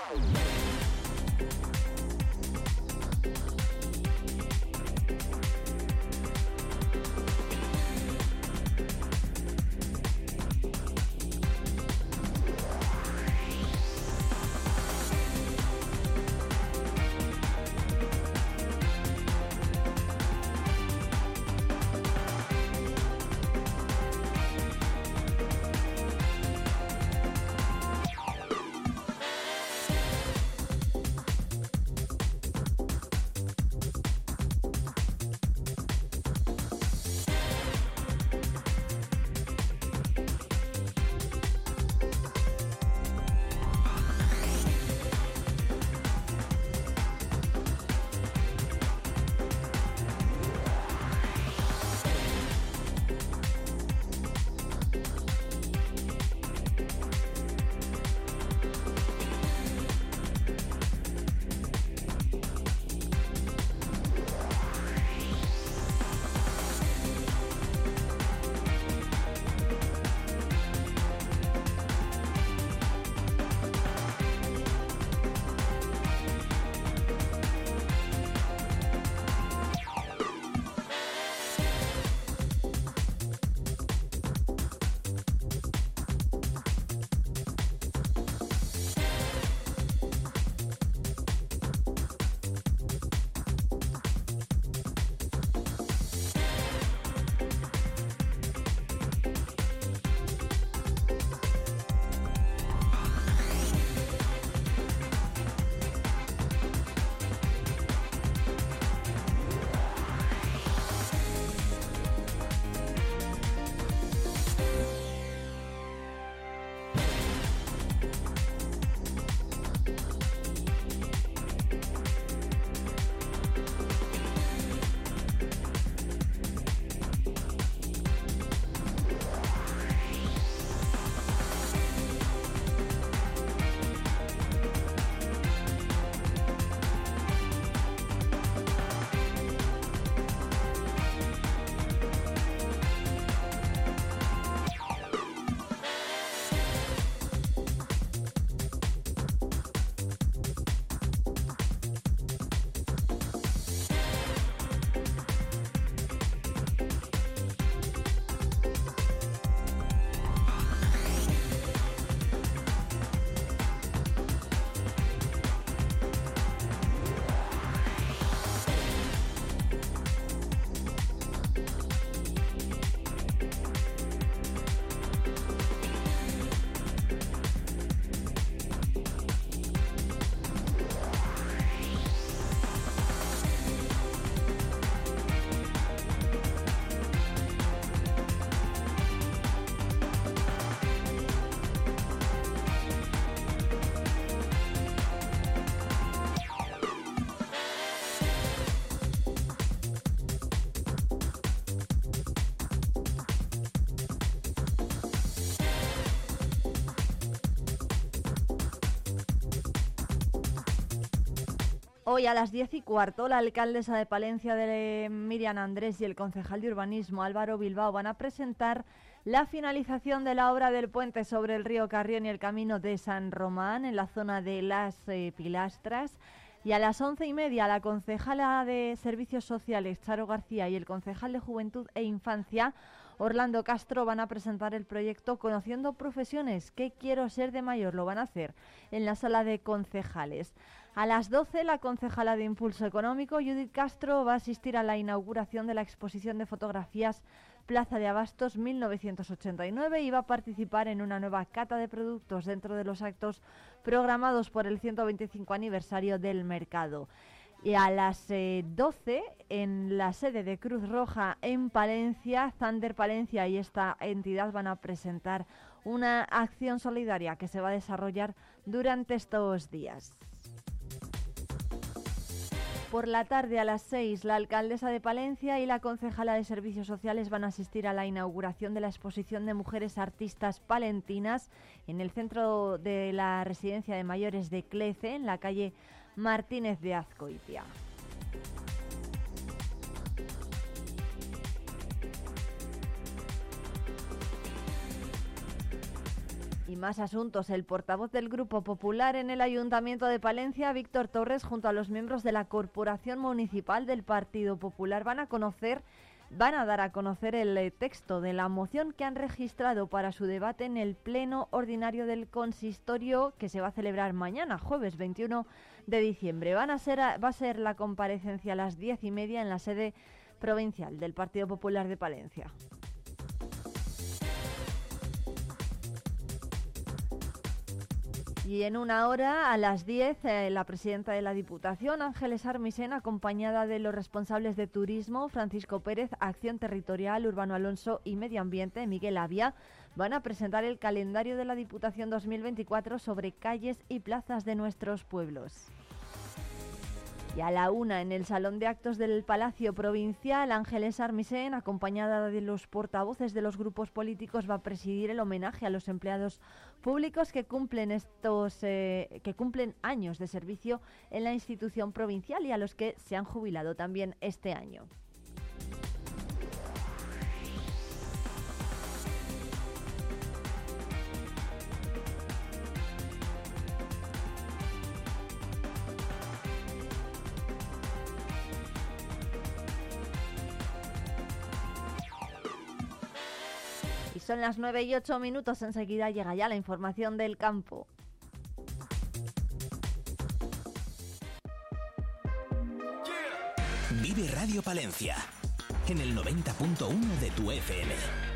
Oh. Hoy a las diez y cuarto, la alcaldesa de Palencia de Miriam Andrés y el concejal de urbanismo Álvaro Bilbao van a presentar la finalización de la obra del puente sobre el río Carrión y el camino de San Román en la zona de las eh, Pilastras. Y a las once y media, la concejala de Servicios Sociales, Charo García, y el concejal de Juventud e Infancia, Orlando Castro, van a presentar el proyecto Conociendo Profesiones. ¿Qué quiero ser de mayor? Lo van a hacer en la sala de concejales. A las 12, la concejala de Impulso Económico, Judith Castro, va a asistir a la inauguración de la exposición de fotografías Plaza de Abastos 1989 y va a participar en una nueva cata de productos dentro de los actos programados por el 125 aniversario del mercado. Y a las 12, eh, en la sede de Cruz Roja en Palencia, Thunder Palencia y esta entidad van a presentar una acción solidaria que se va a desarrollar durante estos días. Por la tarde a las 6, la alcaldesa de Palencia y la concejala de Servicios Sociales van a asistir a la inauguración de la exposición de mujeres artistas palentinas en el centro de la residencia de mayores de Clece, en la calle Martínez de Azcoitia. Y más asuntos. El portavoz del Grupo Popular en el Ayuntamiento de Palencia, Víctor Torres, junto a los miembros de la Corporación Municipal del Partido Popular, van a conocer van a dar a conocer el eh, texto de la moción que han registrado para su debate en el Pleno Ordinario del Consistorio que se va a celebrar mañana, jueves 21 de diciembre. Van a ser, va a ser la comparecencia a las diez y media en la sede provincial del Partido Popular de Palencia. Y en una hora, a las 10, eh, la presidenta de la Diputación, Ángeles Armisen, acompañada de los responsables de Turismo, Francisco Pérez, Acción Territorial, Urbano Alonso y Medio Ambiente, Miguel Avia, van a presentar el calendario de la Diputación 2024 sobre calles y plazas de nuestros pueblos. Y a la una, en el Salón de Actos del Palacio Provincial, Ángeles Armisen, acompañada de los portavoces de los grupos políticos, va a presidir el homenaje a los empleados públicos que cumplen estos eh, que cumplen años de servicio en la institución provincial y a los que se han jubilado también este año. Son las 9 y 8 minutos. Enseguida llega ya la información del campo. Vive Radio Palencia en el 90.1 de tu FM.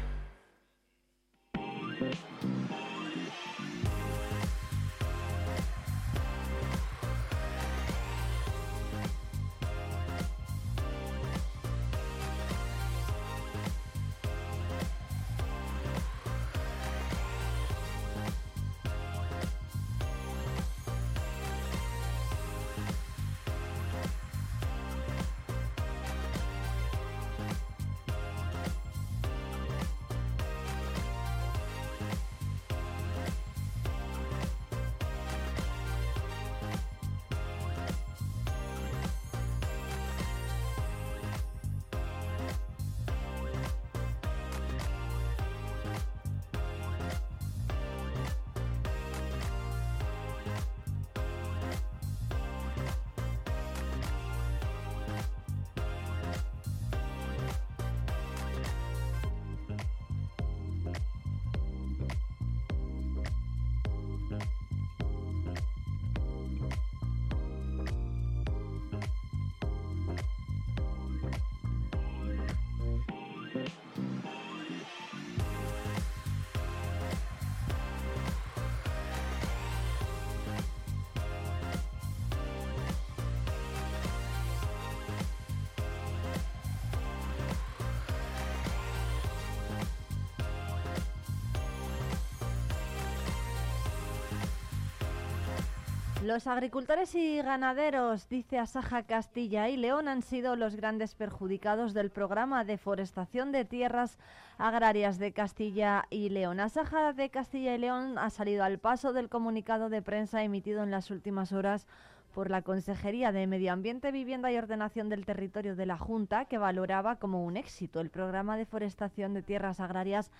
Los agricultores y ganaderos, dice Asaja Castilla y León, han sido los grandes perjudicados del programa de forestación de tierras agrarias de Castilla y León. Asaja de Castilla y León ha salido al paso del comunicado de prensa emitido en las últimas horas por la Consejería de Medio Ambiente, Vivienda y Ordenación del Territorio de la Junta, que valoraba como un éxito el programa de forestación de tierras agrarias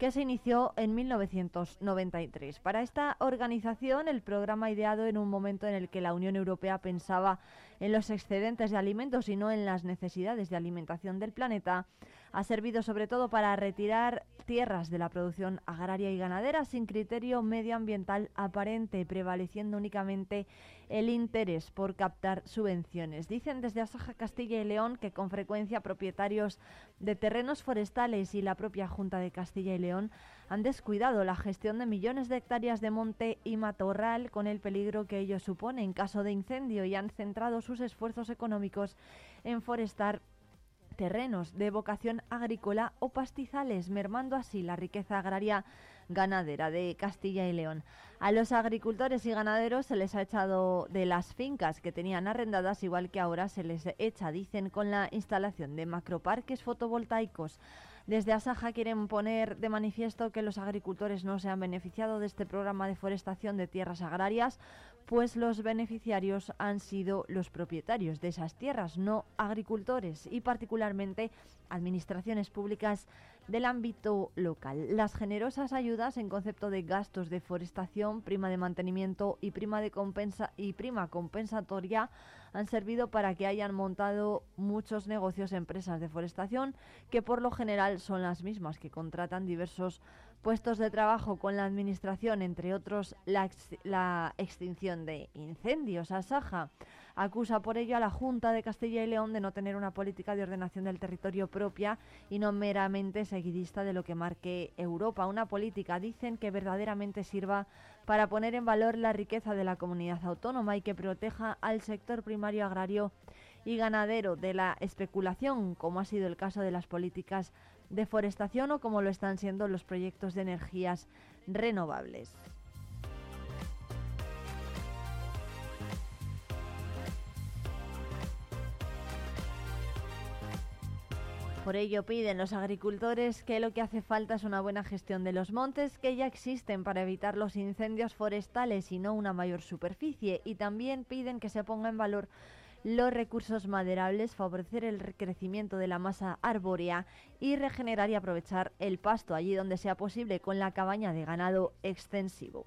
que se inició en 1993. Para esta organización, el programa ideado en un momento en el que la Unión Europea pensaba en los excedentes de alimentos y no en las necesidades de alimentación del planeta, ha servido sobre todo para retirar tierras de la producción agraria y ganadera sin criterio medioambiental aparente, prevaleciendo únicamente el interés por captar subvenciones. Dicen desde Asaja Castilla y León que con frecuencia propietarios de terrenos forestales y la propia Junta de Castilla y León han descuidado la gestión de millones de hectáreas de monte y matorral con el peligro que ello supone en caso de incendio y han centrado sus esfuerzos económicos en forestar terrenos de vocación agrícola o pastizales, mermando así la riqueza agraria ganadera de Castilla y León. A los agricultores y ganaderos se les ha echado de las fincas que tenían arrendadas, igual que ahora se les echa, dicen, con la instalación de macroparques fotovoltaicos. Desde Asaja quieren poner de manifiesto que los agricultores no se han beneficiado de este programa de forestación de tierras agrarias, pues los beneficiarios han sido los propietarios de esas tierras, no agricultores, y particularmente administraciones públicas del ámbito local. Las generosas ayudas en concepto de gastos de forestación, prima de mantenimiento y prima de compensa y prima compensatoria han servido para que hayan montado muchos negocios empresas de forestación que por lo general son las mismas que contratan diversos puestos de trabajo con la administración, entre otros la, extinción de incendios. Asaja acusa por ello a la Junta de Castilla y León de no tener una política de ordenación del territorio propia y no meramente seguidista de lo que marque Europa. Una política, dicen, que verdaderamente sirva para poner en valor la riqueza de la comunidad autónoma y que proteja al sector primario agrario y ganadero de la especulación, como ha sido el caso de las políticas deforestación o como lo están siendo los proyectos de energías renovables. Por ello piden los agricultores que lo que hace falta es una buena gestión de los montes que ya existen para evitar los incendios forestales y no una mayor superficie y también piden que se ponga en valor los recursos maderables, favorecer el crecimiento de la masa arbórea y regenerar y aprovechar el pasto allí donde sea posible con la cabaña de ganado extensivo.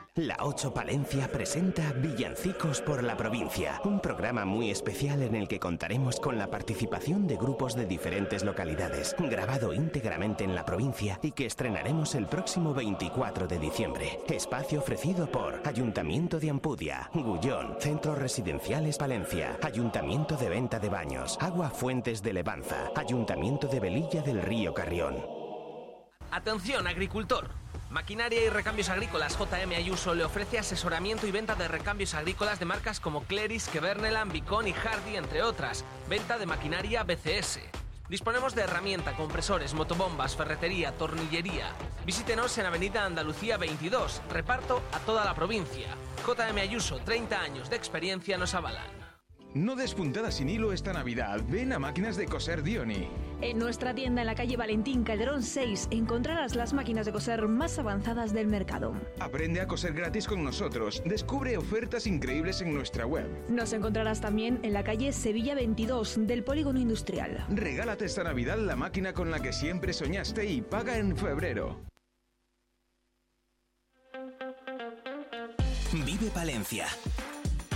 La 8 Palencia presenta Villancicos por la provincia, un programa muy especial en el que contaremos con la participación de grupos de diferentes localidades, grabado íntegramente en la provincia y que estrenaremos el próximo 24 de diciembre. Espacio ofrecido por Ayuntamiento de Ampudia, Gullón, Centros Residenciales Palencia, Ayuntamiento de Venta de Baños, Agua Fuentes de Levanza, Ayuntamiento de Velilla del Río Carrión. Atención, agricultor. Maquinaria y Recambios Agrícolas JM Ayuso le ofrece asesoramiento y venta de recambios agrícolas de marcas como Cleris, Kevernelan, Bicon y Hardy, entre otras. Venta de maquinaria BCS. Disponemos de herramienta, compresores, motobombas, ferretería, tornillería. Visítenos en Avenida Andalucía 22. Reparto a toda la provincia. JM Ayuso, 30 años de experiencia nos avalan. No despuntada sin hilo esta Navidad. Ven a Máquinas de Coser Dioni. En nuestra tienda en la calle Valentín Calderón 6 encontrarás las máquinas de coser más avanzadas del mercado. Aprende a coser gratis con nosotros. Descubre ofertas increíbles en nuestra web. Nos encontrarás también en la calle Sevilla 22 del Polígono Industrial. Regálate esta Navidad la máquina con la que siempre soñaste y paga en febrero. Vive Palencia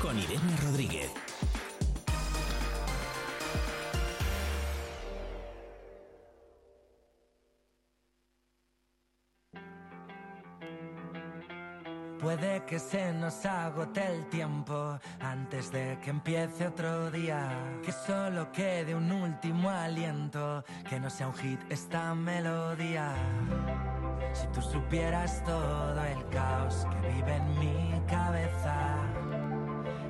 con Irene Rodríguez. Puede que se nos agote el tiempo antes de que empiece otro día. Que solo quede un último aliento, que no sea un hit esta melodía. Si tú supieras todo el caos que vive en mi cabeza,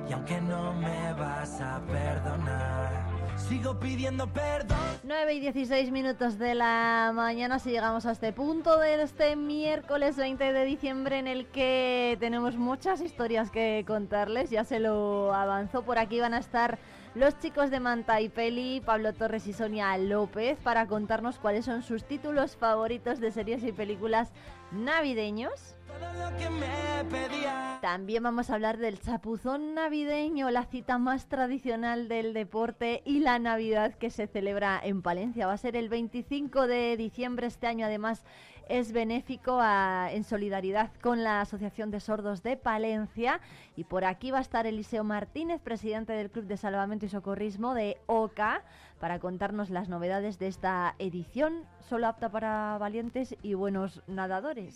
y aunque no me vas a perdonar Sigo pidiendo perdón. 9 y 16 minutos de la mañana, si llegamos a este punto de este miércoles 20 de diciembre en el que tenemos muchas historias que contarles, ya se lo avanzó, por aquí van a estar los chicos de Manta y Peli, Pablo Torres y Sonia López, para contarnos cuáles son sus títulos favoritos de series y películas navideños. También vamos a hablar del chapuzón navideño, la cita más tradicional del deporte y la Navidad que se celebra en Palencia. Va a ser el 25 de diciembre este año, además es benéfico en solidaridad con la Asociación de Sordos de Palencia. Y por aquí va a estar Eliseo Martínez, presidente del Club de Salvamento y Socorrismo de OCA, para contarnos las novedades de esta edición, solo apta para valientes y buenos nadadores.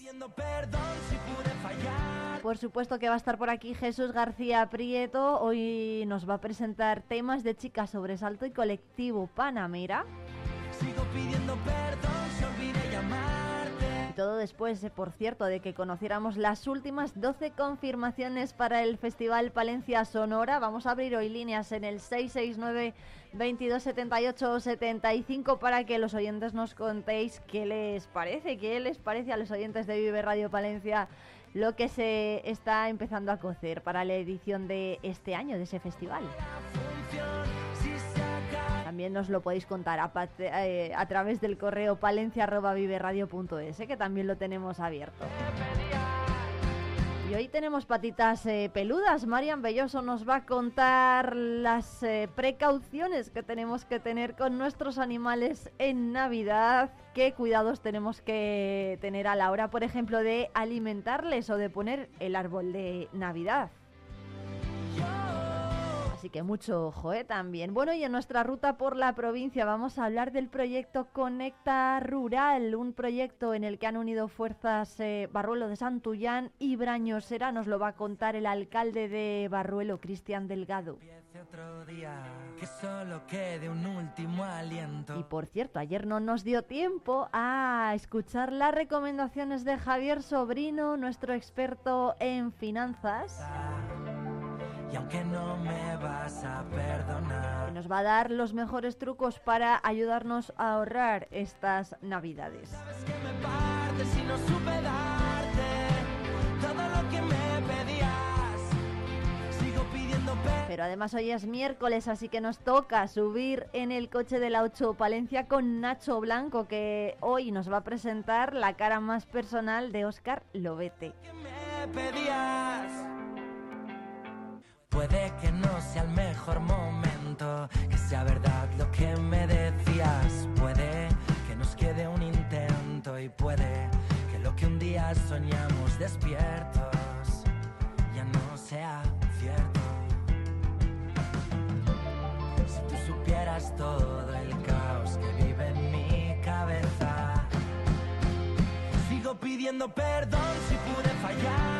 Por supuesto que va a estar por aquí Jesús García Prieto. Hoy nos va a presentar temas de chicas sobresalto y colectivo Panamera. Sigo pidiendo perdón. Y todo después, eh, por cierto, de que conociéramos las últimas 12 confirmaciones para el Festival Palencia Sonora. Vamos a abrir hoy líneas en el 669 2278 75 para que los oyentes nos contéis qué les parece, qué les parece a los oyentes de Vive Radio Palencia lo que se está empezando a cocer para la edición de este año de ese festival. También nos lo podéis contar a, eh, través del correo palencia.viveradio.es, eh, que también lo tenemos abierto. Y hoy tenemos patitas eh, peludas. Marian Belloso nos va a contar las precauciones que tenemos que tener con nuestros animales en Navidad. Qué cuidados tenemos que tener a la hora, por ejemplo, de alimentarles o de poner el árbol de Navidad. Así que mucho ojo ¿eh? también. Bueno, y en nuestra ruta por la provincia vamos a hablar del proyecto Conecta Rural, un proyecto en el que han unido fuerzas eh, Barruelo de Santullán y Brañosera. Nos lo va a contar el alcalde de Barruelo, Cristian Delgado. Y por cierto, ayer no nos dio tiempo a escuchar las recomendaciones de Javier Sobrino, nuestro experto en finanzas y aunque no me vas a perdonar. Nos va a dar los mejores trucos para ayudarnos a ahorrar estas navidades. ¿Sabes que me parte si no supe darte todo lo que me pedías? Sigo pidiendo Pero además hoy es miércoles, así que nos toca subir en el coche de la 8 Palencia con Nacho Blanco, que hoy nos va a presentar la cara más personal de Oscar Lobete. ¿Qué me pedías? Puede que no sea el mejor momento, que sea verdad lo que me decías. Puede que nos quede un intento y puede que lo que un día soñamos despiertos ya no sea cierto. Si tú supieras todo el caos que vive en mi cabeza, sigo pidiendo perdón si pude fallarte.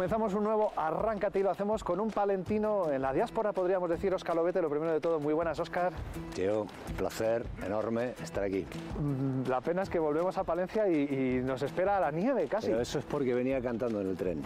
Comenzamos un nuevo Arráncate y lo hacemos con un palentino en la diáspora, podríamos decir, Óscar Lobete. Lo primero de todo, muy buenas, Óscar. Tío, un placer enorme estar aquí. Mm, La pena es que volvemos a Palencia y, y nos espera la nieve casi. Pero eso es porque venía cantando en el tren.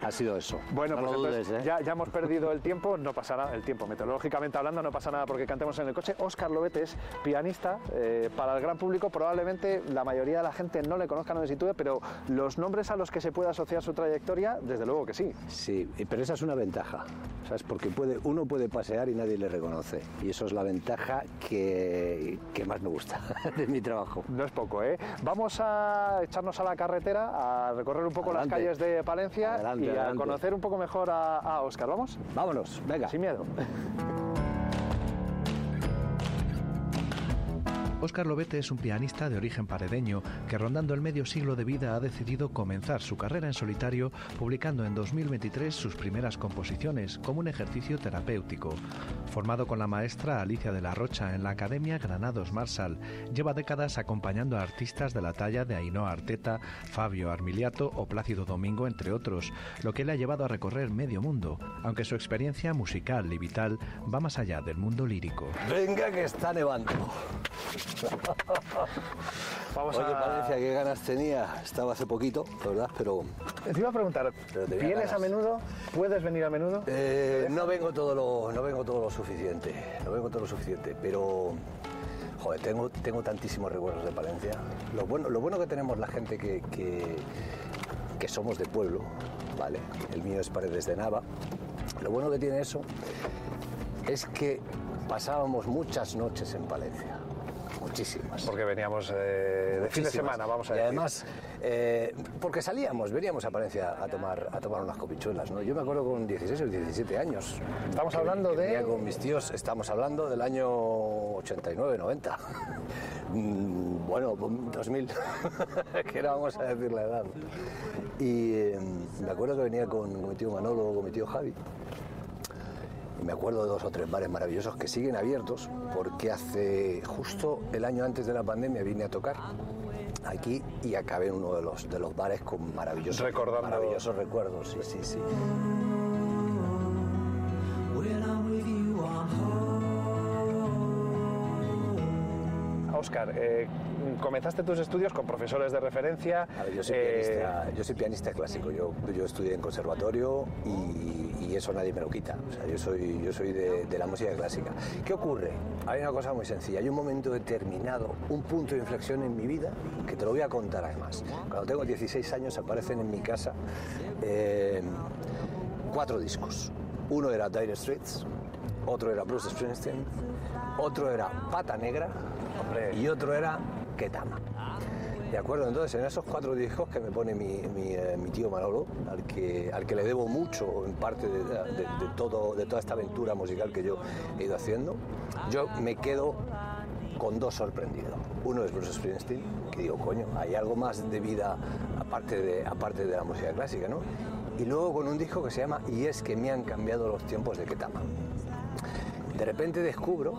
Ha sido eso. Bueno, no pues lo entonces dudes, ¿eh? ya, ya hemos perdido el tiempo, no pasa nada, el tiempo meteorológicamente hablando no pasa nada porque cantemos en el coche. Óscar Lobete es pianista, eh, para el gran público probablemente la mayoría de la gente no le conozca, no le sitúe, pero los nombres a los que se puede asociar su trayectoria, desde luego que sí. Sí, pero esa es una ventaja, ¿sabes? Porque puede, uno puede pasear y nadie le reconoce. Y eso es la ventaja que, que más me gusta de mi trabajo. No es poco, ¿eh? Vamos a echarnos a la carretera, a recorrer un poco Adelante. las calles de Palencia Adelante, y a conocer un poco mejor a, a Óscar. ¿Vamos? Vámonos, venga. Sin miedo. Óscar Lobete es un pianista de origen paredeño que rondando el medio siglo de vida ha decidido comenzar su carrera en solitario publicando en 2023 sus primeras composiciones como un ejercicio terapéutico. Formado con la maestra Alicia de la Rocha en la Academia Granados Marsal, lleva décadas acompañando a artistas de la talla de Ainhoa Arteta, Fabio Armiliato o Plácido Domingo, entre otros, lo que le ha llevado a recorrer medio mundo, aunque su experiencia musical y vital va más allá del mundo lírico. Venga, que está nevando. Vamos Oye, a... Valencia, qué ganas tenía. Estaba hace poquito, ¿verdad? Pero Te iba a preguntar, ¿vienes ganas. a menudo? ¿Puedes venir a menudo? eh, no vengo todo lo, no vengo todo lo suficiente. No vengo todo lo suficiente, pero joder, tengo, tengo tantísimos recuerdos de Palencia. Lo bueno, lo bueno que tenemos la gente que, que, que somos de pueblo, ¿vale? El mío es Paredes de Nava. Lo bueno que tiene eso es que pasábamos muchas noches en Palencia. Muchísimas. Porque veníamos eh, de fin de semana, vamos a y decir. además, eh, porque salíamos, veníamos a Palencia a tomar, a tomar unas copichuelas, ¿no? Yo me acuerdo con 16 o 17 años. Estamos hablando que de- con mis tíos, estamos hablando del año 89, 90. Mm, bueno, 2000, que era, vamos a decir la edad. Y eh, me acuerdo que venía con, con mi tío Manolo, con mi tío Javi. Y me acuerdo de dos o tres bares maravillosos que siguen abiertos porque hace justo el año antes de la pandemia vine a tocar aquí y acabé en uno de los, de los bares con maravillosos, Recordando- maravillosos recuerdos. Sí, sí, sí. Óscar, eh, comenzaste tus estudios con profesores de referencia. A ver, yo, soy eh, pianista, yo soy pianista clásico, yo, yo estudié en conservatorio y, y eso nadie me lo quita. O sea, yo soy, yo soy de, de la música clásica. ¿Qué ocurre? Hay una cosa muy sencilla, hay un momento determinado, un punto de inflexión en mi vida, que te lo voy a contar además. Cuando tengo 16 años aparecen en mi casa eh, cuatro discos. Uno era Dire Straits, otro era Bruce Springsteen, otro era Pata Negra y otro era Ketama. De acuerdo, entonces en esos cuatro discos que me pone mi, mi, eh, mi tío Manolo, al que, al que le debo mucho en parte de, de- de todo, de toda esta aventura musical que yo he ido haciendo, yo me quedo con dos sorprendidos. Uno es Bruce Springsteen, que digo, coño, hay algo más de vida aparte de, aparte de la música clásica, ¿no? Y luego con un disco que se llama Y es que me han cambiado los tiempos de Ketama. De repente descubro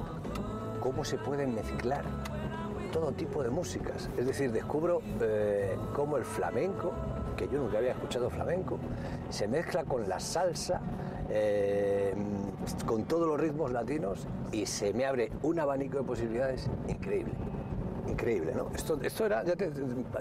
cómo se pueden mezclar todo tipo de músicas. Es decir, descubro eh, cómo el flamenco, que yo nunca había escuchado flamenco, se mezcla con la salsa, eh, con todos los ritmos latinos y se me abre un abanico de posibilidades increíble. Increíble, ¿no? Esto, esto era ya te-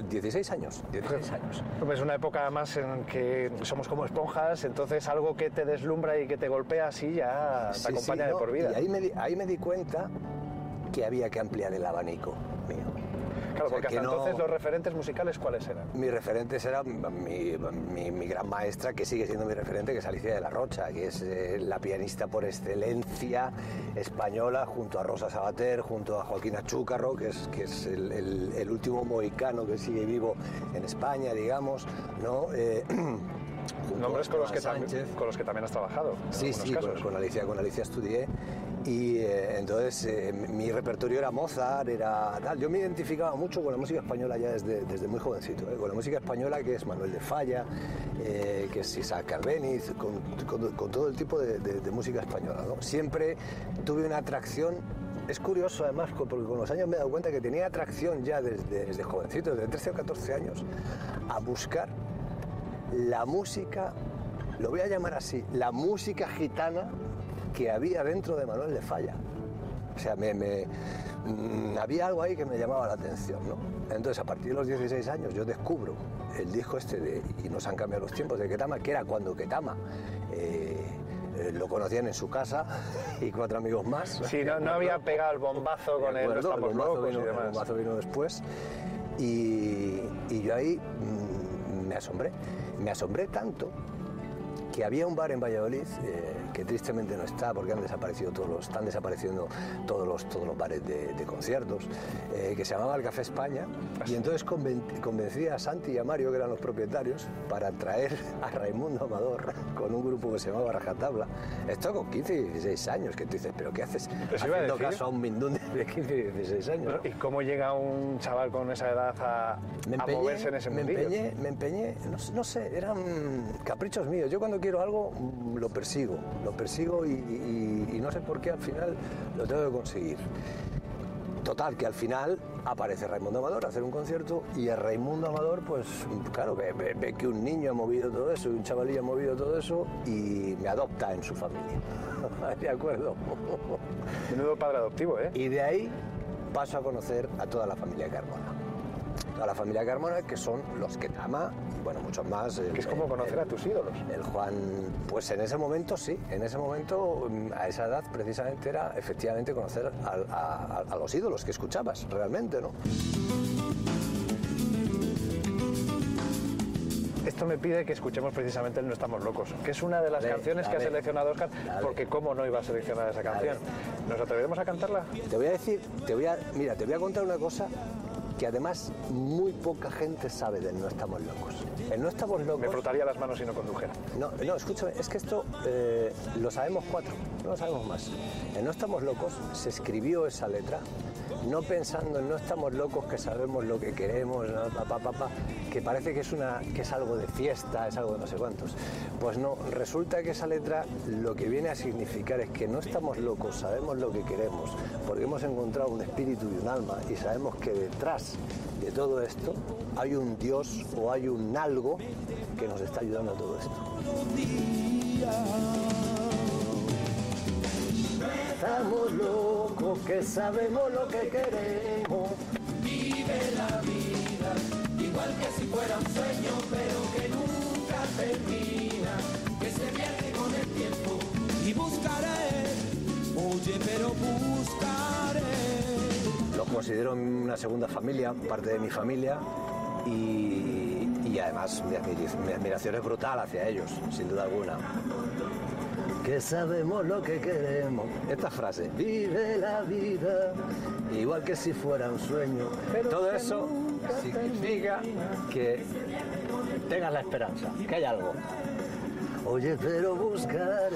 16 años, 16 años. Es una época más en que somos como esponjas, entonces algo que te deslumbra y que te golpea así ya te Sí, acompaña sí, de por vida. Y ahí me, di, ahí me di cuenta que había que ampliar el abanico. Claro, O sea, porque que hasta no- entonces los referentes musicales, ¿cuáles eran? Mis referentes eran mi, mi- mi gran maestra, que sigue siendo mi referente, que es Alicia de la Rocha, que es eh, la pianista por excelencia española, junto a Rosa Sabater, junto a Joaquín Achúcarro, que es, que es el, el- el último mohicano que sigue vivo en España, digamos, ¿no? Eh, Nombres con los, que Sánchez. con los que también has trabajado. Sí, sí, con, con Alicia, con Alicia estudié y eh, entonces eh, mi repertorio era Mozart, era tal. Yo me identificaba mucho con la música española ya desde, desde muy jovencito, ¿eh? con la música española que es Manuel de Falla, eh, que es Isaac Carbeniz, con, todo el tipo de, de- de música española. Siempre tuve una atracción es curioso además porque con los años me he dado cuenta que tenía atracción ya desde, desde jovencito, desde 13 o 14 años, a buscar la música, lo voy a llamar así, la música gitana que había dentro de Manuel de Falla. O sea, me, me- mm, había algo ahí que me llamaba la atención, ¿no? Entonces, a partir de los 16 años, yo descubro el disco este de Y nos han cambiado los tiempos de Ketama, que era cuando Ketama eh, eh, lo conocían en su casa y cuatro amigos más. Sí, no, no había pegado el bombazo con el acuerdo, Estamos el bombazo Locos vino, y el bombazo vino después. Y, y yo ahí mm, me asombré. Me asombré tanto que había un bar en Valladolid eh, que tristemente no está porque han desaparecido todos los, están desapareciendo todos los, todos los bares de, de conciertos, eh, que se llamaba el Café España. Y entonces conven- convencí a Santi y a Mario, que eran los propietarios, para traer a Raimundo Amador con un grupo que se llamaba Rajatabla. Esto con 15 y 16 años, que tú dices, ¿pero qué haces? Pues a Haciendo decir. caso a un mindún de 15 y 16 años. ¿Y cómo llega un chaval con esa edad a, Me a empeñé, moverse en ese me empeñé, me empeñé, no, no sé, eran caprichos míos. Yo cuando quiero algo mm, lo persigo, lo persigo y, y- y no sé por qué al final lo tengo que conseguir. Total, que al final aparece Raimundo Amador a hacer un concierto y a Raimundo Amador, pues claro, ve, ve- ve que un niño ha movido todo eso, un chavalillo ha movido todo eso y me adopta en su familia. ¿De acuerdo? Menudo padre adoptivo, ¿eh? Y de ahí paso a conocer a toda la familia Carmona. Toda la familia Carmona, que son los que ama y bueno, muchos más. el- Que es como el- conocer a tus ídolos. El Juan, pues en ese momento sí, en ese momento, mm, a esa edad precisamente era efectivamente conocer a, a- a los ídolos que escuchabas realmente, ¿no? Esto me pide que escuchemos precisamente el No Estamos Locos, que es una de las Dale, canciones que ha seleccionado Oscar, Dale. porque cómo no iba a seleccionar esa canción. ¿Nos atreveremos a cantarla? Te voy a decir, te voy a, mira, te voy a contar una cosa que además muy poca gente sabe del No Estamos Locos. El No Estamos Locos... Me frotaría las manos si no condujera. No, no, escúchame, es que esto eh, lo sabemos cuatro, no lo sabemos más. En No Estamos Locos se escribió esa letra no pensando en no estamos locos que sabemos lo que queremos, ¿no? pa, pa, pa, que parece que es, una, que es algo de fiesta, es algo de no sé cuántos. Pues no, resulta que esa letra lo que viene a significar es que no estamos locos, sabemos lo que queremos, porque hemos encontrado un espíritu y un alma y sabemos que detrás de todo esto hay un Dios o hay un algo que nos está ayudando a todo esto. Estamos locos que sabemos lo que queremos. Vive la vida, igual que si fuera un sueño, pero que nunca termina, que se pierde con el tiempo. Y buscaré, oye, pero buscaré. Los considero una segunda familia, parte de mi familia. Y, y además mi, admiración es brutal hacia ellos, sin duda alguna. Que sabemos lo que queremos. Esta frase, vive la vida, igual que si fuera un sueño. Todo eso significa que tengas la esperanza, que hay algo. Oye, pero buscaré.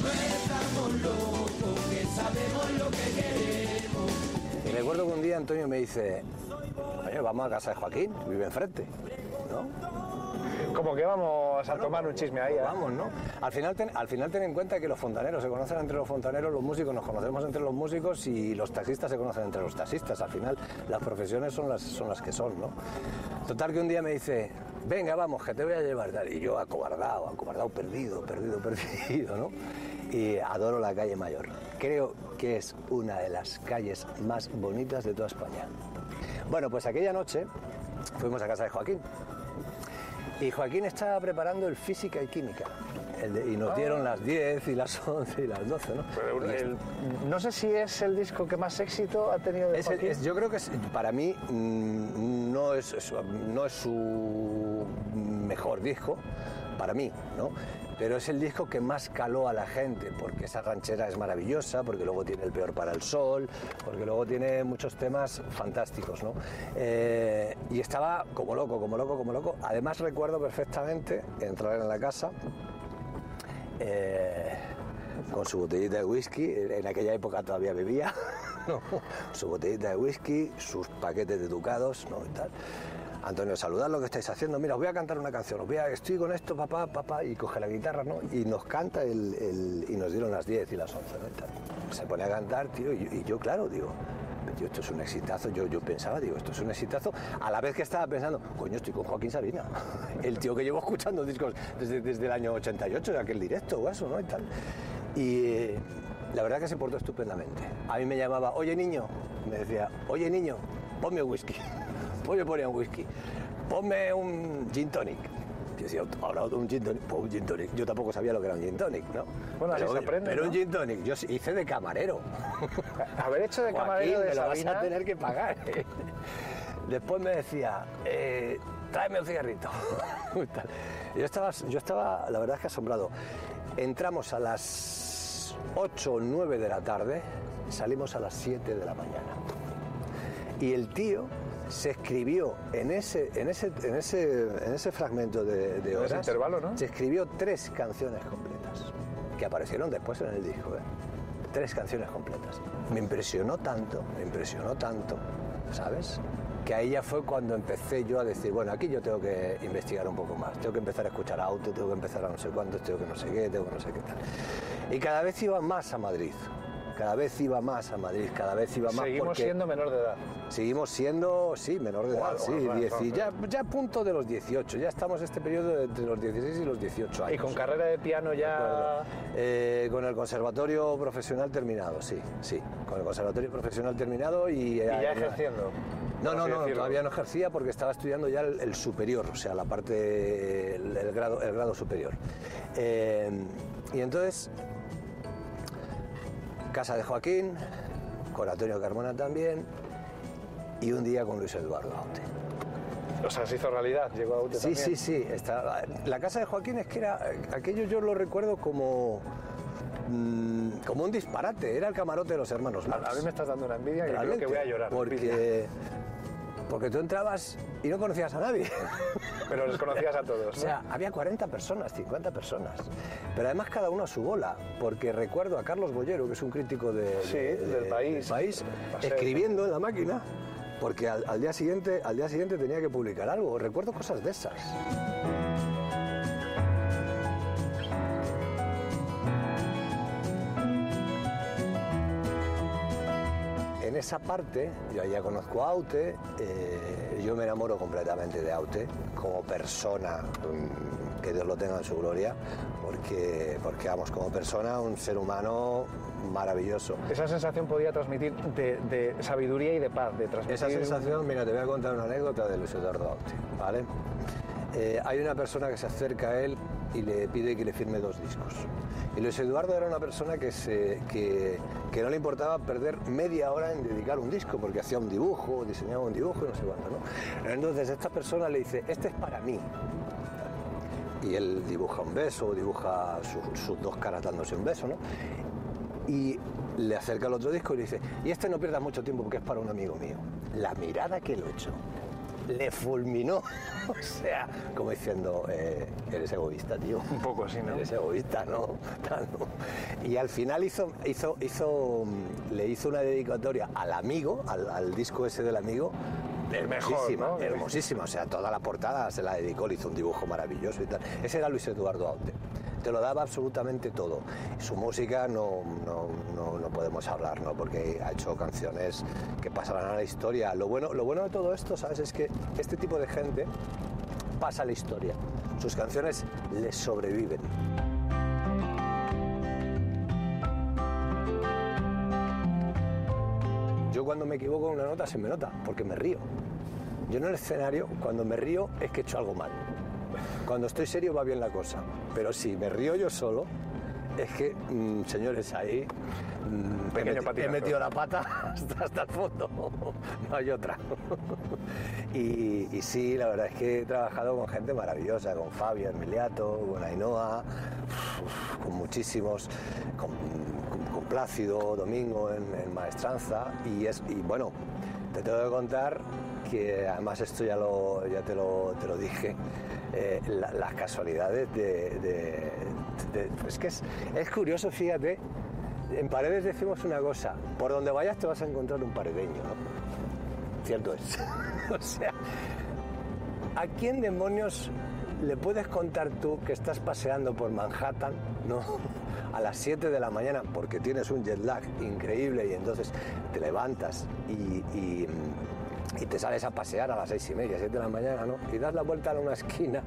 No estamos locos, que sabemos lo que queremos. Y recuerdo que un día Antonio me dice, "Oye, vamos a casa de Joaquín, vive enfrente. ¿no? Como que vamos a tomar un chisme ahí. ¿eh? Vamos, ¿no? Al final, ten, al final ten en cuenta que los fontaneros se conocen entre los fontaneros, los músicos nos conocemos entre los músicos y los taxistas se conocen entre los taxistas. Al final las profesiones son las, son las que son, ¿no? Total que un día me dice, venga, vamos, que te voy a llevar. tal. Y yo acobardado, acobardado, perdido, perdido, perdido, ¿no? Y adoro la calle Mayor. Creo que es una de las calles más bonitas de toda España. Bueno, pues aquella noche fuimos a casa de Joaquín. Y Joaquín estaba preparando el física y química. El de- y nos dieron las 10 y las 11 y las 12, ¿no? Pero el- no sé si es el disco que más éxito ha tenido de es el- Joaquín. es- yo creo que es- para mí mm, no, es, es- no es su mejor disco, para mí, ¿no? Pero es el disco que más caló a la gente, porque esa ranchera es maravillosa, porque luego tiene El Peor para el Sol, porque luego tiene muchos temas fantásticos, ¿no? Eh, y estaba como loco, como loco, como loco. Además recuerdo perfectamente entrar en la casa eh, con su botellita de whisky, en aquella época todavía bebía, su botellita de whisky, sus paquetes de ducados, ¿no? Y tal. Antonio, saludad lo que estáis haciendo. Mira, os voy a cantar una canción. Os voy a, estoy con esto, papá, papá, y coge la guitarra, ¿no? Y nos canta el, y nos dieron las 10 y las 11, ¿no? Se pone a cantar, tío, y, yo, claro, digo, tío, esto es un exitazo. Yo, yo pensaba, digo, esto es un exitazo. A la vez que estaba pensando, coño, estoy con Joaquín Sabina, el tío que llevo escuchando discos desde, desde el año 88, de aquel directo o eso, ¿no? Y tal. Y la verdad que se portó estupendamente. A mí me llamaba, oye niño, me decía, oye niño, ponme whisky. Pues me ponía un whisky. Ponme un gin tonic. Yo decía, ahora un gin tonic, pues un gin tonic. Yo tampoco sabía lo que era un gin tonic, ¿no? Bueno, así pero, se aprende, Pero ¿no? un gin tonic, yo hice de camarero. Haber hecho de camarero Joaquín, de me lo vas a tener que pagar. Después me decía, eh, tráeme un cigarrito. Yo, estaba, yo estaba, la verdad es que asombrado. Entramos a las 8 o 9 de la tarde, salimos a las 7 de la mañana. Y el tío se escribió en ese, en ese, en ese, en ese fragmento de, de En ese intervalo, ¿no? se escribió tres canciones completas, que aparecieron después en el disco. ¿eh? Tres canciones completas. Me impresionó tanto, me impresionó tanto, ¿sabes? Que ahí ya fue cuando empecé yo a decir, bueno, aquí yo tengo que investigar un poco más, tengo que empezar a escuchar auto, tengo que empezar a no sé cuántos, tengo que no sé qué, tengo que no sé qué tal. Y cada vez iba más a Madrid, cada vez iba más a Madrid, cada vez iba más Seguimos porque- siendo menor de edad. Seguimos siendo, sí, menor de edad, sí, bueno, bueno, 10 y- bueno. ya, ya a punto de los 18, ya estamos este periodo entre los 16 y los 18 años. Y con carrera de piano ya... Eh, con el conservatorio profesional terminado, sí, sí, con el conservatorio profesional terminado y... Y ya ejerciendo. No, no, no, decirlo. todavía no ejercía porque estaba estudiando ya el, el superior, o sea, la parte, el, el grado, el grado superior. Eh, y entonces, casa de Joaquín, con Antonio Carmona también, y un día con Luis Eduardo Aute. O sea, se hizo realidad, llegó a Ute Sí, también. sí, sí. Está, la casa de Joaquín es que era. Aquello yo lo recuerdo como. mm, como un disparate. Era el camarote de los hermanos. A, a mí me estás dando una envidia que creo que voy a llorar. envidia. Porque. Porque tú entrabas y no conocías a nadie. Pero les conocías a todos, O ¿no? sea, había 40 personas, 50 personas. Pero además cada uno a su bola. Porque recuerdo a Carlos Bollero, que es un crítico de, Sí, de- del de- país. escribiendo en la máquina. Porque al, al día siguiente, al día siguiente tenía que publicar algo. Recuerdo cosas de esas. En esa parte, yo ya conozco a Aute, eh, yo me enamoro completamente de Aute como persona, que Dios lo tenga en su gloria, porque, porque vamos, como persona, un ser humano maravilloso. Esa sensación podía transmitir de, de sabiduría y de paz, de transmitir... Esa sensación, mira, te voy a contar una anécdota de Luis Eduardo Aute, ¿vale? Eh, hay una persona que se acerca a él y le pide que le firme dos discos. Y Luis Eduardo era una persona que, que, no le importaba perder media hora en dedicar un disco, porque hacía un dibujo, diseñaba un dibujo y no sé cuánto, ¿no? Entonces esta persona le dice, este es para mí. Y él dibuja un beso, dibuja su- sus dos caras dándose un beso, ¿no? y le acerca el otro disco y le dice, y este no pierdas mucho tiempo porque es para un amigo mío. La mirada que lo echó le fulminó, o sea, como diciendo, eh, eres egoísta, tío. Un poco así, ¿no? Eres egoísta, ¿no? Y al final hizo, hizo, hizo, mm, le hizo una dedicatoria al amigo, al, al disco ese del amigo, El mejor, hermosísima, ¿no? hermosísima. O sea, toda la portada se la dedicó, le hizo un dibujo maravilloso y tal. Ese era Luis Eduardo Aute. Te lo daba absolutamente todo. Su música no, no, no, no podemos hablar, ¿no? Porque ha hecho canciones que pasarán a la historia. Lo bueno, lo bueno de todo esto, ¿sabes? Es que este tipo de gente pasa a la historia. Sus canciones les sobreviven. Yo cuando me equivoco en una nota se me nota, porque me río. Yo en el escenario, cuando me río, es que he hecho algo mal. Cuando estoy serio va bien la cosa, pero si me río yo solo, es que, mm, señores, ahí mm, he, meti- metido la pata hasta, hasta el fondo, no hay otra. y, y sí, la verdad es que he trabajado con gente maravillosa, con Fabio Emiliato, con Ainhoa, con muchísimos, con, con- con Plácido, Domingo en, en Maestranza, y, es, y bueno, te tengo que contar que además esto ya, lo, ya te, lo, te lo dije, eh, la- las casualidades de... de- de- es que es, es curioso, fíjate, en Paredes decimos una cosa, por donde vayas te vas a encontrar un paredeño, ¿no? Cierto es. o sea, ¿a quién demonios le puedes contar tú que estás paseando por Manhattan, ¿no? A las 7 de la mañana, porque tienes un jet lag increíble y entonces te levantas y, te sales a pasear a las 6 y media, 7 de la mañana, ¿no? Y das la vuelta a una esquina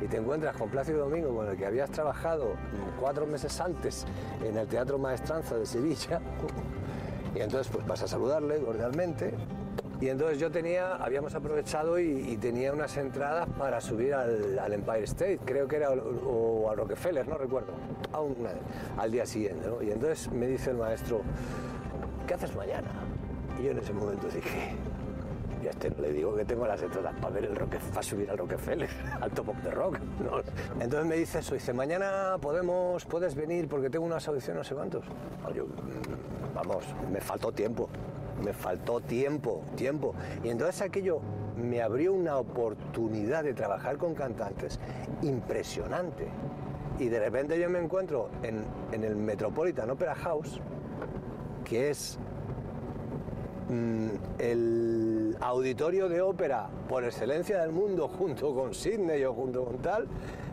y te encuentras con Plácido Domingo, con el que habías trabajado cuatro meses antes en el Teatro Maestranza de Sevilla. Y entonces pues vas a saludarle cordialmente. Y entonces yo tenía, habíamos aprovechado y, tenía unas entradas para subir al, Empire State, creo que era, o, o a Rockefeller, no recuerdo, al día siguiente. ¿no? Y entonces me dice el maestro, ¿qué haces mañana? Y yo en ese momento dije, y a este le digo que tengo las entradas para ver el Roque, para subir al Rockefeller, al Top of the Rock. Entonces me dice eso, dice, mañana podemos, puedes venir porque tengo unas audiciones no sé cuántos. Yo, mm, vamos, me faltó tiempo, me faltó tiempo, tiempo. Y entonces aquello me abrió una oportunidad de trabajar con cantantes impresionante. Y de repente yo me encuentro en, en el Metropolitan Opera House, que es mm, el auditorio de ópera por excelencia del mundo junto con Sydney o junto con tal,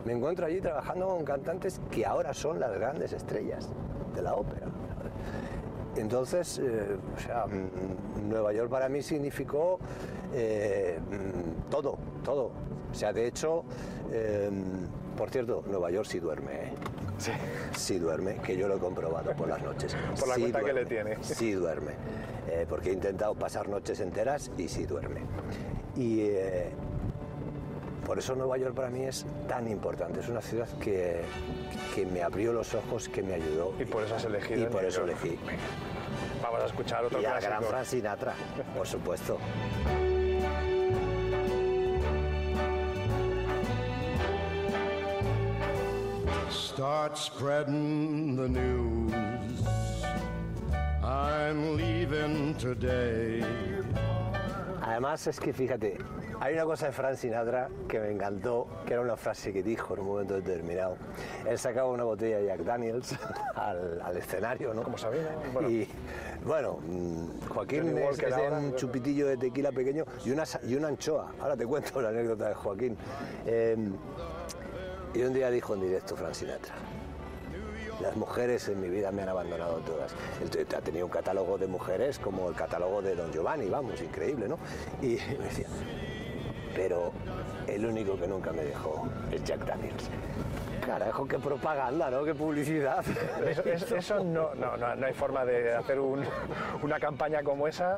me encuentro allí trabajando con cantantes que ahora son las grandes estrellas de la ópera. Entonces, eh, o sea, mm, Nueva York para mí significó eh, mm, todo, todo. O sea, de hecho, eh, por cierto, Nueva York sí duerme. ¿eh? Sí. duerme, que yo lo he comprobado por las noches. Por la Sí cuenta que le tiene. Sí duerme, eh, porque he intentado pasar noches enteras y sí duerme. Y eh, por eso Nueva York para mí es tan importante. Es una ciudad que, que me abrió los ojos, que me ayudó. Y por eso has elegido Y por eso York. elegí. Vamos a escuchar otro Y a gran Frank Sinatra, por supuesto. Start spreading the news. I'm leaving today. Además es que fíjate, hay una cosa de Frank Sinatra que me encantó, que era una frase que dijo en un momento determinado. Él sacaba una botella de Jack Daniels al, al escenario, ¿no? Como sabía, bueno. Y bueno, mm, Joaquín es, es de un chupitillo de tequila pequeño y una, y una anchoa. Ahora te cuento la anécdota de Joaquín. Eh, y un día dijo en directo Frank Sinatra, las mujeres en mi vida me han abandonado todas. Ha tenido un catálogo de mujeres como el catálogo de Don Giovanni, vamos, increíble, ¿no? Y me decía, pero el único que nunca me dejó es Jack Daniels. Carajo, qué propaganda, ¿no? Qué publicidad. Eso, no, no, no, no hay forma de hacer un- una campaña como esa.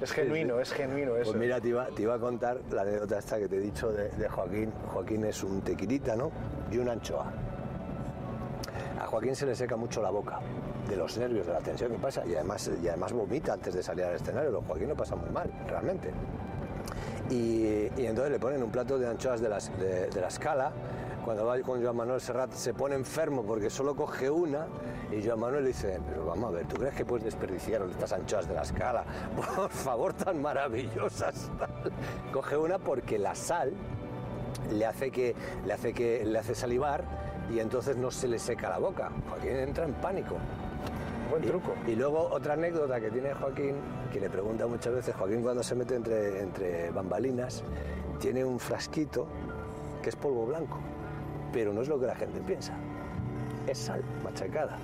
Es genuino, es genuino eso. Pues mira, te iba, te iba a contar la anécdota esta que te he dicho de, de Joaquín. Joaquín es un tequilita, ¿no? Y una anchoa. Joaquín se le seca mucho la boca de los nervios, de la tensión que pasa y además, y además vomita antes de salir al escenario. Lo Joaquín lo pasa muy mal, realmente. Y, y entonces le ponen un plato de anchoas de, las- de- la escala. Cuando va con Joan Manuel Serrat se pone enfermo porque solo coge una y Joan Manuel le dice, pero vamos a ver, ¿tú crees que puedes desperdiciar estas anchoas de la escala? Por favor, tan maravillosas. tal". Coge una porque la sal le hace que le hace que le hace salivar y entonces no se le seca la boca. Joaquín entra en pánico. Buen truco. Y luego otra anécdota que tiene Joaquín, que le pregunta muchas veces, Joaquín cuando se mete entre, entre bambalinas, tiene un frasquito que es polvo blanco, pero no es lo que la gente piensa, es sal machacada.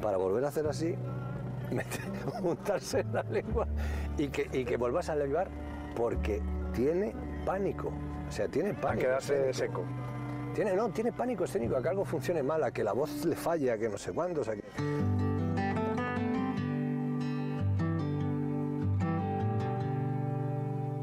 Para volver a hacer así, mete- untarse en la lengua y que, y que vuelvas a salivar porque tiene pánico. O sea, tiene pánico. quedarse escénico. seco. Tiene, no, tiene pánico escénico, a que algo funcione mal, a que la voz le falle, a que no sé cuánto. o sea, que-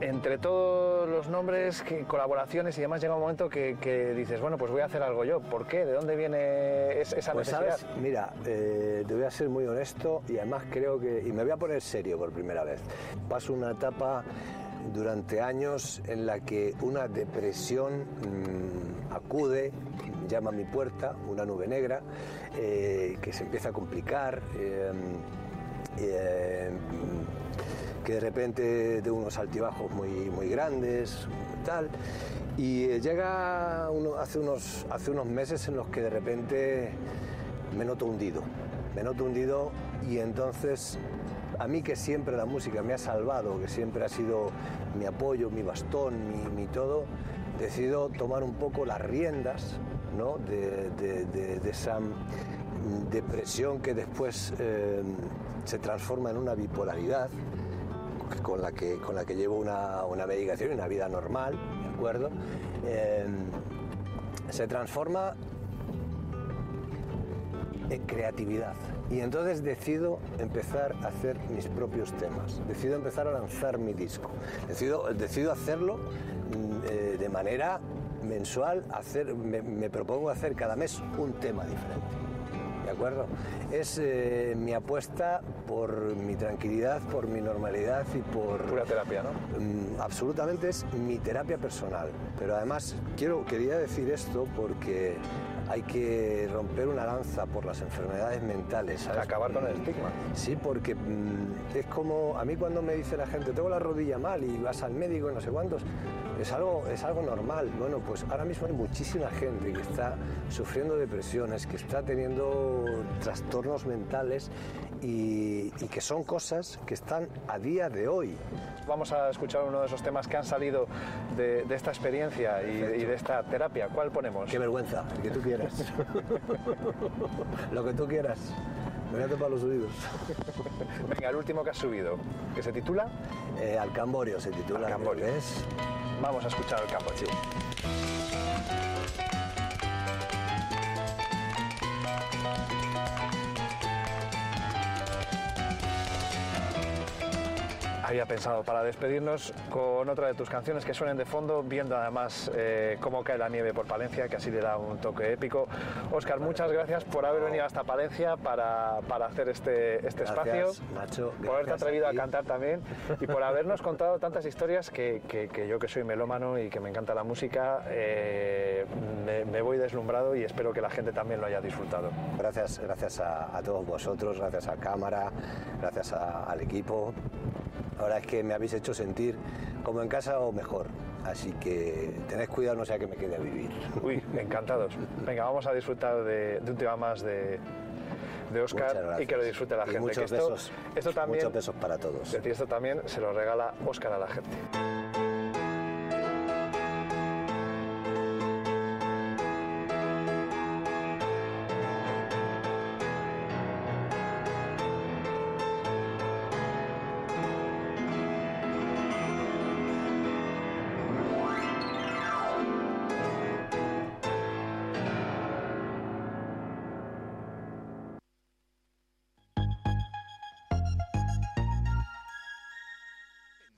Entre todos los nombres, colaboraciones y demás, llega un momento que, que dices, bueno, pues voy a hacer algo yo. ¿Por qué? ¿De dónde viene es- esa Pues necesidad? sabes, mira, eh, te voy a ser muy honesto y además creo que, y me voy a poner serio por primera vez, paso una etapa durante años en la que una depresión mm, acude, llama a mi puerta, una nube negra, eh, que se empieza a complicar. eh, eh, que de repente de unos altibajos muy, muy grandes, tal. Y llega uno, hace, unos, hace unos meses en los que de repente me noto hundido. Me noto hundido y entonces a mí que siempre la música me ha salvado, que siempre ha sido mi apoyo, mi bastón, mi, todo, decido tomar un poco las riendas ¿no? de esa mm, depresión que después eh, se transforma en una bipolaridad con la que, con la que llevo una, una medicación y una vida normal, ¿de acuerdo? Eh, se transforma en creatividad. Y entonces decido empezar a hacer mis propios temas, decido empezar a lanzar mi disco, decido, decido hacerlo mm, eh, de manera mensual, hacer, me, me propongo hacer cada mes un tema diferente. ¿De acuerdo? Es eh, mi apuesta por mi tranquilidad, por mi normalidad y por... Pura terapia, ¿no? Mm, absolutamente es mi terapia personal. Pero además quiero, quería decir esto porque hay que romper una lanza por las enfermedades mentales. ¿sabes? Acabar con el estigma. Sí, porque mm, es como a mí cuando me dice la gente, tengo la rodilla mal y vas al médico y no sé cuántos, es algo, es algo normal. Bueno, pues ahora mismo hay muchísima gente que está sufriendo depresiones, que está teniendo trastornos mentales y, y que son cosas que están a día de hoy. Vamos a escuchar uno de esos temas que han salido de, de esta experiencia y, y de esta terapia. ¿Cuál ponemos? Qué vergüenza, el que tú quieras. Lo que tú quieras. Me voy a tapar los oídos. Venga, el último que has subido, que se titula Eh, Alcamborio se titula. Que es. Vamos a escuchar el campo. Había pensado para despedirnos con otra de tus canciones que suenen de fondo, viendo además eh, cómo cae la nieve por Palencia, que así le da un toque épico. Óscar, muchas gracias por haber venido hasta Palencia para, para hacer este, este Gracias, espacio, Nacho, por haberte atrevido a a cantar también y por habernos contado tantas historias que, que- que yo que soy melómano y que me encanta la música, eh, me, me voy deslumbrado y espero que la gente también lo haya disfrutado. Gracias, gracias a, a todos vosotros, gracias a cámara, gracias a- al equipo. La verdad es que me habéis hecho sentir como en casa o mejor. Así que tened cuidado, no sea que me quede a vivir. Uy, encantados. Venga, vamos a disfrutar de, de un tema más de, de Oscar y que lo disfrute la Y gente. muchos que esto, besos. esto también, Muchos besos para todos. es decir, esto también se lo regala Oscar a la gente.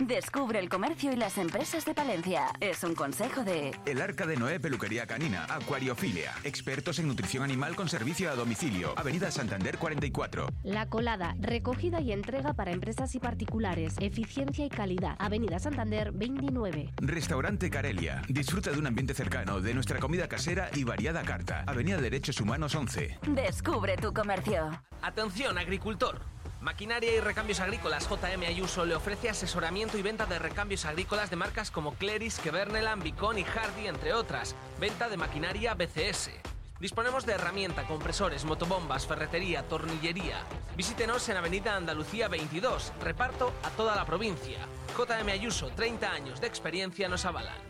Descubre el comercio y las empresas de Palencia. Es un consejo de... El Arca de Noé Peluquería Canina, Acuariofilia, expertos en nutrición animal con servicio a domicilio, Avenida Santander 44. La Colada, recogida y entrega para empresas y particulares, eficiencia y calidad. Avenida Santander 29. Restaurante Carelia. Disfruta de un ambiente cercano, de nuestra comida casera y variada carta. Avenida Derechos Humanos 11. Descubre tu comercio. Atención, agricultor. Maquinaria y Recambios Agrícolas JM Ayuso le ofrece asesoramiento y venta de recambios agrícolas de marcas como Cleris, Keverneland, Bicon y Hardy, entre otras. Venta de maquinaria BCS. Disponemos de herramienta, compresores, motobombas, ferretería, tornillería. Visítenos en Avenida Andalucía 22. Reparto a toda la provincia. JM Ayuso, 30 años de experiencia nos avalan.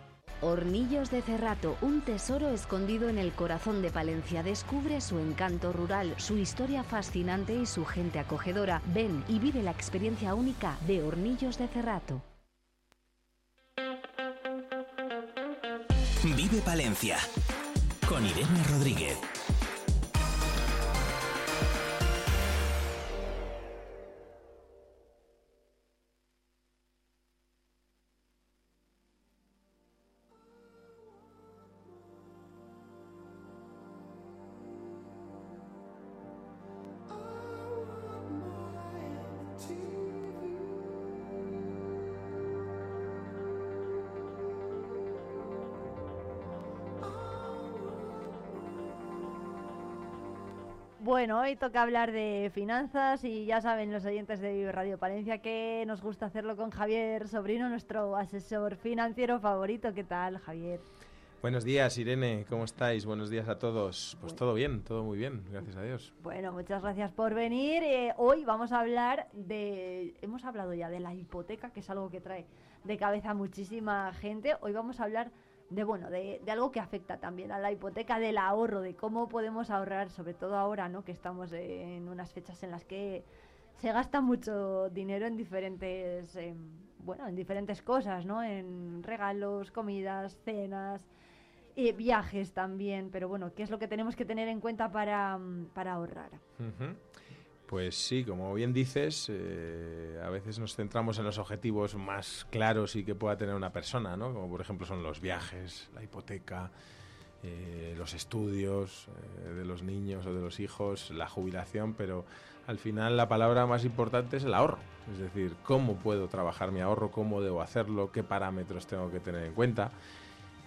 Hornillos de Cerrato, un tesoro escondido en el corazón de Palencia. Descubre su encanto rural, su historia fascinante y su gente acogedora. Ven y vive la experiencia única de Hornillos de Cerrato. Vive Palencia con Irene Rodríguez. Bueno, hoy toca hablar de finanzas y ya saben los oyentes de Radio Palencia que nos gusta hacerlo con Javier Sobrino, nuestro asesor financiero favorito. ¿Qué tal, Javier? Buenos días, Irene, ¿cómo estáis? Buenos días a todos. Pues todo bien, todo muy bien, gracias a Dios. Bueno, muchas gracias por venir. Eh, hoy vamos a hablar de... Hemos hablado ya de la hipoteca, que es algo que trae de cabeza muchísima gente. Hoy vamos a hablar de bueno, de, de, algo que afecta también a la hipoteca, del ahorro, de cómo podemos ahorrar, sobre todo ahora, ¿no? Que estamos en unas fechas en las que se gasta mucho dinero en diferentes, eh, bueno, en diferentes cosas, ¿no? En regalos, comidas, cenas, eh, viajes también. Pero bueno, ¿qué es lo que tenemos que tener en cuenta para, para ahorrar? Pues sí, como bien dices, eh, a veces nos centramos en los objetivos más claros y que pueda tener una persona, ¿no? Como por ejemplo son los viajes, la hipoteca, eh, los estudios eh, de los niños o de los hijos, la jubilación, pero al final la palabra más importante es el ahorro. Es decir, cómo puedo trabajar mi ahorro, cómo debo hacerlo, qué parámetros tengo que tener en cuenta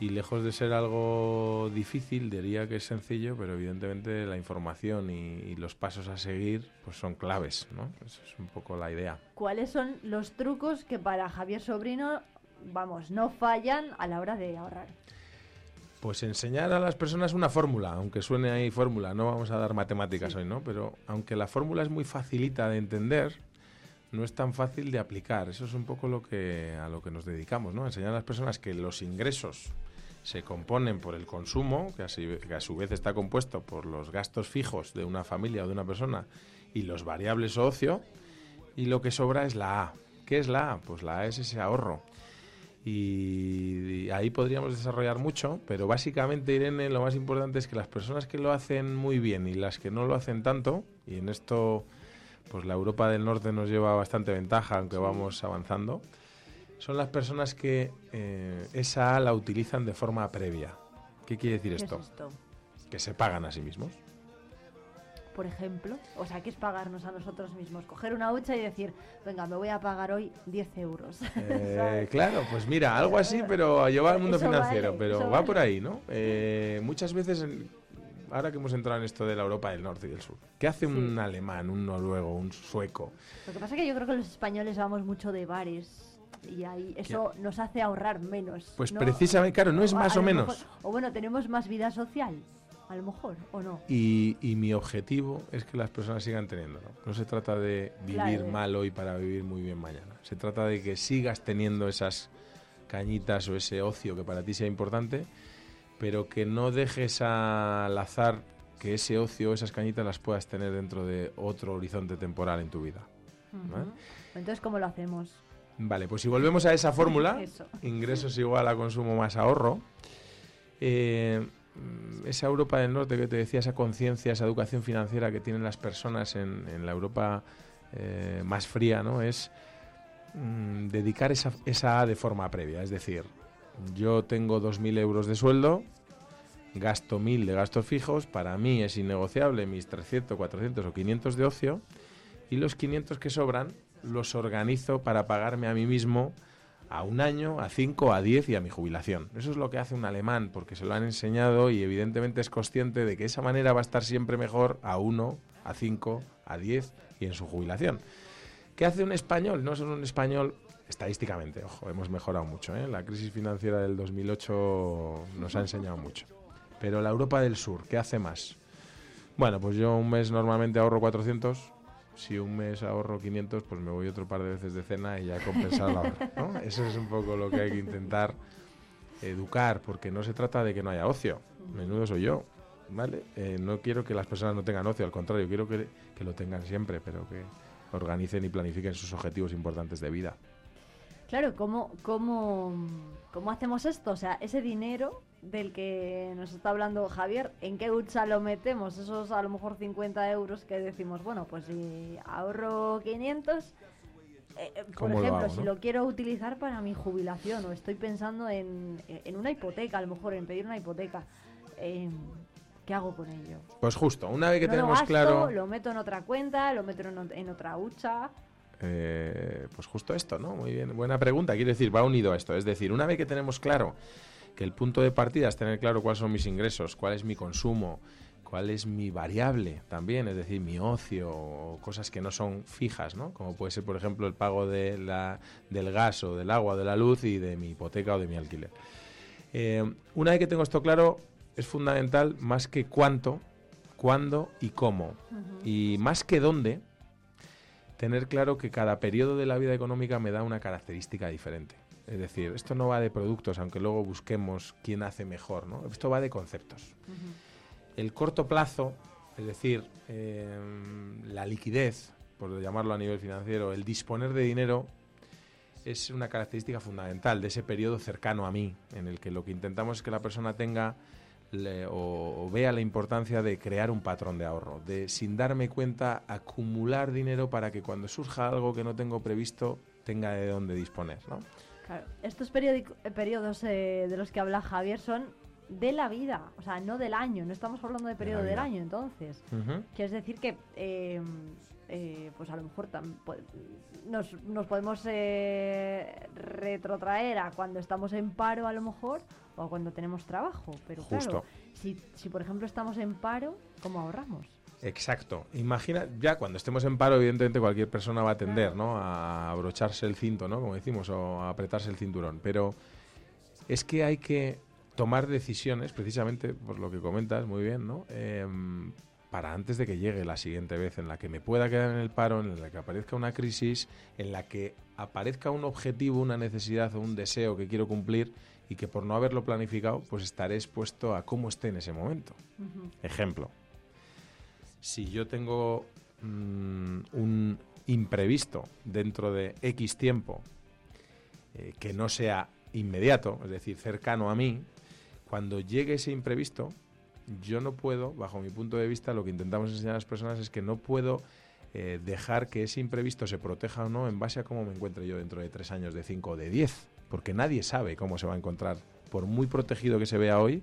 y lejos de ser algo difícil, diría que es sencillo, pero evidentemente la información y, y, los pasos a seguir pues son claves, ¿no? Esa es un poco la idea. ¿Cuáles son los trucos que para Javier Sobrino, vamos, no fallan a la hora de ahorrar? Pues enseñar a las personas una fórmula, aunque suene ahí fórmula, no vamos a dar matemáticas sí. hoy, ¿no? Pero aunque la fórmula es muy facilita de entender, no es tan fácil de aplicar. Eso es un poco lo que a lo que nos dedicamos, ¿no? Enseñar a las personas que los ingresos se componen por el consumo, que, a su vez está compuesto por los gastos fijos de una familia o de una persona y los variables ocio, y lo que sobra es la A. ¿Qué es la A? Pues la A es ese ahorro. Y ahí podríamos desarrollar mucho, pero básicamente, Irene, lo más importante es que las personas que lo hacen muy bien y las que no lo hacen tanto, y en esto pues la Europa del Norte nos lleva bastante ventaja, aunque vamos avanzando, son las personas que eh, esa A la utilizan de forma previa. ¿Qué quiere decir esto? Es esto? Que se pagan a sí mismos. Por ejemplo, o sea, ¿qué es pagarnos a nosotros mismos? Coger una hucha y decir, venga, me voy a pagar hoy 10 euros. Eh, claro, pues mira, algo así, pero lleva al mundo Eso financiero, vale, pero va vale. por ahí, ¿no? Eh, muchas veces, en- ahora que hemos entrado en esto de la Europa del Norte y del Sur, ¿qué hace un alemán, un noruego, un sueco? Lo que pasa es que yo creo que los españoles vamos mucho de bares y ahí eso nos hace ahorrar menos. Pues ¿no? precisamente, claro, no es más o menos. mejor- o bueno, tenemos más vida social, a lo mejor, o no. Y, y mi objetivo es que las personas sigan teniendo. No, No se trata de vivir Claro. mal hoy para vivir muy bien mañana. Se trata de que sigas teniendo esas cañitas o ese ocio que para ti sea importante, pero que no dejes al azar que ese ocio esas cañitas las puedas tener dentro de otro horizonte temporal en tu vida. Entonces, ¿cómo lo hacemos? Vale, pues si volvemos a esa fórmula, Eso. ingresos igual a consumo más ahorro, eh, esa Europa del Norte que te decía, esa conciencia, esa educación financiera que tienen las personas en, en la Europa eh, más fría, ¿no? Es mm, dedicar esa, esa A de forma previa. Es decir, yo tengo 2.000 euros de sueldo, gasto 1.000 de gastos fijos, para mí es innegociable mis 300, 400 o 500 de ocio, y los 500 que sobran los organizo para pagarme a mí mismo a un año, a cinco, a diez y a mi jubilación. Eso es lo que hace un alemán, porque se lo han enseñado y evidentemente es consciente de que esa manera va a estar siempre mejor a uno, a cinco, a diez y en su jubilación. ¿Qué hace un español? No solo un español, estadísticamente, ojo, hemos mejorado mucho. ¿eh? La crisis financiera del 2008 nos ha enseñado mucho. Pero la Europa del Sur, ¿qué hace más? Bueno, pues yo un mes normalmente ahorro 400. Si un mes ahorro 500, pues me voy otro par de veces de cena y ya he compensado el ahorro. ¿no? Eso es un poco lo que hay que intentar educar, porque no se trata de que no haya ocio. Menudo soy yo, ¿vale? Eh, no quiero que las personas no tengan ocio, al contrario, quiero que, que lo tengan siempre, pero que organicen y planifiquen sus objetivos importantes de vida. Claro, ¿cómo, cómo, ¿cómo hacemos esto? O sea, ese dinero del que nos está hablando Javier, ¿en qué hucha lo metemos? Esos a lo mejor 50 euros que decimos, bueno, pues si ahorro 500, eh, eh, por ¿Cómo lo ejemplo, hago, si no? lo quiero utilizar para mi jubilación o estoy pensando en, en una hipoteca, a lo mejor en pedir una hipoteca, eh, ¿qué hago con ello? Pues justo, una vez que No lo tenemos gasto, claro... Lo meto en otra cuenta, lo meto en, en otra hucha. Eh, pues justo esto, ¿no? Muy bien, buena pregunta. Quiero decir, va unido a esto. Es decir, una vez que tenemos claro que el punto de partida es tener claro cuáles son mis ingresos, cuál es mi consumo, cuál es mi variable también, es decir, mi ocio o cosas que no son fijas, ¿no? Como puede ser, por ejemplo, el pago de la, del gas o del agua, de la luz y de mi hipoteca o de mi alquiler. Eh, una vez que tengo esto claro, es fundamental más que cuánto, cuándo y cómo. Y más que dónde, tener claro que cada periodo de la vida económica me da una característica diferente. Es decir, esto no va de productos, aunque luego busquemos quién hace mejor, ¿no? Esto va de conceptos. El corto plazo, es decir, em, la liquidez, por llamarlo a nivel financiero, el disponer de dinero es una característica fundamental de ese periodo cercano a mí, en el que lo que intentamos es que la persona tenga o, vea la importancia de crear un patrón de ahorro, de sin darme cuenta acumular dinero para que cuando surja algo que no tengo previsto tenga de dónde disponer. ¿no? Claro. Estos periodos eh, de los que habla Javier son de la vida, o sea, no del año, no estamos hablando de periodo del año entonces. Quiere decir que, eh, eh, pues a lo mejor nos, nos, podemos eh, retrotraer a cuando estamos en paro a lo mejor o a cuando tenemos trabajo, pero claro, si, si por ejemplo estamos en paro, ¿cómo ahorramos? Exacto. Imagina, ya cuando estemos en paro, evidentemente cualquier persona va a tender, ¿no? A abrocharse el cinto, ¿no? Como decimos, o a apretarse el cinturón. Pero es que hay que tomar decisiones, precisamente por lo que comentas muy bien, ¿no? Em, para antes de que llegue la siguiente vez en la que me pueda quedar en el paro, en la que aparezca una crisis, en la que aparezca un objetivo, una necesidad o un deseo que quiero cumplir y que por no haberlo planificado, pues estaré expuesto a cómo esté en ese momento. Ejemplo, si yo tengo mm, un imprevisto dentro de X tiempo eh, que no sea inmediato, es decir, cercano a mí, cuando llegue ese imprevisto, yo no puedo, bajo mi punto de vista, lo que intentamos enseñar a las personas es que no puedo eh, dejar que ese imprevisto se proteja o no en base a cómo me encuentre yo dentro de tres años, de cinco o de diez, porque nadie sabe cómo se va a encontrar. Por muy protegido que se vea hoy,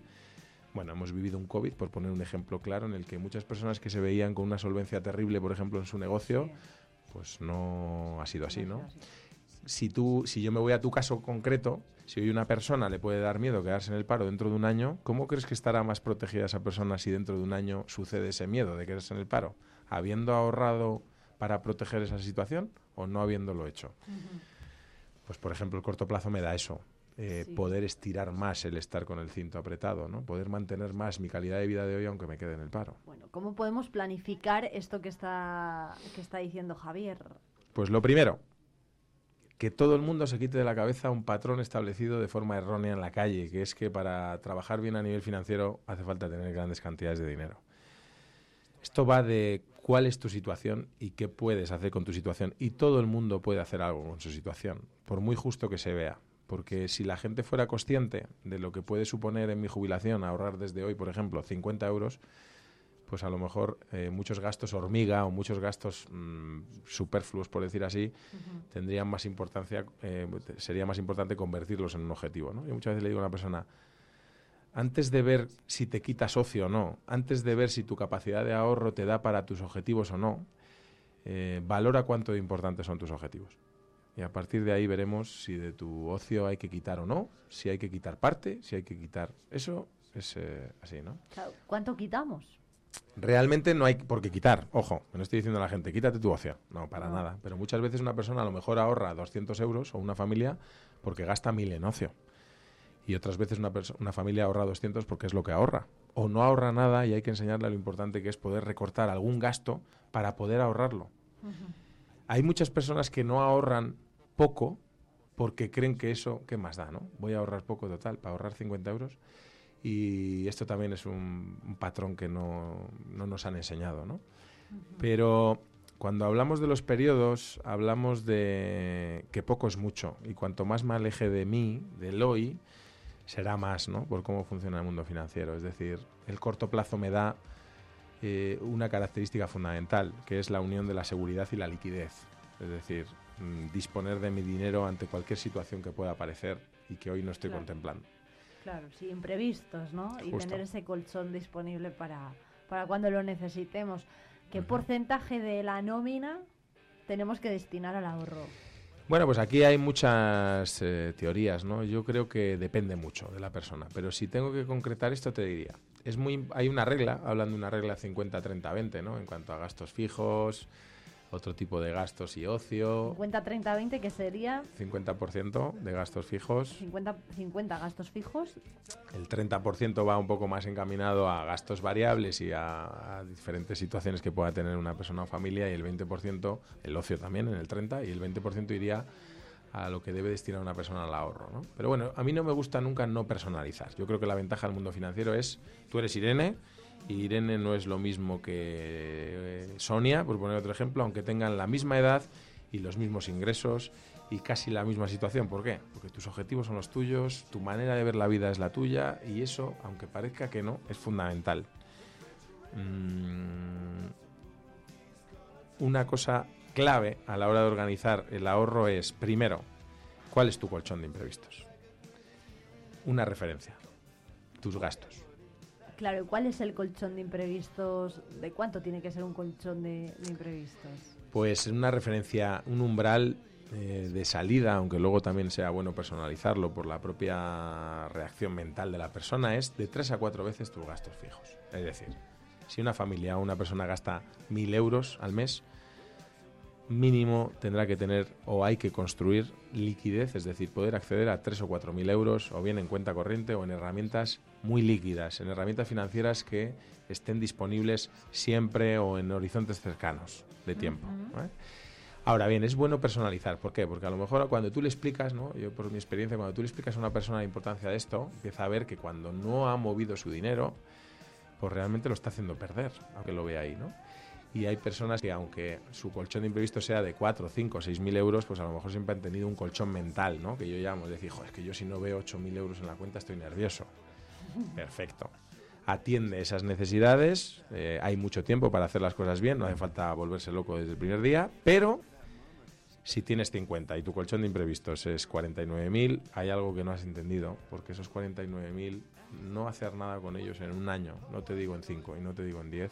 bueno, hemos vivido un COVID, por poner un ejemplo claro, en el que muchas personas que se veían con una solvencia terrible, por ejemplo, en su negocio, pues no ha sido así, ¿no? Si, tú, si yo me voy a tu caso concreto, si hoy una persona le puede dar miedo quedarse en el paro dentro de un año, ¿cómo crees que estará más protegida esa persona si dentro de un año sucede ese miedo de quedarse en el paro? ¿Habiendo ahorrado para proteger esa situación o no habiéndolo hecho? Pues, por ejemplo, el corto plazo me da eso. Eh, poder estirar más el estar con el cinto apretado, ¿no? Poder mantener más mi calidad de vida de hoy aunque me quede en el paro. Bueno, ¿cómo podemos planificar esto que está, que está diciendo Javier? Pues lo primero, que todo el mundo se quite de la cabeza un patrón establecido de forma errónea en la calle, que es que para trabajar bien a nivel financiero hace falta tener grandes cantidades de dinero. Esto va de cuál es tu situación y qué puedes hacer con tu situación. Y todo el mundo puede hacer algo con su situación, por muy justo que se vea. Porque si la gente fuera consciente de lo que puede suponer en mi jubilación ahorrar desde hoy, por ejemplo, 50 euros, pues a lo mejor eh, muchos gastos hormiga o muchos gastos mm, superfluos, por decir así, tendrían más importancia, eh, sería más importante convertirlos en un objetivo. ¿no? Yo muchas veces le digo a una persona, antes de ver si te quita socio o no, antes de ver si tu capacidad de ahorro te da para tus objetivos o no, eh, valora cuánto importantes son tus objetivos. Y a partir de ahí veremos si de tu ocio hay que quitar o no, si hay que quitar parte, si hay que quitar. Eso es así, ¿no? ¿Cuánto quitamos? Realmente no hay por qué quitar. Ojo, no estoy diciendo a la gente, quítate tu ocio. No, para nada. Pero muchas veces una persona a lo mejor ahorra 200 euros o una familia porque gasta mil en ocio. Y otras veces una, una familia ahorra 200 porque es lo que ahorra. O no ahorra nada y hay que enseñarle lo importante que es poder recortar algún gasto para poder ahorrarlo. Hay muchas personas que no ahorran poco porque creen que eso, ¿qué más da? no? Voy a ahorrar poco total, para ahorrar 50 euros y esto también es un, patrón que no, no, nos han enseñado, ¿no? Pero cuando hablamos de los periodos, hablamos de que poco es mucho y cuanto más me aleje de mí, del hoy, será más, ¿no? Por cómo funciona el mundo financiero. Es decir, el corto plazo me da eh, una característica fundamental, que es la unión de la seguridad y la liquidez. Es decir, mm, disponer de mi dinero ante cualquier situación que pueda aparecer y que hoy no estoy contemplando. Claro, sí, imprevistos, ¿no? Y tener ese colchón disponible para, para cuando lo necesitemos. ¿Qué porcentaje de la nómina tenemos que destinar al ahorro? Bueno, pues aquí hay muchas eh, teorías, ¿no? Yo creo que depende mucho de la persona, pero si tengo que concretar esto te diría, es muy, hay una regla, hablan de una regla 50-30-20, ¿no? En cuanto a gastos fijos, otro tipo de gastos y ocio. 50, 30, 20, que sería 50% de gastos fijos. 50, 50 gastos fijos. El 30% va un poco más encaminado a gastos variables y a, a diferentes situaciones que pueda tener una persona o familia y el 20%, el ocio también en el 30% y el 20% iría a lo que debe destinar una persona al ahorro. ¿no? Pero bueno, a mí no me gusta nunca no personalizar. Yo creo que la ventaja del mundo financiero es, tú eres Irene, Irene no es lo mismo que eh, Sonia, por poner otro ejemplo, aunque tengan la misma edad y los mismos ingresos y casi la misma situación. ¿Por qué? Porque tus objetivos son los tuyos, tu manera de ver la vida es la tuya y eso, aunque parezca que no, es fundamental. Mm, una cosa clave a la hora de organizar el ahorro es, primero, ¿cuál es tu colchón de imprevistos? Una referencia, tus gastos. Claro, ¿y ¿cuál es el colchón de imprevistos? ¿De cuánto tiene que ser un colchón de, de imprevistos? Pues una referencia, un umbral eh, de salida, aunque luego también sea bueno personalizarlo por la propia reacción mental de la persona, es de tres a cuatro veces tus gastos fijos. Es decir, si una familia o una persona gasta mil euros al mes, mínimo tendrá que tener o hay que construir liquidez, es decir, poder acceder a 3 o 4 mil euros o bien en cuenta corriente o en herramientas muy líquidas, en herramientas financieras que estén disponibles siempre o en horizontes cercanos de tiempo. ¿vale? Ahora bien, es bueno personalizar. ¿Por qué? Porque a lo mejor cuando tú le explicas, ¿no? yo por mi experiencia, cuando tú le explicas a una persona la importancia de esto, empieza a ver que cuando no ha movido su dinero, pues realmente lo está haciendo perder, aunque lo vea ahí, ¿no? Y hay personas que aunque su colchón de imprevisto sea de 4, 5, 6 mil euros, pues a lo mejor siempre han tenido un colchón mental, ¿no? Que yo llamo, decir, "Jo, es que yo si no veo 8 mil euros en la cuenta estoy nervioso. Perfecto. Atiende esas necesidades, eh, hay mucho tiempo para hacer las cosas bien, no hace falta volverse loco desde el primer día, pero si tienes 50 y tu colchón de imprevistos es 49.000, hay algo que no has entendido, porque esos 49.000 no hacer nada con ellos en un año, no te digo en 5 y no te digo en 10,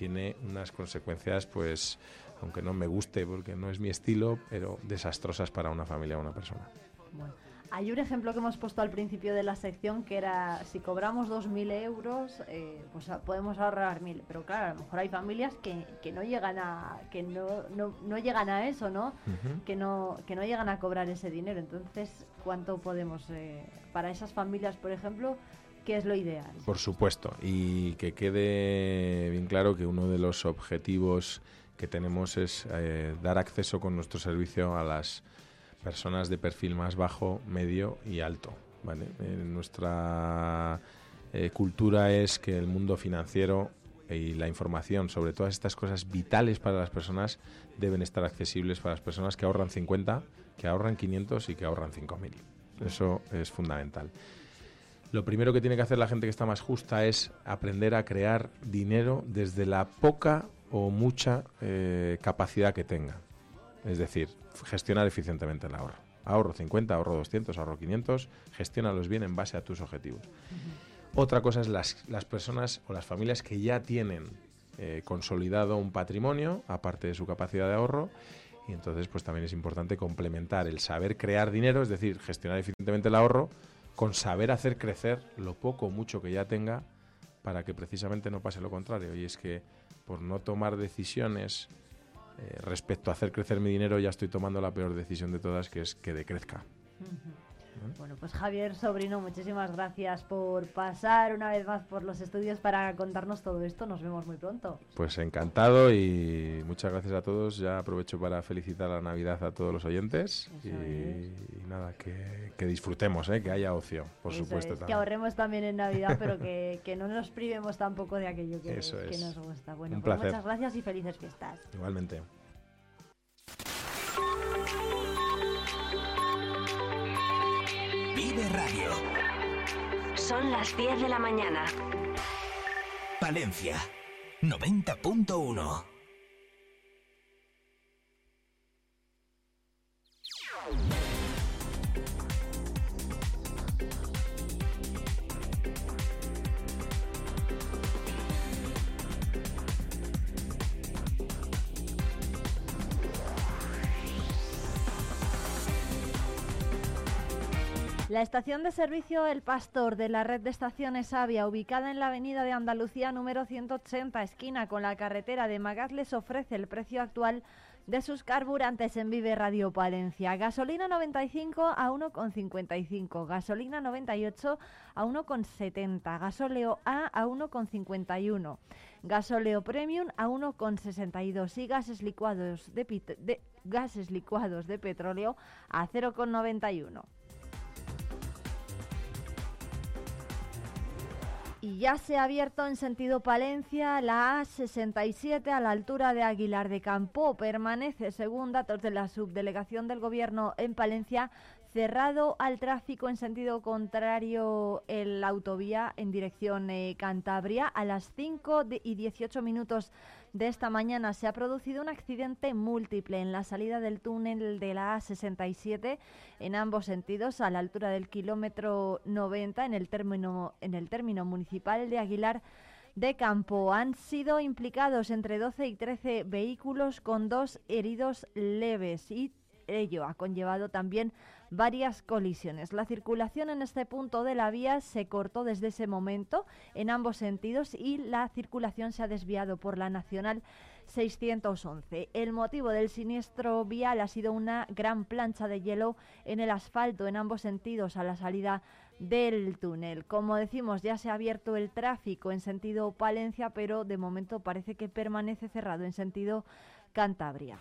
tiene unas consecuencias, pues, aunque no me guste porque no es mi estilo, pero desastrosas para una familia o una persona. Bueno, hay un ejemplo que hemos puesto al principio de la sección que era si cobramos 2.000 euros, eh, pues a- podemos ahorrar 1.000. Pero claro, a lo mejor hay familias que, que no llegan a que no, no, no llegan a eso, ¿no? Ujú. Que no que no llegan a cobrar ese dinero. Entonces, ¿cuánto podemos eh, para esas familias, por ejemplo, qué es lo ideal? Por supuesto, y que quede bien claro que uno de los objetivos que tenemos es eh, dar acceso con nuestro servicio a las personas de perfil más bajo, medio y alto. Eh, nuestra eh, cultura es que el mundo financiero y la información sobre todas estas cosas vitales para las personas deben estar accesibles para las personas que ahorran 50, que ahorran 500 y que ahorran 5.000. Eso es fundamental. Lo primero que tiene que hacer la gente que está más justa es aprender a crear dinero desde la poca o mucha eh, capacidad que tenga. Es decir, gestionar eficientemente el ahorro. Ahorro 50, ahorro 200, ahorro 500, gestiónalos bien en base a tus objetivos. Otra cosa es las, las personas o las familias que ya tienen eh, consolidado un patrimonio, aparte de su capacidad de ahorro, y entonces pues también es importante complementar el saber crear dinero, es decir, gestionar eficientemente el ahorro, con saber hacer crecer lo poco o mucho que ya tenga para que precisamente no pase lo contrario. Y es que por no tomar decisiones eh, respecto a hacer crecer mi dinero, ya estoy tomando la peor decisión de todas, que es que decrezca. Bueno, pues Javier Sobrino, muchísimas gracias por pasar una vez más por los estudios para contarnos todo esto. Nos vemos muy pronto. Pues encantado y muchas gracias a todos. Ya aprovecho para felicitar la Navidad a todos los oyentes y, y nada, que, que disfrutemos, ¿eh? que haya ocio, por Eso supuesto. es, que ahorremos también en Navidad, pero que, que no nos privemos tampoco de aquello que, Eso que es. nos gusta. Bueno, Un pues placer. muchas gracias y felices fiestas. Igualmente. Son las 10 de la mañana. Valencia, 90.1. La estación de servicio El Pastor de la red de estaciones Avia, ubicada en la avenida de Andalucía número 180, esquina con la carretera de Magat, les ofrece el precio actual de sus carburantes en Vive Radio Palencia. Gasolina 95 a 1,55, gasolina 98 a 1,70, gasóleo A a 1,51, gasóleo Premium a 1,62 y gases licuados de petróleo a 0,91. Ya se ha abierto en sentido Palencia la A67 a la altura de Aguilar de Campo. Permanece, según datos de la subdelegación del Gobierno en Palencia, cerrado al tráfico en sentido contrario en la autovía en dirección eh, Cantabria. A las 5 y 18 minutos de esta mañana se ha producido un accidente múltiple en la salida del túnel de la A67 en ambos sentidos a la altura del kilómetro 90 en el término, en el término municipal de Aguilar de Campo. Han sido implicados entre 12 y 13 vehículos con dos heridos leves y ello ha conllevado también varias colisiones. La circulación en este punto de la vía se cortó desde ese momento en ambos sentidos y la circulación se ha desviado por la Nacional 611. El motivo del siniestro vial ha sido una gran plancha de hielo en el asfalto en ambos sentidos a la salida del túnel. Como decimos, ya se ha abierto el tráfico en sentido Palencia, pero de momento parece que permanece cerrado en sentido Cantabria.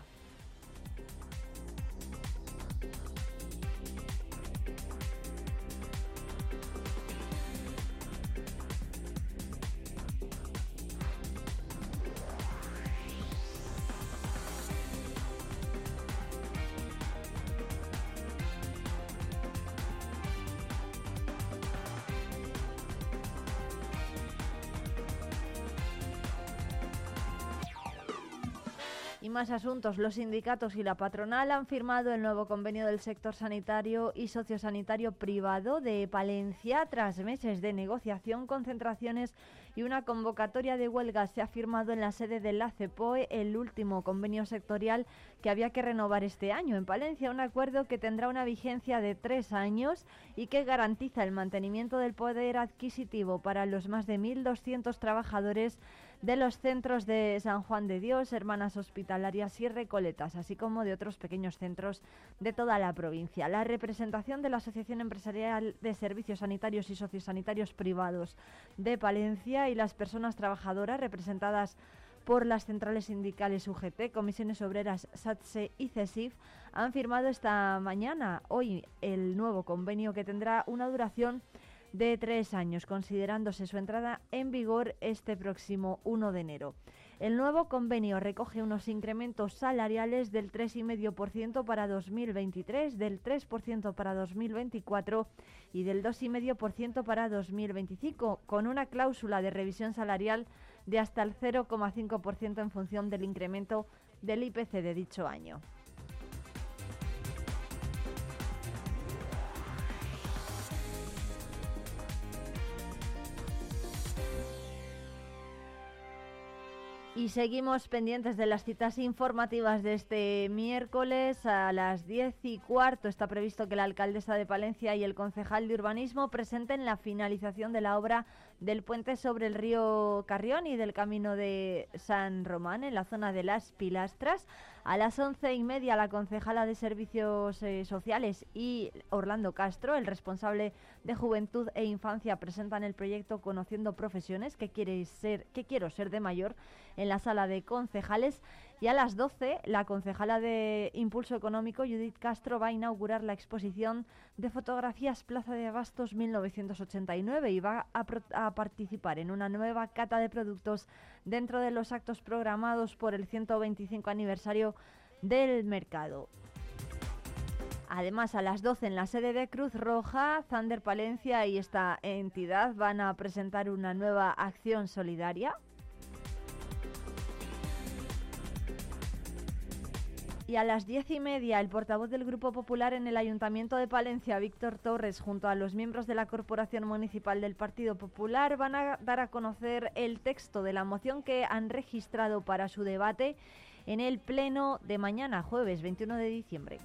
Más asuntos. Los sindicatos y la patronal han firmado el nuevo convenio del sector sanitario y sociosanitario privado de Palencia tras meses de negociación, concentraciones y una convocatoria de huelga. Se ha firmado en la sede de la CEPOE el último convenio sectorial que había que renovar este año. En Palencia, un acuerdo que tendrá una vigencia de tres años y que garantiza el mantenimiento del poder adquisitivo para los más de 1.200 trabajadores de los centros de San Juan de Dios, Hermanas Hospitalarias y Recoletas, así como de otros pequeños centros de toda la provincia. La representación de la Asociación Empresarial de Servicios Sanitarios y Sociosanitarios Privados de Palencia y las personas trabajadoras representadas por las centrales sindicales UGT, Comisiones Obreras, SATSE y CESIF han firmado esta mañana, hoy, el nuevo convenio que tendrá una duración de tres años, considerándose su entrada en vigor este próximo 1 de enero. El nuevo convenio recoge unos incrementos salariales del 3,5% para 2023, del 3% para 2024 y del 2,5% para 2025, con una cláusula de revisión salarial de hasta el 0,5% en función del incremento del IPC de dicho año. Y seguimos pendientes de las citas informativas de este miércoles a las 10 y cuarto. Está previsto que la alcaldesa de Palencia y el concejal de urbanismo presenten la finalización de la obra del puente sobre el río Carrión y del camino de San Román en la zona de las Pilastras. A las once y media, la concejala de Servicios eh, Sociales y Orlando Castro, el responsable de Juventud e Infancia, presentan el proyecto Conociendo Profesiones, que, ser, que quiero ser de mayor, en la sala de concejales. Y a las 12, la concejala de Impulso Económico, Judith Castro, va a inaugurar la exposición de fotografías Plaza de Abastos 1989 y va a, a, participar en una nueva cata de productos dentro de los actos programados por el 125 aniversario del mercado. Además, a las 12 en la sede de Cruz Roja, Thunder Palencia y esta entidad van a presentar una nueva acción solidaria Y a las diez y media, el portavoz del Grupo Popular en el Ayuntamiento de Palencia, Víctor Torres, junto a los miembros de la Corporación Municipal del Partido Popular, van a dar a conocer el texto de la moción que han registrado para su debate en el Pleno de mañana, jueves 21 de diciembre.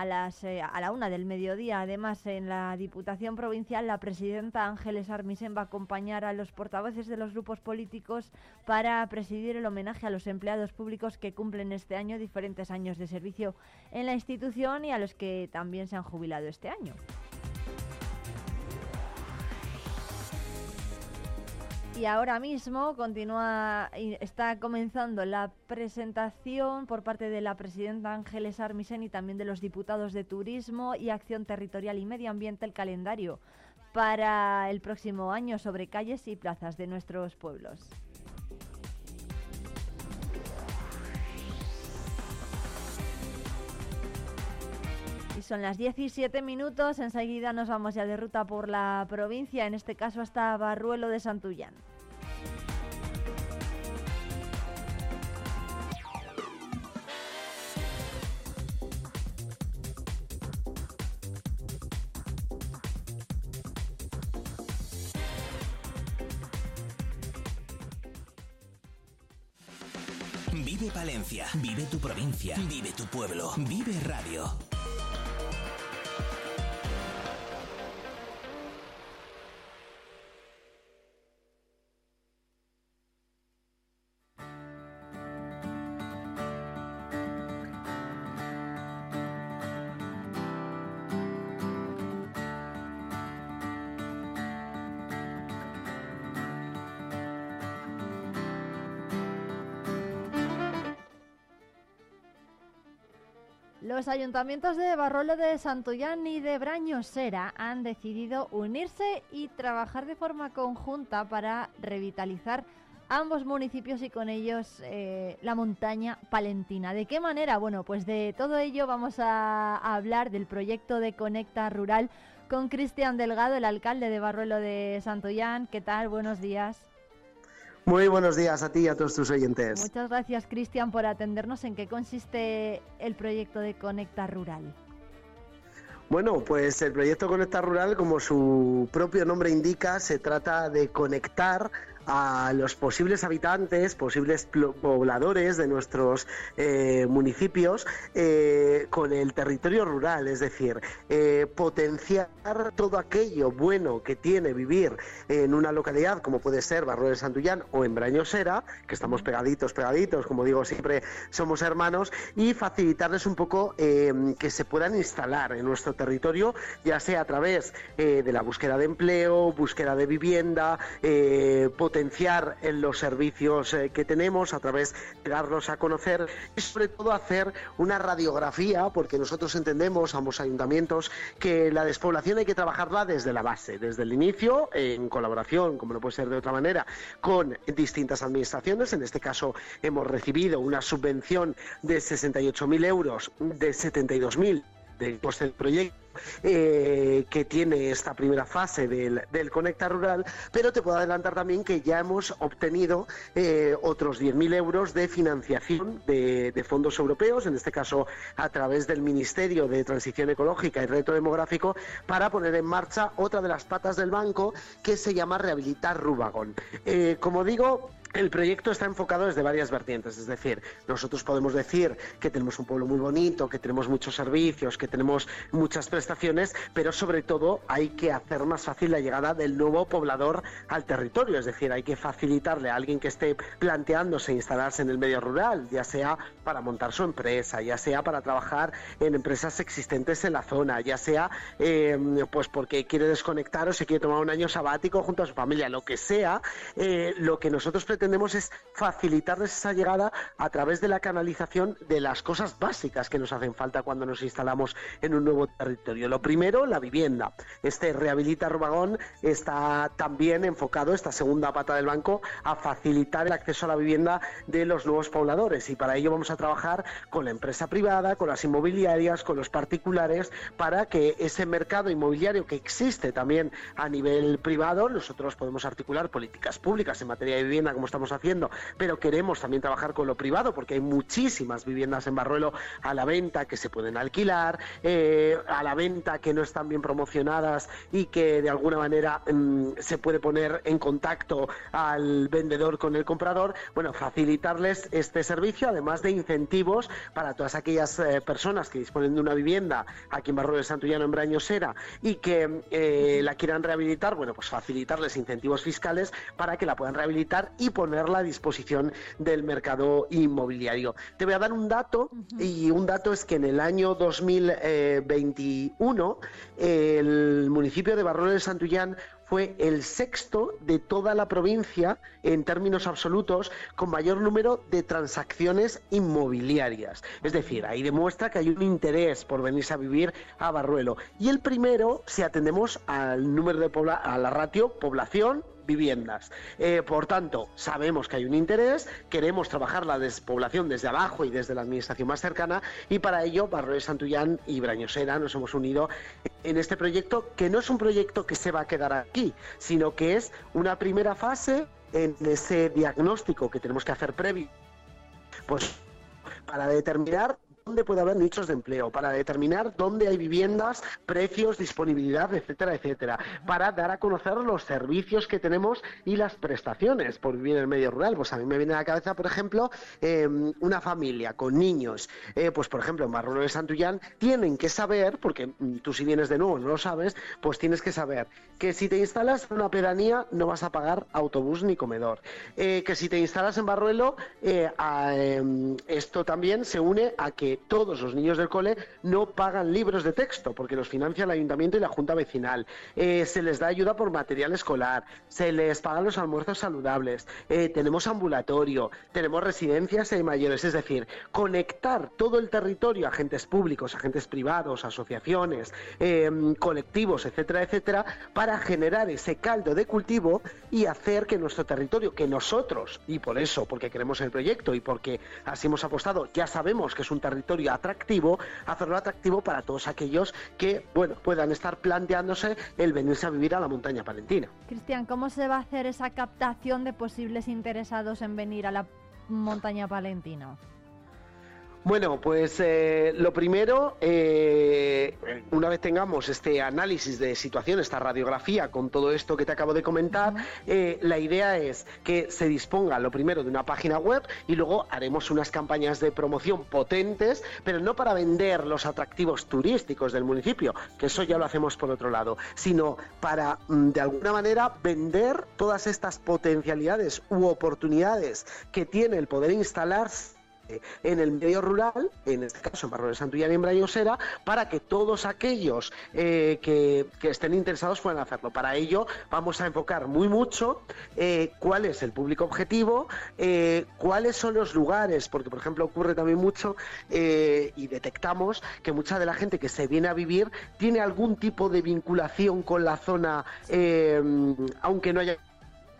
A, las, eh, a la una del mediodía. Además, en la Diputación Provincial, la presidenta Ángeles Armisen va a acompañar a los portavoces de los grupos políticos para presidir el homenaje a los empleados públicos que cumplen este año diferentes años de servicio en la institución y a los que también se han jubilado este año. Y ahora mismo continúa, está comenzando la presentación por parte de la presidenta Ángeles Armisen y también de los diputados de Turismo y Acción Territorial y Medio Ambiente el calendario para el próximo año sobre calles y plazas de nuestros pueblos. Son las 17 minutos, enseguida nos vamos ya de ruta por la provincia, en este caso hasta Barruelo de Santullán. Vive Palencia, vive tu provincia, vive tu pueblo, vive radio. Los ayuntamientos de Barrolo de Santullán y de Brañosera han decidido unirse y trabajar de forma conjunta para revitalizar ambos municipios y con ellos eh, la montaña palentina. ¿De qué manera? Bueno, pues de todo ello vamos a, hablar del proyecto de Conecta Rural con Cristian Delgado, el alcalde de Barruelo de Santullán. ¿Qué tal? Buenos días. Muy buenos días a ti y a todos tus oyentes. Muchas gracias, Cristian, por atendernos. ¿En qué consiste el proyecto de Conecta Rural? Bueno, pues el proyecto Conecta Rural, como su propio nombre indica, se trata de conectar a los posibles habitantes, posibles pobladores de nuestros eh, municipios eh, con el territorio rural, es decir, eh, potenciar todo aquello bueno que tiene vivir en una localidad como puede ser Barro de Santullán o en Brañosera, que estamos pegaditos, pegaditos, como digo siempre, somos hermanos, y facilitarles un poco que se puedan instalar en nuestro territorio, ya sea a través de la búsqueda de empleo, búsqueda de vivienda, potenciar potenciar en los servicios eh, que tenemos, a través de darlos a conocer y sobre todo hacer una radiografía, porque nosotros entendemos, ambos ayuntamientos, que la despoblación hay que trabajarla desde la base, desde el inicio, en colaboración, como no puede ser de otra manera, con distintas administraciones. En este caso hemos recibido una subvención de 68.000 euros, de 72.000 del coste del proyecto eh, que tiene esta primera fase del, del, Conecta Rural, pero te puedo adelantar también que ya hemos obtenido eh, otros 10.000 euros de financiación de, de, fondos europeos, en este caso a través del Ministerio de Transición Ecológica y Reto Demográfico, para poner en marcha otra de las patas del banco que se llama Rehabilitar Rubagón. Eh, como digo, el proyecto está enfocado desde varias vertientes, es decir, nosotros podemos decir que tenemos un pueblo muy bonito, que tenemos muchos servicios, que tenemos muchas prestaciones, pero sobre todo hay que hacer más fácil la llegada del nuevo poblador al territorio, es decir, hay que facilitarle a alguien que esté planteándose instalarse en el medio rural, ya sea para montar su empresa, ya sea para trabajar en empresas existentes en la zona, ya sea eh, pues porque quiere desconectar o se quiere tomar un año sabático junto a su familia, lo que sea, eh, lo que nosotros pretendemos es facilitarles esa llegada a través de la canalización de las cosas básicas que nos hacen falta cuando nos instalamos en un nuevo territorio. Lo primero, la vivienda. Este Rehabilita Rubagón está también enfocado, esta segunda pata del banco, a facilitar el acceso a la vivienda de los nuevos pobladores y para ello vamos a trabajar con la empresa privada, con las inmobiliarias, con los particulares, para que ese mercado inmobiliario que existe también a nivel privado, nosotros podemos articular políticas públicas en materia de vivienda, como estamos haciendo, pero queremos también trabajar con lo privado porque hay muchísimas viviendas en Barruelo a la venta que se pueden alquilar, eh, a la venta que no están bien promocionadas y que de alguna manera mm, se puede poner en contacto al vendedor con el comprador. Bueno, facilitarles este servicio, además de incentivos para todas aquellas eh, personas que disponen de una vivienda aquí en Barruelo de Santullano, en Brañosera, y que eh, la quieran rehabilitar, bueno, pues facilitarles incentivos fiscales para que la puedan rehabilitar y ponerla a disposición del mercado inmobiliario. Te voy a dar un dato y un dato es que en el año 2021 el municipio de Barruelo de Santullán fue el sexto de toda la provincia en términos absolutos con mayor número de transacciones inmobiliarias. Es decir, ahí demuestra que hay un interés por venirse a vivir a Barruelo. Y el primero, si atendemos al número de pobla a la ratio población viviendas. Eh, por tanto, sabemos que hay un interés, queremos trabajar la despoblación desde abajo y desde la administración más cercana y para ello Barrio de Santullán y Brañosera nos hemos unido en este proyecto que no es un proyecto que se va a quedar aquí, sino que es una primera fase en ese diagnóstico que tenemos que hacer previo. Pues para determinar dónde puede haber nichos de empleo, para determinar dónde hay viviendas, precios, disponibilidad, etcétera, etcétera, para dar a conocer los servicios que tenemos y las prestaciones por vivir en el medio rural. Pues a mí me viene a la cabeza, por ejemplo, eh, una familia con niños, eh, pues por ejemplo en Barruelo de Santullán, tienen que saber, porque tú si vienes de nuevo no lo sabes, pues tienes que saber que si te instalas en una pedanía no vas a pagar autobús ni comedor, eh, que si te instalas en Barruelo, eh, a, em, esto también se une a que todos los niños del cole no pagan libros de texto porque los financia el ayuntamiento y la junta vecinal. Eh, se les da ayuda por material escolar, se les pagan los almuerzos saludables, eh, tenemos ambulatorio, tenemos residencias de mayores, es decir, conectar todo el territorio, agentes públicos, agentes privados, asociaciones, eh, colectivos, etcétera, etcétera, para generar ese caldo de cultivo y hacer que nuestro territorio, que nosotros, y por eso, porque queremos el proyecto y porque así hemos apostado, ya sabemos que es un territorio atractivo, hacerlo atractivo para todos aquellos que bueno, puedan estar planteándose el venirse a vivir a la montaña palentina. Cristian, ¿cómo se va a hacer esa captación de posibles interesados en venir a la montaña palentina? Bueno, pues eh, lo primero, eh, una vez tengamos este análisis de situación, esta radiografía con todo esto que te acabo de comentar, eh, la idea es que se disponga lo primero de una página web y luego haremos unas campañas de promoción potentes, pero no para vender los atractivos turísticos del municipio, que eso ya lo hacemos por otro lado, sino para mm, de alguna manera vender todas estas potencialidades u oportunidades que tiene el poder instalarse en el medio rural, en este caso en Barrio de Santullán y en Brayosera, para que todos aquellos eh, que, que, estén interesados puedan hacerlo. Para ello vamos a enfocar muy mucho eh, cuál es el público objetivo, eh, cuáles son los lugares, porque por ejemplo ocurre también mucho eh, y detectamos que mucha de la gente que se viene a vivir tiene algún tipo de vinculación con la zona, eh, aunque no haya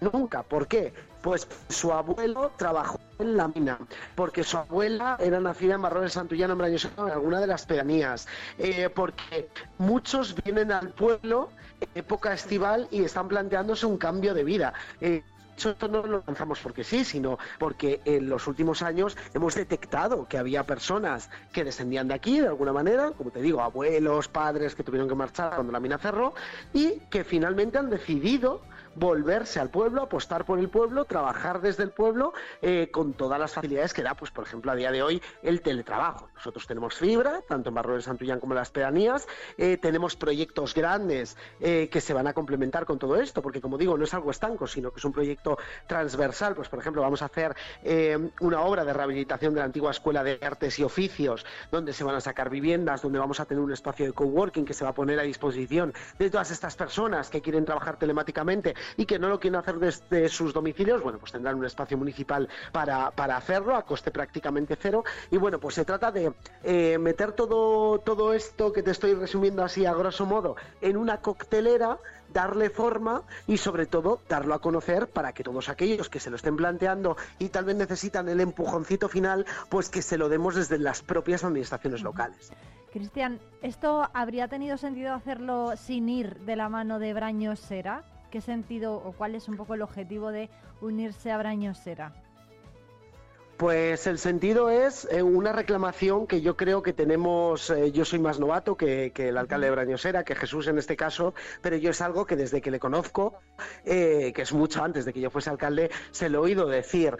nunca. ¿Por qué? Pues su abuelo trabajó en la mina, porque su abuela era nacida en Barro de Santullano, en en alguna de las pedanías, eh, porque muchos vienen al pueblo en época estival y están planteándose un cambio de vida. Eh, esto no lo lanzamos porque sí, sino porque en los últimos años hemos detectado que había personas que descendían de aquí de alguna manera, como te digo, abuelos, padres que tuvieron que marchar cuando la mina cerró y que finalmente han decidido volverse al pueblo, apostar por el pueblo, trabajar desde el pueblo eh, con todas las facilidades que da, pues por ejemplo, a día de hoy el teletrabajo. Nosotros tenemos fibra, tanto en Barro de Santullán como en las pedanías, eh, tenemos proyectos grandes eh, que se van a complementar con todo esto, porque como digo, no es algo estanco, sino que es un proyecto transversal. Pues por ejemplo, vamos a hacer una obra de rehabilitación de la antigua Escuela de Artes y Oficios, donde se van a sacar viviendas, donde vamos a tener un espacio de coworking que se va a poner a disposición de todas estas personas que quieren trabajar telemáticamente y que no lo quieren hacer desde sus domicilios, bueno, pues tendrán un espacio municipal para, para hacerlo a coste prácticamente cero. Y bueno, pues se trata de eh, meter todo, todo esto que te estoy resumiendo así a grosso modo en una coctelera darle forma y sobre todo darlo a conocer para que todos aquellos que se lo estén planteando y tal vez necesitan el empujoncito final, pues que se lo demos desde las propias administraciones locales. Cristian, ¿esto habría tenido sentido hacerlo sin ir de la mano de Braños Sera? ¿Qué sentido o cuál es un poco el objetivo de unirse a Brañosera? Pues el sentido es eh, una reclamación que yo creo que tenemos, eh, yo soy más novato que, el alcalde de Brañosera, que Jesús en este caso, pero yo es algo que desde que le conozco, eh, que es mucho antes de que yo fuese alcalde, se lo he oído decir.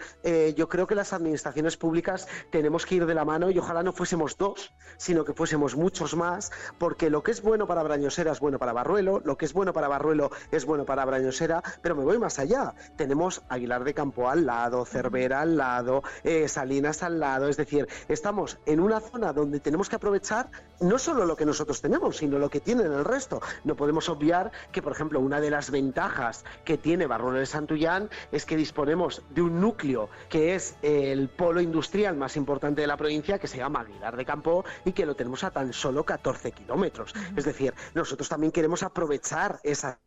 yo creo que las administraciones públicas tenemos que ir de la mano y ojalá no fuésemos dos, sino que fuésemos muchos más, porque lo que es bueno para Brañosera es bueno para Barruelo, lo que es bueno para Barruelo es bueno para Brañosera, pero me voy más allá. Tenemos Aguilar de Campo al lado, Cervera al lado, eh, Salinas al lado, es decir, estamos en una zona donde tenemos que aprovechar no solo lo que nosotros tenemos, sino lo que tienen el resto. No podemos obviar que, por ejemplo, una de las ventajas que tiene Barruelo de Santullán es que disponemos de un núcleo que es el polo industrial más importante de la provincia, que se llama Aguilar de Campo, y que lo tenemos a tan solo 14 kilómetros. Es decir, nosotros también queremos aprovechar esa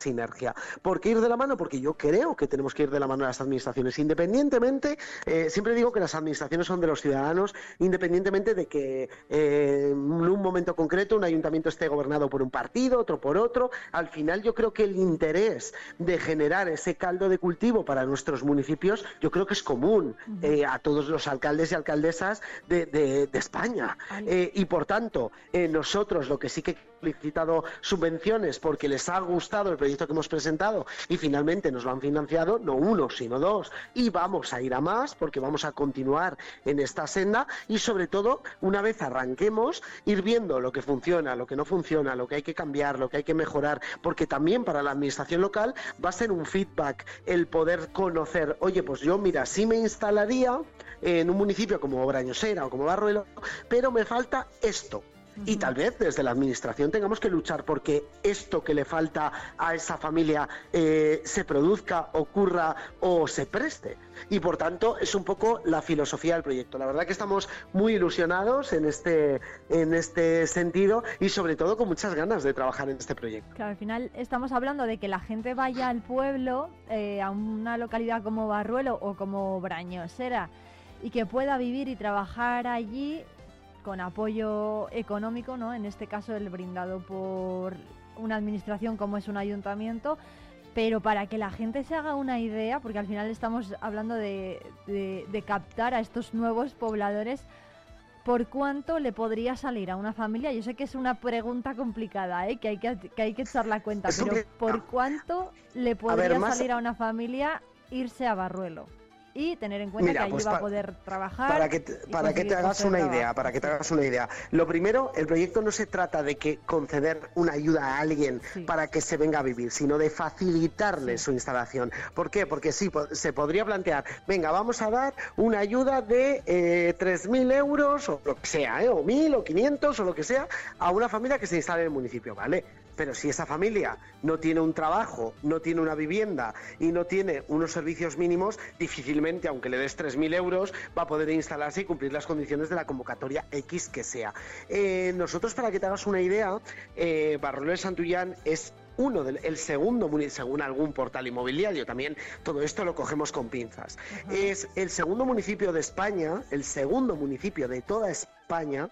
sinergia. ¿Por qué ir de la mano? Porque yo creo que tenemos que ir de la mano de las administraciones, independientemente, eh, siempre digo que las administraciones son de los ciudadanos, independientemente de que eh, en un momento concreto un ayuntamiento esté gobernado por un partido, otro por otro, al final yo creo que el interés de generar ese caldo de cultivo para nuestros municipios, yo creo que es común eh, a todos los alcaldes y alcaldesas de, España. y por tanto, nosotros lo que sí que solicitado subvenciones porque les ha gustado el proyecto que hemos presentado y finalmente nos lo han financiado, no uno, sino dos. Y vamos a ir a más porque vamos a continuar en esta senda y sobre todo, una vez arranquemos, ir viendo lo que funciona, lo que no funciona, lo que hay que cambiar, lo que hay que mejorar, porque también para la administración local va a ser un feedback el poder conocer, oye, pues yo, mira, sí me instalaría en un municipio como Brañosera o como Barruelo, pero me falta esto y tal vez desde la administración tengamos que luchar porque esto que le falta a esa familia eh, se produzca, ocurra o se preste. Y por tanto es un poco la filosofía del proyecto. La verdad que estamos muy ilusionados en este, en este sentido y sobre todo con muchas ganas de trabajar en este proyecto. Claro, al final estamos hablando de que la gente vaya al pueblo, eh, a una localidad como Barruelo o como Brañosera y que pueda vivir y trabajar allí con apoyo económico, ¿no? En este caso el brindado por una administración como es un ayuntamiento, pero para que la gente se haga una idea, porque al final estamos hablando de, captar a estos nuevos pobladores, ¿por cuánto le podría salir a una familia? Yo sé que es una pregunta complicada, ¿eh? que, hay que, que hay que echar la cuenta, pero ¿por cuánto le podría salir a una familia irse a Barruelo? Y tener en cuenta que allí pues va a poder trabajar. Para que te, para que te hagas una idea, para que te hagas una idea. Lo primero, el proyecto no se trata de que conceder una ayuda a alguien para que se venga a vivir, sino de facilitarle su instalación. ¿Por qué? Porque sí, se podría plantear, venga, vamos a dar una ayuda de eh, 3.000 euros o lo que sea, ¿eh? o 1.000 o 500 o lo que sea, a una familia que se instale en el municipio, ¿vale? Pero si esa familia no tiene un trabajo, no tiene una vivienda y no tiene unos servicios mínimos, difícilmente, aunque le des 3.000 euros, va a poder instalarse y cumplir las condiciones de la convocatoria X que sea. Eh, nosotros, para que te hagas una idea, eh, Barrolo de Santullán es uno del el segundo según algún portal inmobiliario también todo esto lo cogemos con pinzas. Es el segundo municipio de España el segundo municipio de toda España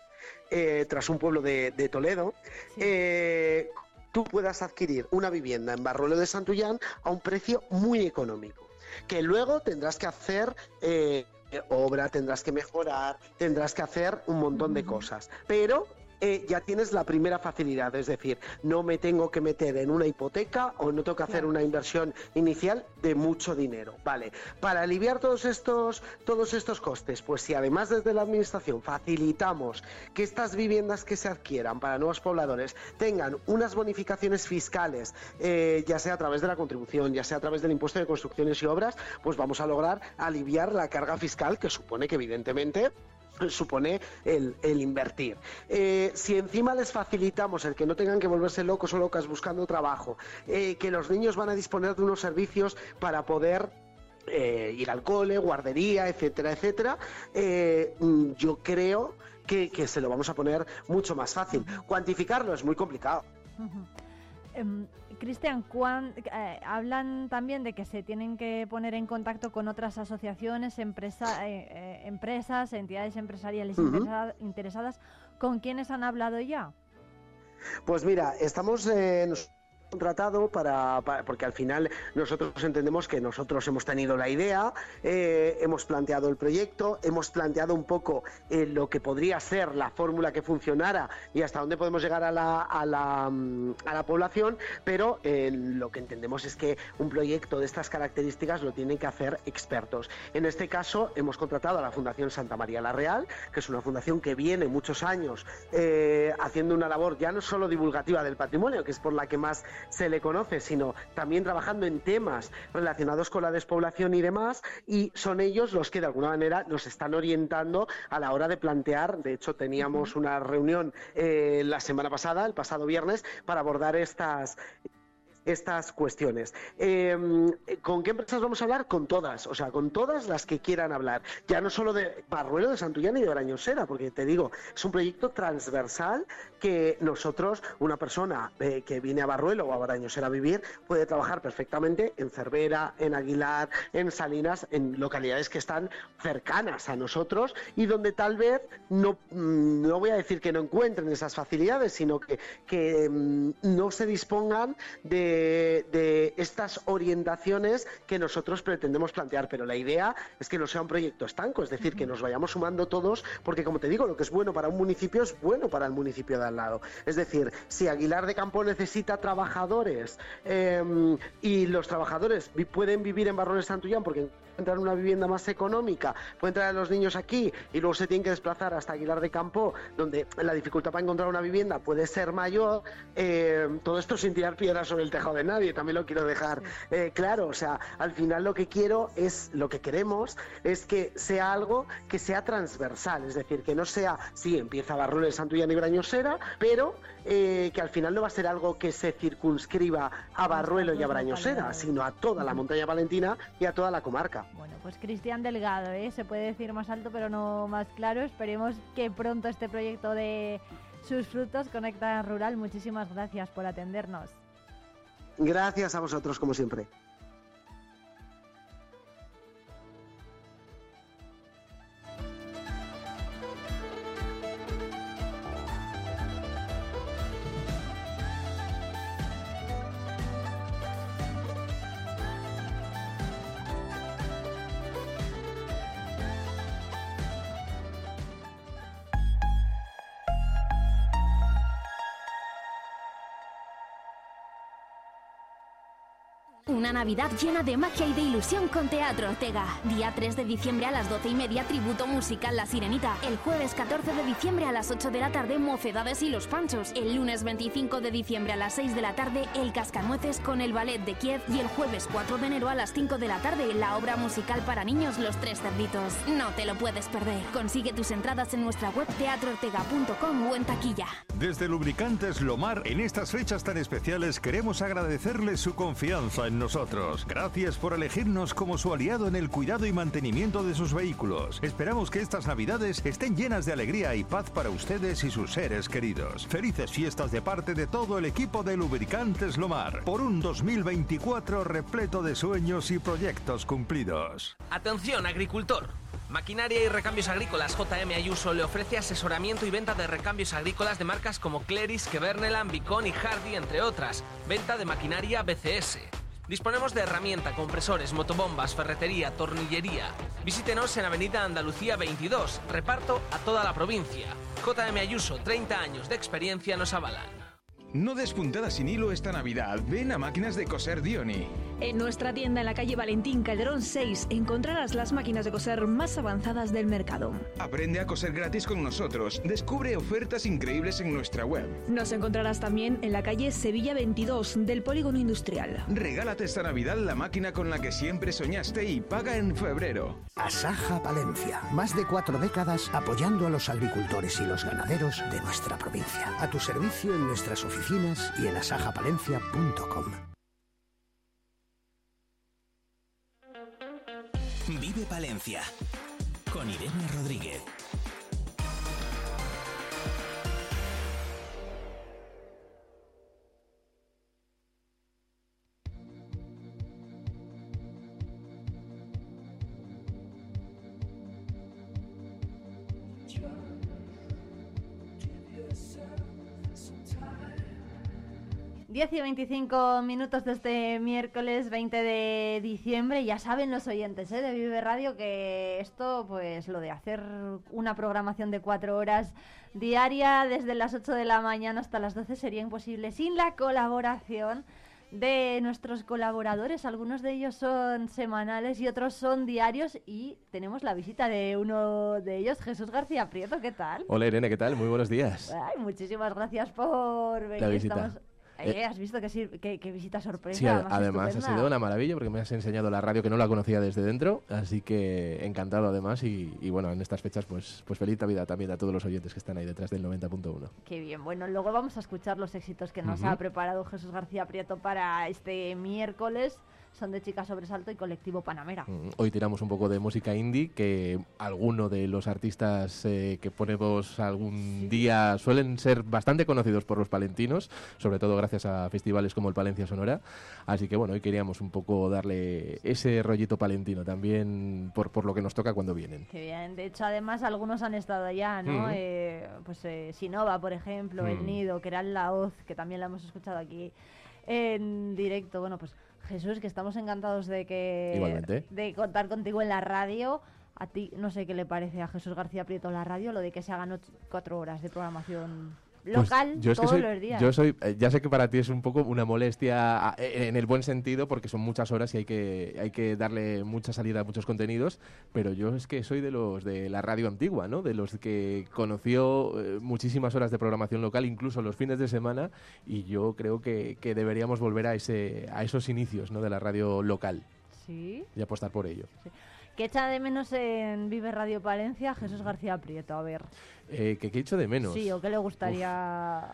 eh, tras un pueblo de, Toledo eh, tú puedas adquirir una vivienda en Barruelo de Santullán a un precio muy económico, que luego tendrás que hacer... Eh, obra, tendrás que mejorar, tendrás que hacer un montón de cosas. Pero eh, ya tienes la primera facilidad, es decir, no me tengo que meter en una hipoteca o no tengo que hacer una inversión inicial de mucho dinero, ¿vale? Para aliviar todos estos, todos estos costes, pues si además desde la administración facilitamos que estas viviendas que se adquieran para nuevos pobladores tengan unas bonificaciones fiscales, eh, ya sea a través de la contribución, ya sea a través del impuesto de construcciones y obras, pues vamos a lograr aliviar la carga fiscal que supone que evidentemente supone el, invertir. Eh, si encima les facilitamos el que no tengan que volverse locos o locas buscando trabajo, eh, que los niños van a disponer de unos servicios para poder eh, ir al cole, guardería, etcétera, etcétera, mm, yo creo que, se lo vamos a poner mucho más fácil. Cuantificarlo es muy complicado. Cristian, eh, hablan también de que se tienen que poner en contacto con otras asociaciones, empresa, eh, eh, empresas, entidades empresariales interesadas. ¿Con quiénes han hablado ya? Pues mira, estamos contratado para, para- porque al final nosotros entendemos que nosotros hemos tenido la idea, eh, hemos planteado el proyecto, hemos planteado un poco eh, lo que podría ser la fórmula que funcionara y hasta dónde podemos llegar a la, a la, mm, a la población, pero eh, lo que entendemos es que un proyecto de estas características lo tienen que hacer expertos. En este caso hemos contratado a la Fundación Santa María la Real, que es una fundación que viene muchos años eh, haciendo una labor ya no solo divulgativa del patrimonio, que es por la que más se le conoce, sino también trabajando en temas relacionados con la despoblación y demás, y son ellos los que de alguna manera nos están orientando a la hora de plantear, de hecho teníamos una reunión eh, la semana pasada, el pasado viernes, para abordar estas estas cuestiones. Eh, ¿Con qué empresas vamos a hablar? Con todas, o sea, con todas las que quieran hablar. Ya no solo de Barruelo, de Santullán y de Brañosera, porque te digo, es un proyecto transversal que nosotros, una persona eh, que viene a Barruelo o a Brañosera a vivir, puede trabajar perfectamente en Cervera, en Aguilar, en Salinas, en localidades que están cercanas a nosotros y donde tal vez no, mm, no voy a decir que no encuentren esas facilidades, sino que, que mm, no se dispongan de, de estas orientaciones que nosotros pretendemos plantear. Pero la idea es que no sea un proyecto estanco, es decir, que nos vayamos sumando todos, porque como te digo, lo que es bueno para un municipio es bueno para el municipio de al lado. Es decir, si Aguilar de Campo necesita trabajadores eh, y los trabajadores pueden vivir en Barrones Santullán porque encuentran una vivienda más económica, pueden traer a los niños aquí y luego se tienen que desplazar hasta Aguilar de Campo, donde la dificultad para encontrar una vivienda puede ser mayor, eh, todo esto sin tirar piedras sobre el tejado de nadie, también lo quiero dejar eh, claro, o sea, al final lo que quiero es, lo que queremos es que sea algo que sea transversal, es decir, que no sea, sí, empieza Barrones, Santullán y Brañosera, pero eh, que al final no va a ser algo que se circunscriba a Barruelo y a Brañosera, sino a toda la montaña palentina y a toda la comarca. Bueno, pues Cristian Delgado, ¿eh? se puede decir más alto pero no más claro. Esperemos que pronto este proyecto de sus frutos Conecta Rural. Muchísimas gracias por atendernos. Gracias a vosotros, como siempre. Una Navidad llena de magia y de ilusión con Teatro Ortega. Día 3 de diciembre a las 12 y media, tributo musical La Sirenita. El jueves 14 de diciembre a las 8 de la tarde, Mocedades y los Panchos. El lunes 25 de diciembre a las 6 de la tarde, El Cascanueces con el Ballet de Kiev. Y el jueves 4 de enero a las 5 de la tarde, la obra musical para niños Los Tres Cerditos. No te lo puedes perder. Consigue tus entradas en nuestra web teatroortega.com o en taquilla. Desde Lubricantes Lomar, en estas fechas tan especiales queremos agradecerles su confianza en nosotros. Gracias por elegirnos como su aliado en el cuidado y mantenimiento de sus vehículos. Esperamos que estas navidades estén llenas de alegría y paz para ustedes y sus seres queridos. Felices fiestas de parte de todo el equipo de Lubricantes Lomar, por un 2024 repleto de sueños y proyectos cumplidos. Atención, agricultor. Maquinaria y Recambios Agrícolas JM Ayuso le ofrece asesoramiento y venta de recambios agrícolas de marcas como Cleris, Keverneland, Bicon y Hardy, entre otras. Venta de maquinaria BCS. Disponemos de herramienta, compresores, motobombas, ferretería, tornillería. Visítenos en Avenida Andalucía 22. Reparto a toda la provincia. JM Ayuso, 30 años de experiencia nos avalan. No des puntada sin hilo esta Navidad. Ven a Máquinas de Coser Dioni. En nuestra tienda en la calle Valentín Calderón 6 encontrarás las máquinas de coser más avanzadas del mercado. Aprende a coser gratis con nosotros. Descubre ofertas increíbles en nuestra web. Nos encontrarás también en la calle Sevilla 22 del Polígono Industrial. Regálate esta Navidad la máquina con la que siempre soñaste y paga en febrero. Asaja Palencia. Más de cuatro décadas apoyando a los agricultores y los ganaderos de nuestra provincia. A tu servicio en nuestras oficinas y en asajapalencia.com. Vive Palencia con Irene Rodríguez. 10 y 25 minutos de este miércoles 20 de diciembre. Ya saben los oyentes ¿eh? de Vive Radio que esto, pues lo de hacer una programación de cuatro horas diaria desde las 8 de la mañana hasta las 12 sería imposible sin la colaboración de nuestros colaboradores. Algunos de ellos son semanales y otros son diarios. Y tenemos la visita de uno de ellos, Jesús García Prieto. ¿Qué tal? Hola Irene, ¿qué tal? Muy buenos días. Ay, muchísimas gracias por venir. La visita. Estamos- Eh, ¿Has visto que, sí- que- que visita sorpresa? Sí, ad- más además ha sido una maravilla porque me has enseñado la radio que no la conocía desde dentro, así que encantado además y, y bueno, en estas fechas pues, pues feliz Navidad también a todos los oyentes que están ahí detrás del 90.1. Qué bien. Bueno, luego vamos a escuchar los éxitos que nos Ujú. ha preparado Jesús García Prieto para este miércoles. Son de Chica Sobresalto y Colectivo Panamera. Mm, Hoy tiramos un poco de música indie, que alguno de los artistas eh, que ponemos algún día suelen ser bastante conocidos por los palentinos, sobre todo gracias a festivales como el Palencia Sonora. Así que bueno, hoy queríamos un poco darle ese rollito palentino también por, por lo que nos toca cuando vienen. Qué bien. De hecho, además, algunos han estado allá, ¿no? Ujú. Eh, pues eh, Sinova, por ejemplo, El Mm. Nido, que era la hoz, que también la hemos escuchado aquí en directo. Bueno, pues Jesús, que estamos encantados de que Igualmente. de contar contigo en la radio. A ti, no sé qué le parece a Jesús García Prieto la radio, lo de que se hagan ocho- cuatro horas de programación Pues local yo es que todos soy- los días. Yo soy, eh, ya sé que para ti es un poco una molestia a- eh, en el buen sentido porque son muchas horas y hay que, hay que darle mucha salida a muchos contenidos, pero yo es que soy de los de la radio antigua, ¿no? De los que conoció eh, muchísimas horas de programación local, incluso los fines de semana, y yo creo que, que deberíamos volver a, ese, a esos inicios, ¿no? De la radio local Sí. y apostar por ello. ¿Qué echa de menos en Vive Radio Palencia Jesús García Prieto? A ver. Eh, que, que echo de menos. Sí, o qué le gustaría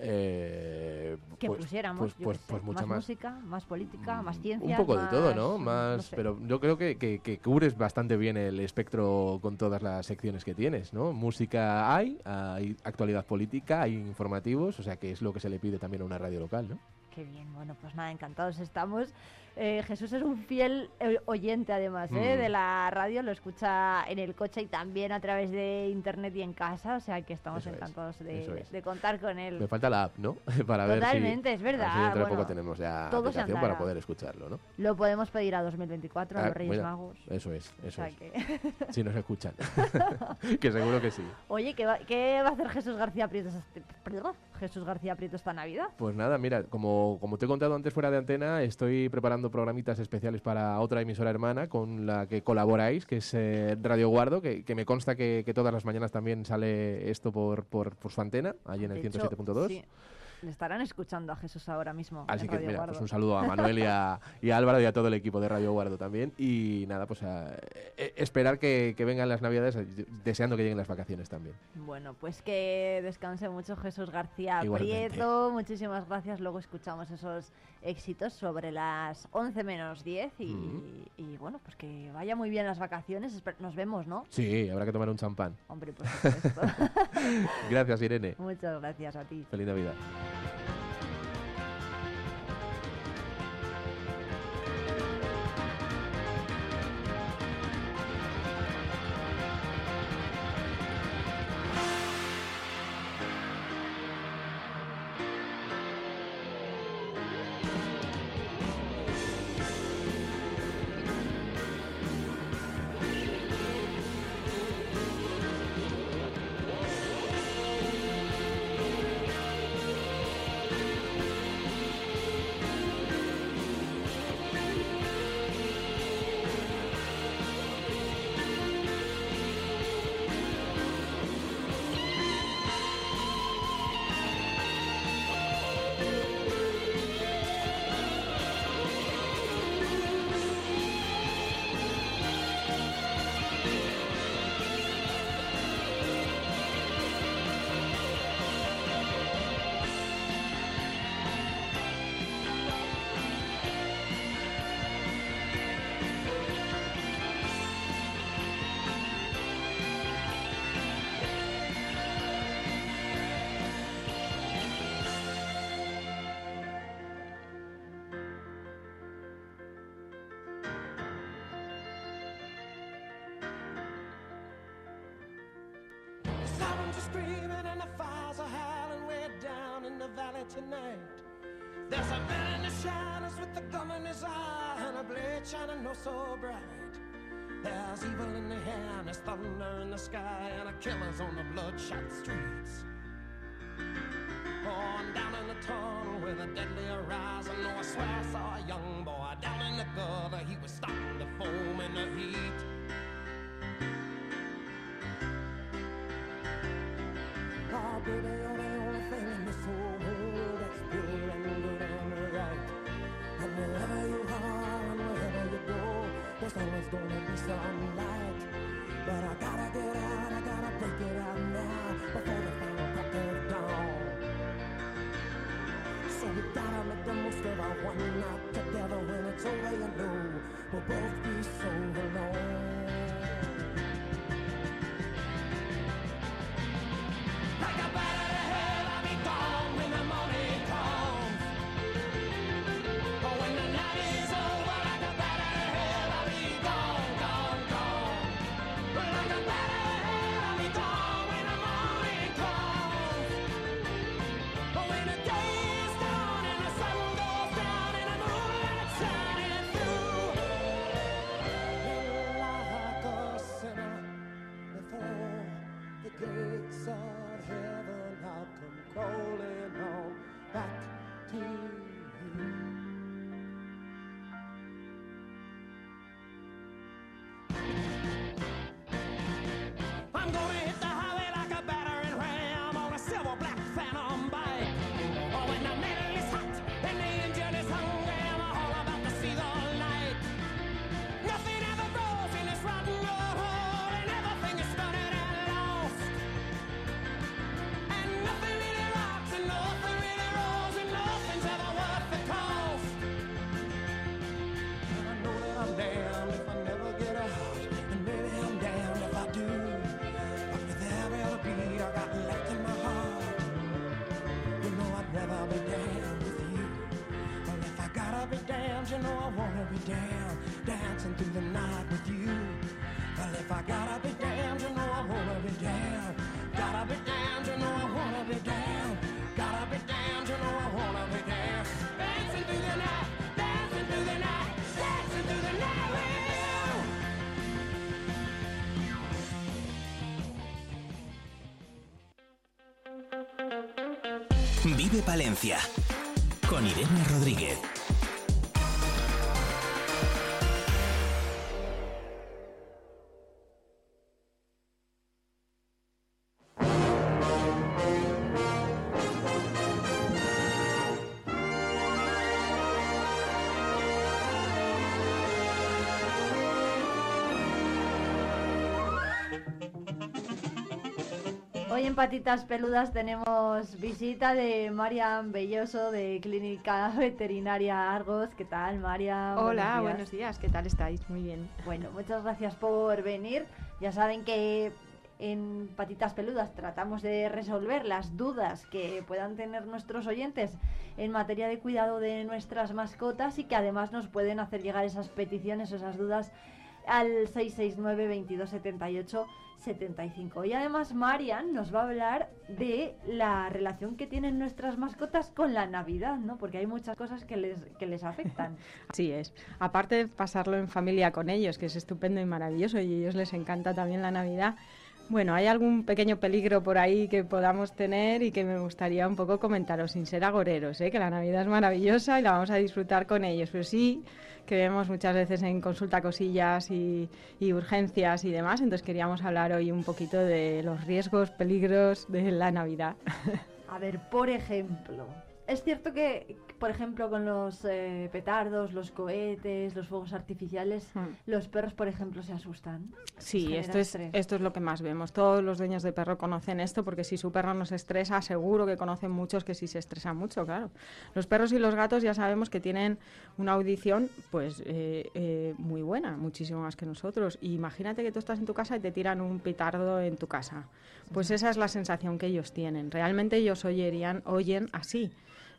Eh, que pues- pusiéramos. pues- pues- qué sé, pues mucha más, más. música, más política, más Un ciencia. poco de todo, ¿no? más- Más, no sé. pero yo creo que, que- que cubres bastante bien el espectro con todas las secciones que tienes, ¿no? Música hay, hay actualidad política, hay informativos, o sea que es lo que se le pide también a una radio local, ¿no? Qué bien, bueno, pues nada, encantados estamos. Eh, Jesús es un fiel eh, oyente, además, ¿eh? Mm. de la radio, lo escucha en el coche y también a través de internet y en casa, o sea que estamos Eso encantados de, es. de contar con él. Me falta la app, ¿no? para ver si... Totalmente, es a ver verdad, si dentro de bueno, poco tenemos ya aplicación para poder escucharlo, ¿no? Lo podemos pedir a 2024 a Ah, los Reyes mira, Magos. Eso es, O eso sea es. que- Si nos escuchan. que seguro que sí. Oye, ¿qué va, qué va a hacer Jesús García Prieto, este- perdón, Jesús García Prieto esta Navidad? Pues nada, mira, como, como te he contado antes fuera de antena, estoy preparando programitas especiales para otra emisora hermana con la que colaboráis, que es eh, Radio Guardo, que, que me consta que, que todas las mañanas también sale esto por, por, por su antena, allí en el De hecho, 107.2. sí, le estarán escuchando a Jesús ahora mismo. Así que Radio mira, Guardo. pues un saludo a Manuel y a, y a Álvaro y a todo el equipo de Radio Guardo también. Y nada, pues a- eh, esperar que, que vengan las navidades, eh, deseando que lleguen las vacaciones también. Bueno, pues que descanse mucho Jesús García Igualmente. Prieto. Muchísimas gracias. Luego escuchamos esos éxitos sobre las 11 menos 10. Y, Ujú. y bueno, pues que vaya muy bien las vacaciones. Nos vemos, ¿no? Sí, habrá que tomar un champán. Hombre, por supuesto. Gracias, Irene. Muchas gracias a ti. Feliz Navidad. Tonight. There's a man in the shadows with a gun in his eye and a blade shining oh so bright. There's evil in the air and there's thunder in the sky and a killer's on the bloodshot streets. Oh, and down in the tunnel with a deadly horizon, oh, I swear I saw a young boy down in the gutter. He was starting to foam in the heat. Oh, baby, you're the always gonna be some light. But I gotta get out, I gotta break it out now before the final crack of dawn. So we gotta make the most of our one night together. When it's over, you know we'll both be so alone. Dancing through the night with you. Well, if I gotta be damned, you know I wanna be damned. Gotta be you know I wanna be damned. Vive Palencia con Irene Rodríguez. Patitas Peludas tenemos visita de Marian Belloso de Clínica Veterinaria Argos. ¿Qué tal, Marian? Hola, buenos días. ¿Qué tal estáis? Muy bien. Bueno, muchas gracias por venir. Ya saben que en Patitas Peludas tratamos de resolver las dudas que puedan tener nuestros oyentes en materia de cuidado de nuestras mascotas y que además nos pueden hacer llegar esas peticiones o esas dudas al 669 2278 75. Y además Marian nos va a hablar de la relación que tienen nuestras mascotas con la Navidad, ¿no? Porque hay muchas cosas que les, que les afectan. Así es. Aparte de pasarlo en familia con ellos, que es estupendo y maravilloso, y a ellos les encanta también la Navidad. Bueno, hay algún pequeño peligro por ahí que podamos tener y que me gustaría un poco comentaros, sin ser agoreros, ¿eh? que la Navidad es maravillosa y la vamos a disfrutar con ellos, pero sí que vemos muchas veces en consulta cosillas y, y urgencias y demás, entonces queríamos hablar hoy un poquito de los riesgos, peligros de la Navidad. A ver, por ejemplo, es cierto que, por ejemplo, con los eh, petardos, los cohetes, los fuegos artificiales, los perros, por ejemplo, se asustan. Sí, esto es, estrés. esto es lo que más vemos. Todos los dueños de perro conocen esto porque si su perro no se estresa, seguro que conocen muchos que sí se estresan mucho, claro. Los perros y los gatos ya sabemos que tienen una audición pues eh, eh, muy buena, muchísimo más que nosotros. Y imagínate que tú estás en tu casa y te tiran un petardo en tu casa. Pues esa es la sensación que ellos tienen. Realmente ellos oyerían, oyen así.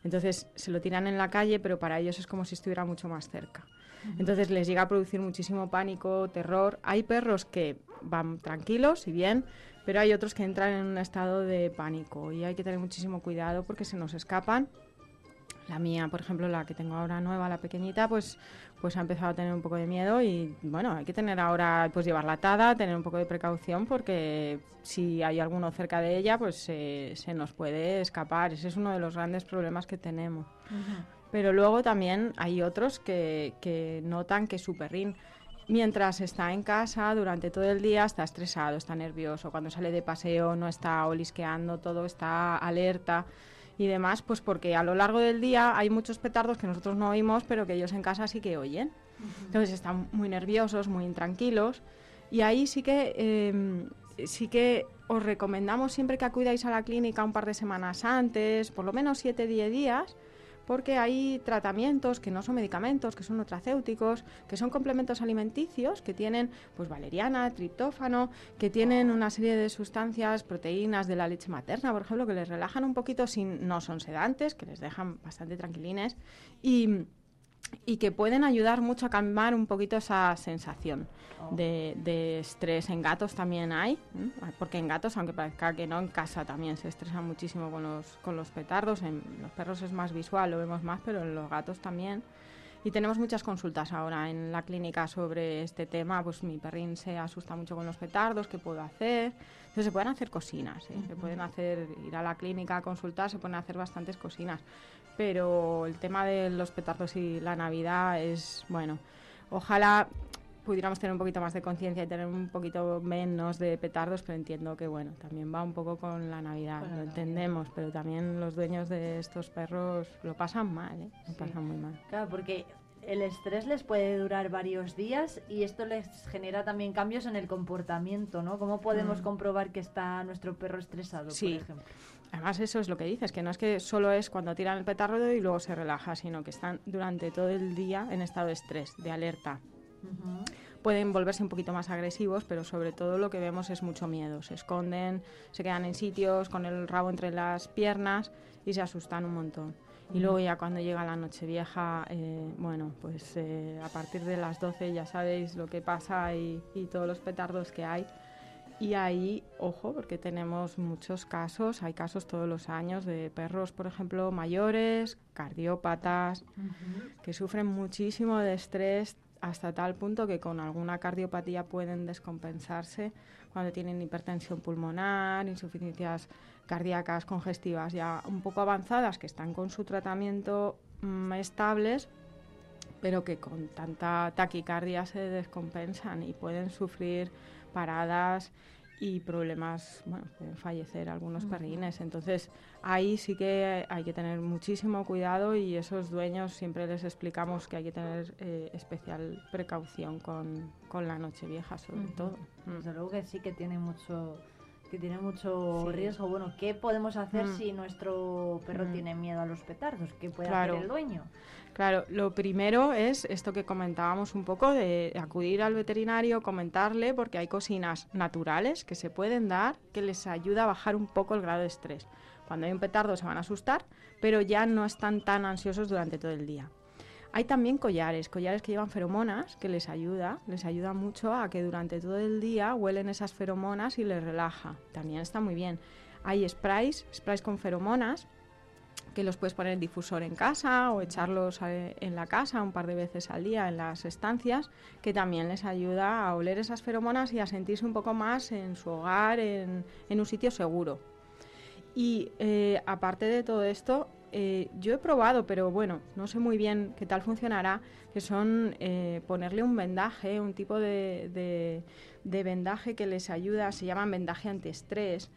Entonces se lo tiran en la calle, pero para ellos es como si estuviera mucho más cerca. Entonces les llega a producir muchísimo pánico, terror. Hay perros que van tranquilos y bien, pero hay otros que entran en un estado de pánico y hay que tener muchísimo cuidado porque se nos escapan. La mía, por ejemplo, la que tengo ahora nueva, la pequeñita, pues, pues ha empezado a tener un poco de miedo y bueno, hay que tener ahora, pues llevarla atada, tener un poco de precaución porque si hay alguno cerca de ella, pues se nos puede escapar. Ese es uno de los grandes problemas que tenemos. Pero luego también hay otros que, que notan que su perrín mientras está en casa durante todo el día está estresado, está nervioso, cuando sale de paseo no está olisqueando todo, está alerta y demás, pues porque a lo largo del día hay muchos petardos que nosotros no oímos, pero que ellos en casa sí que oyen. Entonces están muy nerviosos, muy intranquilos y ahí sí que em, sí que os recomendamos siempre que acudáis a la clínica un par de semanas antes, por lo menos 7-10 días, porque hay tratamientos que no son medicamentos, que son nutracéuticos, que son complementos alimenticios, que tienen pues valeriana, triptófano, que tienen una serie de sustancias, proteínas de la leche materna, por ejemplo, que les relajan un poquito, sin, no son sedantes, que les dejan bastante tranquilines. Y y que pueden ayudar mucho a calmar un poquito esa sensación oh. de, estrés. En gatos también hay, porque en gatos, aunque parezca que no, en casa también se estresa muchísimo con los, con los petardos. En los perros es más visual, lo vemos más, pero en los gatos también. Y tenemos muchas consultas ahora en la clínica sobre este tema. Pues mi perrín se asusta mucho con los petardos, ¿qué puedo hacer? Entonces se pueden hacer cocinas, ¿eh? se pueden hacer, ir a la clínica a consultar, se pueden hacer bastantes cocinas pero el tema de los petardos y la Navidad es, bueno, ojalá pudiéramos tener un poquito más de conciencia y tener un poquito menos de petardos, pero entiendo que, bueno, también va un poco con la Navidad, lo entendemos, pero también los dueños de estos perros lo pasan mal, ¿eh? lo pasan muy mal. Claro, porque el estrés les puede durar varios días y esto les genera también cambios en el comportamiento, ¿no? ¿Cómo podemos mm. comprobar que está nuestro perro estresado, por ejemplo? Además, eso es lo que dices, que no es que solo es cuando tiran el petardo y luego se relaja, sino que están durante todo el día en estado de estrés, de alerta. Pueden volverse un poquito más agresivos, pero sobre todo lo que vemos es mucho miedo. Se esconden, se quedan en sitios con el rabo entre las piernas y se asustan un montón. Y luego ya cuando llega la noche vieja, eh, bueno, pues eh, a partir de las 12 ya sabéis lo que pasa y, y todos los petardos que hay. Y ahí, ojo, porque tenemos muchos casos, hay casos todos los años de perros, por ejemplo, mayores, cardiópatas, que sufren muchísimo de estrés hasta tal punto que con alguna cardiopatía pueden descompensarse cuando tienen hipertensión pulmonar, insuficiencias cardíacas congestivas ya un poco avanzadas, que están con su tratamiento mm, estables, pero que con tanta taquicardia se descompensan y pueden sufrir paradas y problemas, bueno, pueden fallecer algunos perrines. Entonces, ahí sí que hay que tener muchísimo cuidado y esos dueños siempre les explicamos que hay que tener eh, especial precaución con, con la noche vieja, sobre todo. Desde luego que sí que tiene mucho que tiene mucho riesgo. Bueno, ¿qué podemos hacer mm. si nuestro perro mm. tiene miedo a los petardos? ¿Qué puede hacer el dueño? Claro, lo primero es esto que comentábamos un poco de acudir al veterinario, comentarle, porque hay cocinas naturales que se pueden dar que les ayuda a bajar un poco el grado de estrés. Cuando hay un petardo se van a asustar, pero ya no están tan ansiosos durante todo el día. Hay también collares, collares que llevan feromonas, que les ayuda, les ayuda mucho a que durante todo el día huelen esas feromonas y les relaja. También está muy bien. Hay sprays, sprays con feromonas, que los puedes poner en difusor en casa o echarlos eh, en la casa un par de veces al día en las estancias, que también les ayuda a oler esas feromonas y a sentirse un poco más en su hogar, en, un sitio seguro. Y eh, aparte de todo esto, eh, yo he probado, pero bueno, no sé muy bien qué tal funcionará, que son eh, ponerle un vendaje, un tipo de, vendaje que les ayuda, se llama vendaje antiestrés,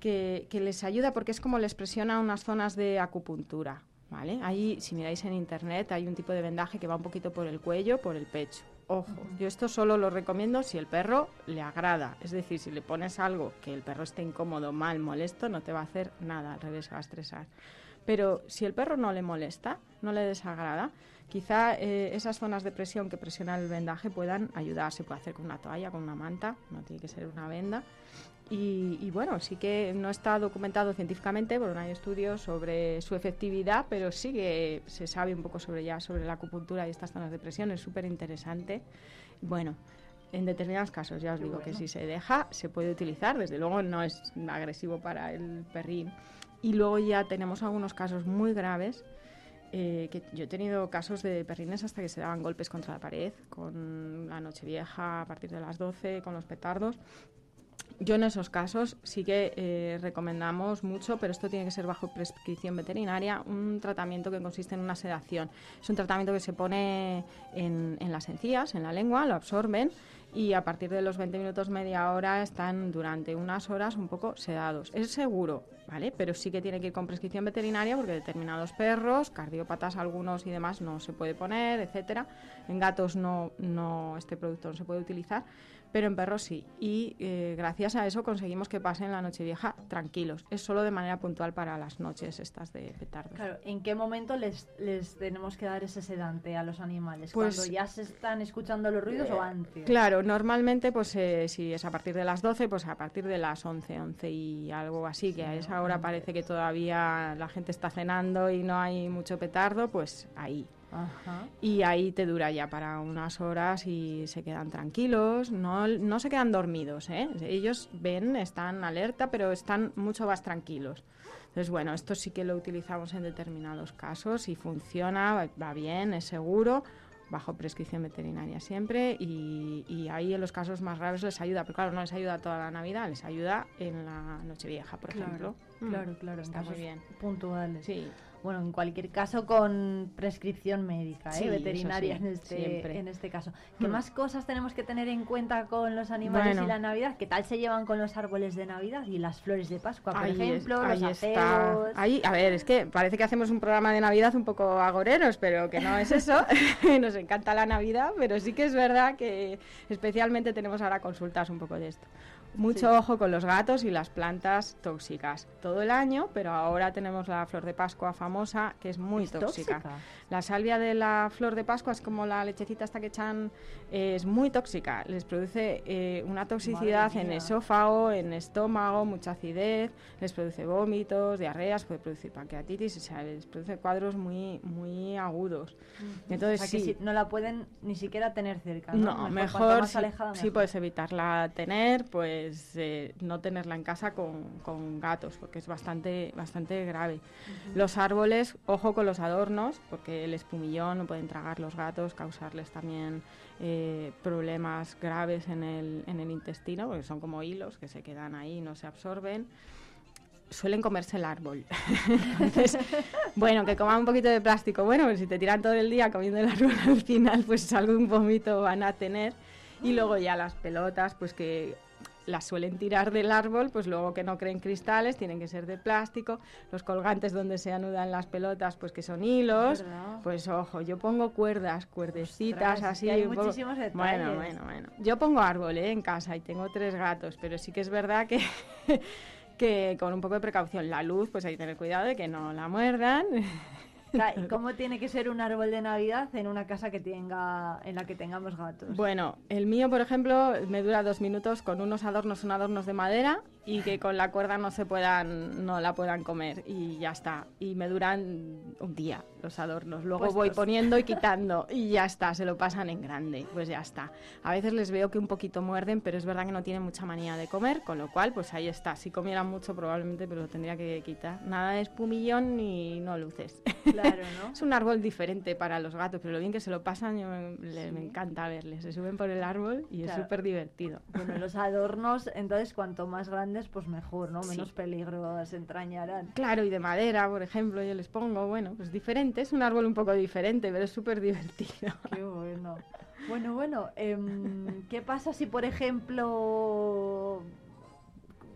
que, que les ayuda porque es como les presiona unas zonas de acupuntura. ¿Vale? Ahí, si miráis en internet, hay un tipo de vendaje que va un poquito por el cuello, por el pecho. Ojo, yo esto solo lo recomiendo si el perro le agrada. Es decir, si le pones algo que el perro esté incómodo, mal, molesto, no te va a hacer nada, al revés, va a estresar. Pero si el perro no le molesta, no le desagrada, quizá eh, esas zonas de presión que presiona el vendaje puedan ayudar. Se puede hacer con una toalla, con una manta, no tiene que ser una venda. Y, bueno, sí que no está documentado científicamente, porque no hay estudios sobre su efectividad, pero sí que se sabe un poco sobre ya sobre la acupuntura y estas zonas de presión, es súper interesante. Bueno, en determinados casos, ya os digo que si se deja, se puede utilizar, desde luego no es agresivo para el perrín y luego ya tenemos algunos casos muy graves eh, que yo he tenido casos de perrines hasta que se daban golpes contra la pared, con la noche vieja a partir de las 12, con los petardos. Yo en esos casos sí que eh, recomendamos mucho, pero esto tiene que ser bajo prescripción veterinaria, un tratamiento que consiste en una sedación. Es un tratamiento que se pone en, en las encías, en la lengua, lo absorben y a partir de los 20 minutos, media hora, están durante unas horas un poco sedados. Es seguro, ¿vale? Pero sí que tiene que ir con prescripción veterinaria porque determinados perros, cardiópatas algunos y demás, no se puede poner, etcétera. En gatos no, no este producto no se puede utilizar pero en perros sí. Y eh, gracias a eso conseguimos que pasen la noche vieja tranquilos. Es solo de manera puntual para las noches estas de petardos. Claro, ¿en qué momento les, les tenemos que dar ese sedante a los animales? Pues- ¿Cuando ya se están escuchando los ruidos o antes? Claro, normalmente pues eh, si es a partir de las 12, pues a partir de las 11, 11 y algo así, que a esa hora parece que todavía la gente está cenando y no hay mucho petardo, pues ahí. Ajá. Y ahí te dura ya para unas horas y se quedan tranquilos, no, no se quedan dormidos, ¿eh? Ellos ven, están alerta, pero están mucho más tranquilos. Entonces, bueno, esto sí que lo utilizamos en determinados casos y funciona, va, va bien, es seguro, bajo prescripción veterinaria siempre y, y ahí en los casos más graves les ayuda, pero claro, no les ayuda toda la Navidad, les ayuda en la Nochevieja, por Claro, ejemplo. Claro, claro, Está muy bien. puntuales. Sí. Bueno, en cualquier caso con prescripción médica, ¿eh? Sí, eso veterinaria sí, en, este, siempre. en este caso. ¿Qué Hmm. más cosas tenemos que tener en cuenta con los animales Bueno. y la Navidad? ¿Qué tal se llevan con los árboles de Navidad y las flores de Pascua, por Ahí es- ejemplo? ahí los está. Ahí, a ver, es que parece que hacemos un programa de Navidad un poco agoreros, pero que no es eso. Nos encanta la Navidad, pero sí que es verdad que especialmente tenemos ahora consultas un poco de esto. Mucho Sí. ojo con los gatos y las plantas tóxicas. Todo el año, pero ahora tenemos la flor de Pascua famosa, que es muy ¿Es tóxica. tóxica? La salvia de la flor de Pascua es como la lechecita hasta que echan, eh, es muy tóxica. Les produce eh, una toxicidad en esófago, en estómago, mucha acidez, les produce vómitos, diarreas, puede producir pancreatitis, o sea, les produce cuadros muy, muy agudos. Entonces, o sea, que sí, si- no la pueden ni siquiera tener cerca, ¿no? no, mejor, más si, alejada, si mejor. puedes evitarla tener, pues eh, no tenerla en casa con, con gatos, porque es bastante, bastante grave. Los árboles, ojo con los adornos, porque el espumillón no pueden tragar los gatos, causarles también eh, problemas graves en el, en el intestino, porque son como hilos que se quedan ahí y no se absorben suelen comerse el árbol. Entonces, bueno, que coman un poquito de plástico. Bueno, pues si te tiran todo el día comiendo el árbol al final, pues algún vómito van a tener. Y luego ya las pelotas, pues que las suelen tirar del árbol, pues luego que no creen cristales, tienen que ser de plástico. Los colgantes donde se anudan las pelotas, pues que son hilos. Pues ojo, yo pongo cuerdas, cuerdecitas Ostras, así. hay un poco- muchísimos detalles. Bueno, bueno, bueno. Yo pongo árbol ¿eh? en casa y tengo tres gatos, pero sí que es verdad que, que con un poco de precaución. La luz, pues hay que tener cuidado de que no la muerdan. O sea, ¿y ¿Cómo tiene que ser un árbol de Navidad en una casa que tenga, en la que tengamos gatos? Bueno, el mío, por ejemplo, me dura dos minutos con unos adornos, son adornos de madera y que con la cuerda no se puedan, no la puedan comer y ya está. Y me duran un día los adornos. Luego voy Puestos. poniendo y quitando y ya está, se lo pasan en grande, pues ya está. A veces les veo que un poquito muerden, pero es verdad que no tienen mucha manía de comer, con lo cual, pues ahí está. Si comieran mucho probablemente, pero lo tendría que quitar. Nada de espumillón ni no luces. Claro, ¿no? Es un árbol diferente para los gatos, pero lo bien que se lo pasan, yo me, le- me encanta verles. Se suben por el árbol y es Claro. súper divertido. Bueno, los adornos, entonces cuanto más grandes, pues mejor, ¿no? Menos peligro se entrañarán. Claro, y de madera, por ejemplo, yo les pongo, bueno, pues diferente, es un árbol un poco diferente, pero es súper divertido. Qué bueno. Bueno, bueno, em, ¿qué pasa si, por ejemplo,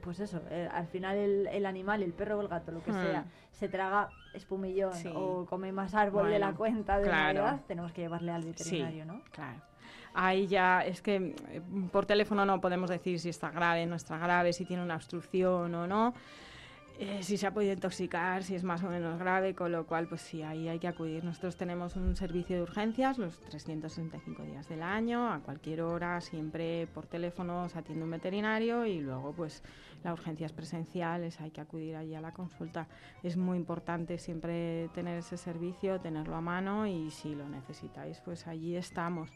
pues eso, eh, al final el, el animal, el perro o el gato, lo que Hmm. sea, se traga espumillón Sí. o come más árbol de la cuenta de claro. Navidad? Tenemos que llevarle al veterinario, Sí, ¿no? Claro. Ahí ya es que eh, por teléfono no podemos decir si está grave, no está grave, si tiene una obstrucción o no. eh, si se ha podido intoxicar, si es más o menos grave, con lo cual, pues sí, ahí hay que acudir. Nosotros tenemos un servicio de urgencias los 365 días del año, a cualquier hora, siempre por teléfono se atiende un veterinario y luego, pues, la urgencia es presencial, es- hay que acudir allí a la consulta. Es muy importante siempre tener ese servicio, tenerlo a mano y si lo necesitáis, pues allí estamos.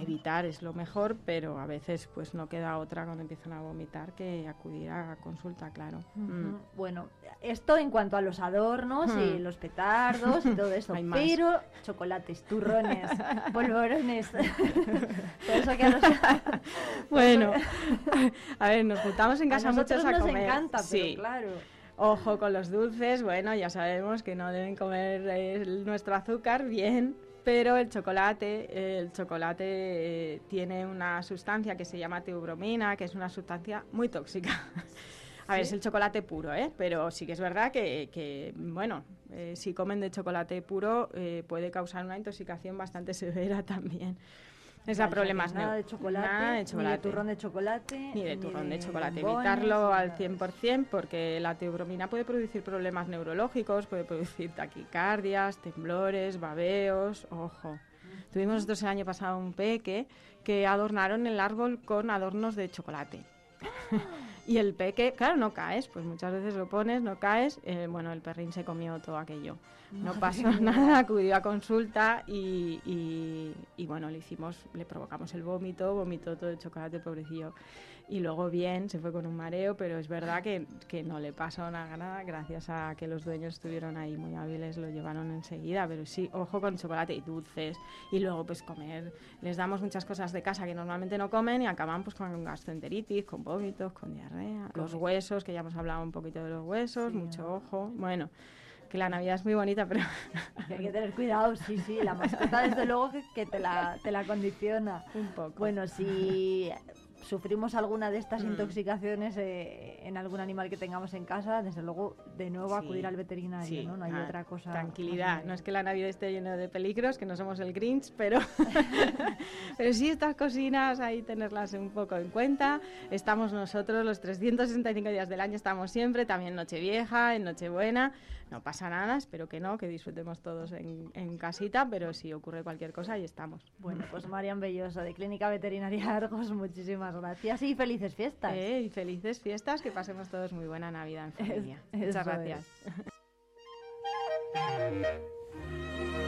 Evitar es lo mejor, pero a veces pues no queda otra cuando empiezan a vomitar que acudir a consulta, claro. Mm. Bueno, bueno, esto en cuanto a los adornos y Hmm. los petardos y todo eso. Pero chocolates, turrones, polvorones. todo eso que a los... Bueno, a ver, nos juntamos en casa muchos a nos comer. encanta, pero sí. claro. Ojo con los dulces, bueno, ya sabemos que no deben comer eh, nuestro azúcar, bien, pero el chocolate, el chocolate eh, tiene una sustancia que se llama teobromina, que es una sustancia muy tóxica. A ver, ¿Sí? es el chocolate puro, ¿eh? Pero sí que es verdad que, que, bueno, eh, si comen de chocolate puro eh, puede causar una intoxicación bastante severa también. Es la Vale, problema. pues nada de chocolate, Nada de ni de turrón de chocolate, Ni de turrón de chocolate. Evitarlo al nada. 100% porque la teobromina puede producir problemas neurológicos, puede producir taquicardias, temblores, babeos, ojo. Tuvimos nosotros el año pasado un peque que adornaron el árbol con adornos de chocolate. Y el peque, claro, no caes, pues muchas veces lo pones, no caes. eh, bueno, el perrín se comió todo aquello. No Madre pasó mía. nada, acudió a consulta y, y- y, bueno, le hicimos, le provocamos el vómito, vomitó todo el chocolate, pobrecillo. Y luego bien, se fue con un mareo, pero es verdad que, que no le pasó nada, gracias a que los dueños estuvieron ahí muy hábiles, lo llevaron enseguida. Pero sí, ojo con chocolate y dulces. Y luego pues comer, les damos muchas cosas de casa que normalmente no comen y acaban pues con gastroenteritis, con vómitos, con diarrea. Los huesos, que ya hemos hablado un poquito de los huesos, Sí, mucho ojo. Bueno, que la Navidad es muy bonita, pero... Que hay que tener cuidado, sí, sí, la mascota desde luego que, que te, la, te la condiciona. Un poco. Bueno, si sufrimos alguna de estas Mm. intoxicaciones eh, en algún animal que tengamos en casa, desde luego de nuevo Sí, acudir al veterinario, sí, ¿no? No hay ah, otra cosa. Tranquilidad, no es que la Navidad esté llena de peligros, que no somos el Grinch, pero, pero sí estas cocinas ahí tenerlas un poco en cuenta. Estamos nosotros los 365 días del año, estamos siempre, también Nochevieja, en Nochebuena. No pasa nada, espero que no, que disfrutemos todos en, en casita, pero si ocurre cualquier cosa, ahí estamos. Bueno, pues Marian Belloso, de Clínica Veterinaria Argos, muchísimas gracias y felices fiestas. Eh, y felices fiestas, que pasemos todos muy buena Navidad en familia. Es- Muchas gracias.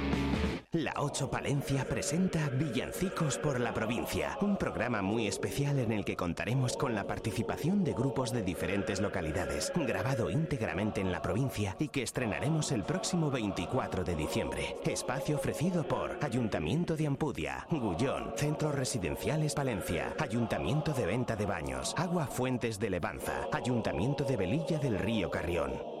La 8 Palencia presenta Villancicos por la provincia, un programa muy especial en el que contaremos con la participación de grupos de diferentes localidades, grabado íntegramente en la provincia y que estrenaremos el próximo 24 de diciembre. Espacio ofrecido por Ayuntamiento de Ampudia, Gullón, Centros Residenciales Palencia, Ayuntamiento de Venta de Baños, Agua Fuentes de Levanza, Ayuntamiento de Velilla del Río Carrión.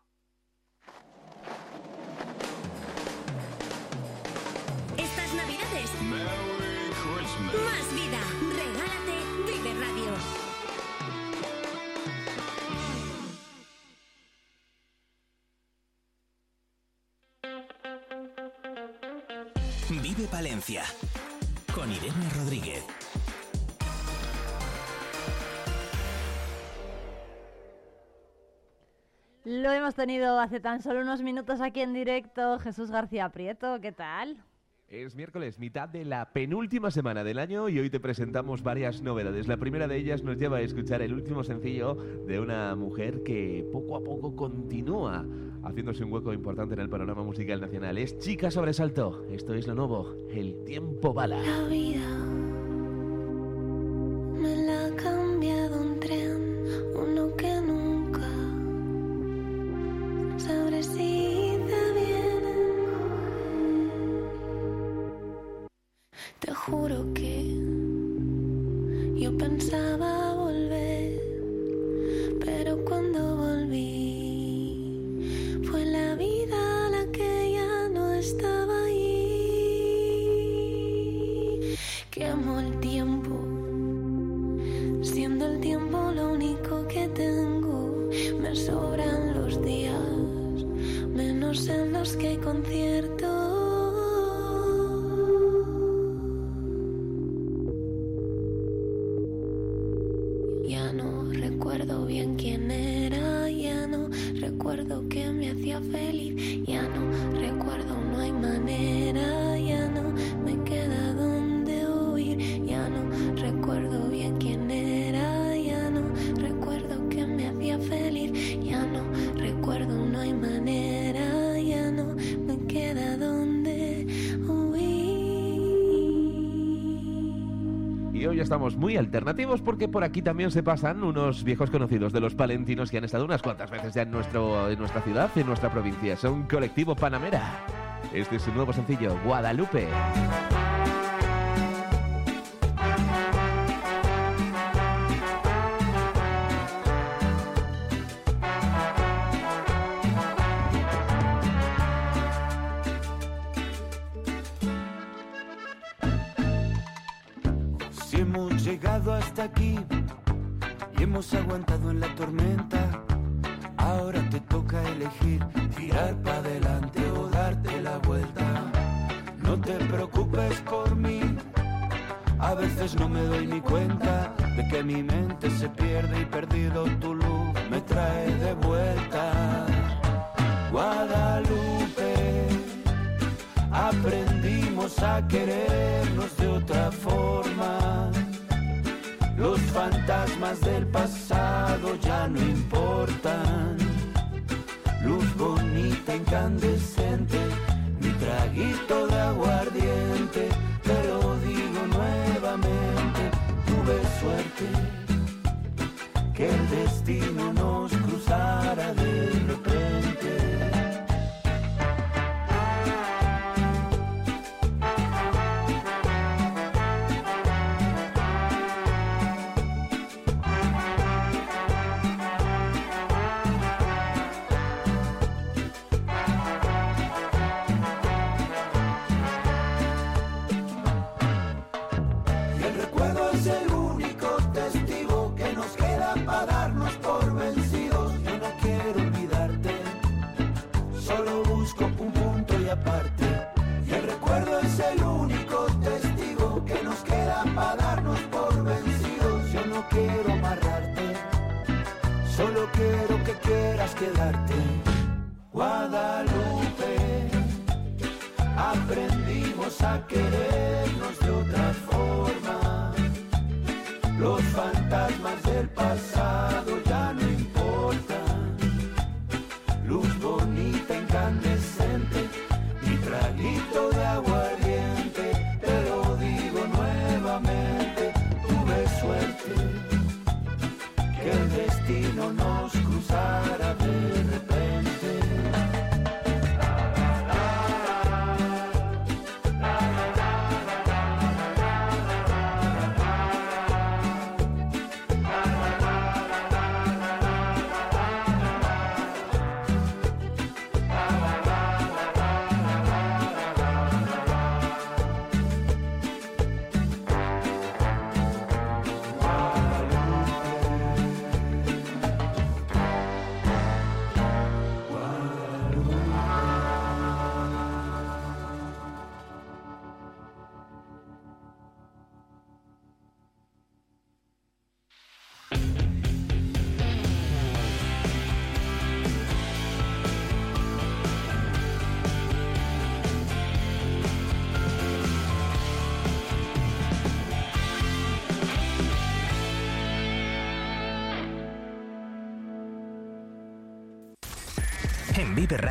Estas navidades. Más vida. Regálate Vive Radio. Vive Palencia. Con Irene Rodríguez. Lo hemos tenido hace tan solo unos minutos aquí en directo. Jesús García Prieto, ¿qué tal? Es miércoles, mitad de la penúltima semana del año y hoy te presentamos varias novedades. La primera de ellas nos lleva a escuchar el último sencillo de una mujer que poco a poco continúa haciéndose un hueco importante en el panorama musical nacional. Es Chica Sobresalto. Esto es lo nuevo, El Tiempo Bala. La vida me la ha cambiado un tren, estamos muy alternativos porque por aquí también se pasan unos viejos conocidos de los palentinos que han estado unas cuantas veces ya en, nuestro, en nuestra ciudad, en nuestra provincia. Son Colectivo Panamera. Este es su nuevo sencillo, Guadalupe.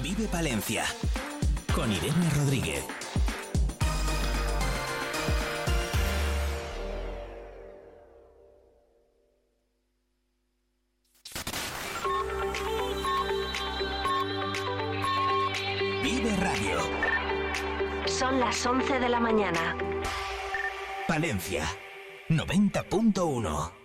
Vive Palencia con Irene Rodríguez. Vive Radio. Son las 11 de la mañana. Palencia 90.1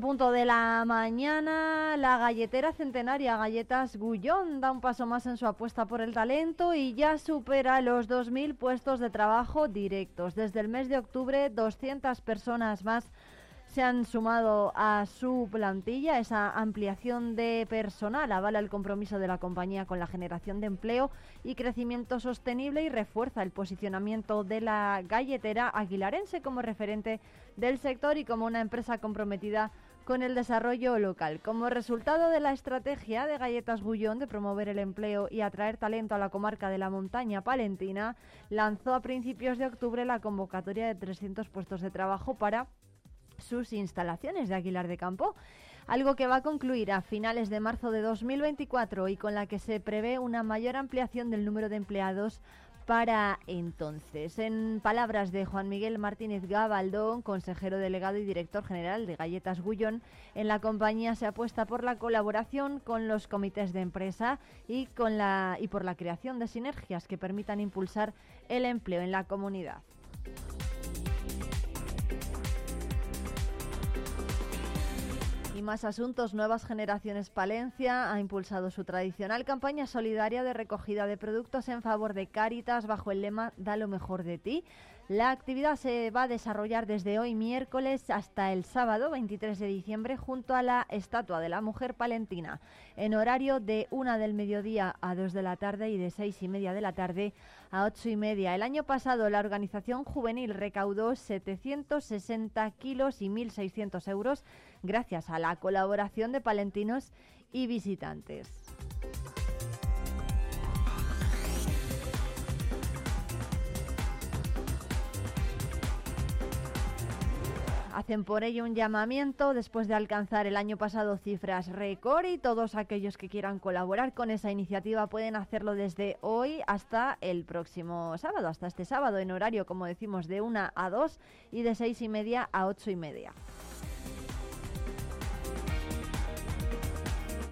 punto de la mañana, la galletera centenaria Galletas Gullón da un paso más en su apuesta por el talento y ya supera los 2.000 puestos de trabajo directos. Desde el mes de octubre, 200 personas más se han sumado a su plantilla. Esa ampliación de personal avala el compromiso de la compañía con la generación de empleo y crecimiento sostenible y refuerza el posicionamiento de la galletera aguilarense como referente del sector y como una empresa comprometida con el desarrollo local. Como resultado de la estrategia de Galletas Gullón de promover el empleo y atraer talento a la comarca de la montaña palentina, lanzó a principios de octubre la convocatoria de 300 puestos de trabajo para sus instalaciones de Aguilar de Campo algo que va a concluir a finales de marzo de 2024 y con la que se prevé una mayor ampliación del número de empleados para entonces. En palabras de Juan Miguel Martínez Gabaldón, consejero delegado y director general de Galletas Gullón, en la compañía se apuesta por la colaboración con los comités de empresa y, con la, y por la creación de sinergias que permitan impulsar el empleo en la comunidad. Y más asuntos, Nuevas Generaciones Palencia ha impulsado su tradicional campaña solidaria de recogida de productos en favor de Cáritas bajo el lema Da lo mejor de ti. La actividad se va a desarrollar desde hoy miércoles hasta el sábado 23 de diciembre junto a la Estatua de la Mujer Palentina, en horario de una del mediodía a 2 de la tarde y de seis y media de la tarde a ocho y media. El año pasado la organización juvenil recaudó 760 kilos y 1.600 euros gracias a la colaboración de palentinos y visitantes. Hacen por ello un llamamiento después de alcanzar el año pasado cifras récord y todos aquellos que quieran colaborar con esa iniciativa pueden hacerlo desde hoy hasta el próximo sábado, hasta este sábado en horario, como decimos, de 1 a 2 y de 6 y media a 8 y media.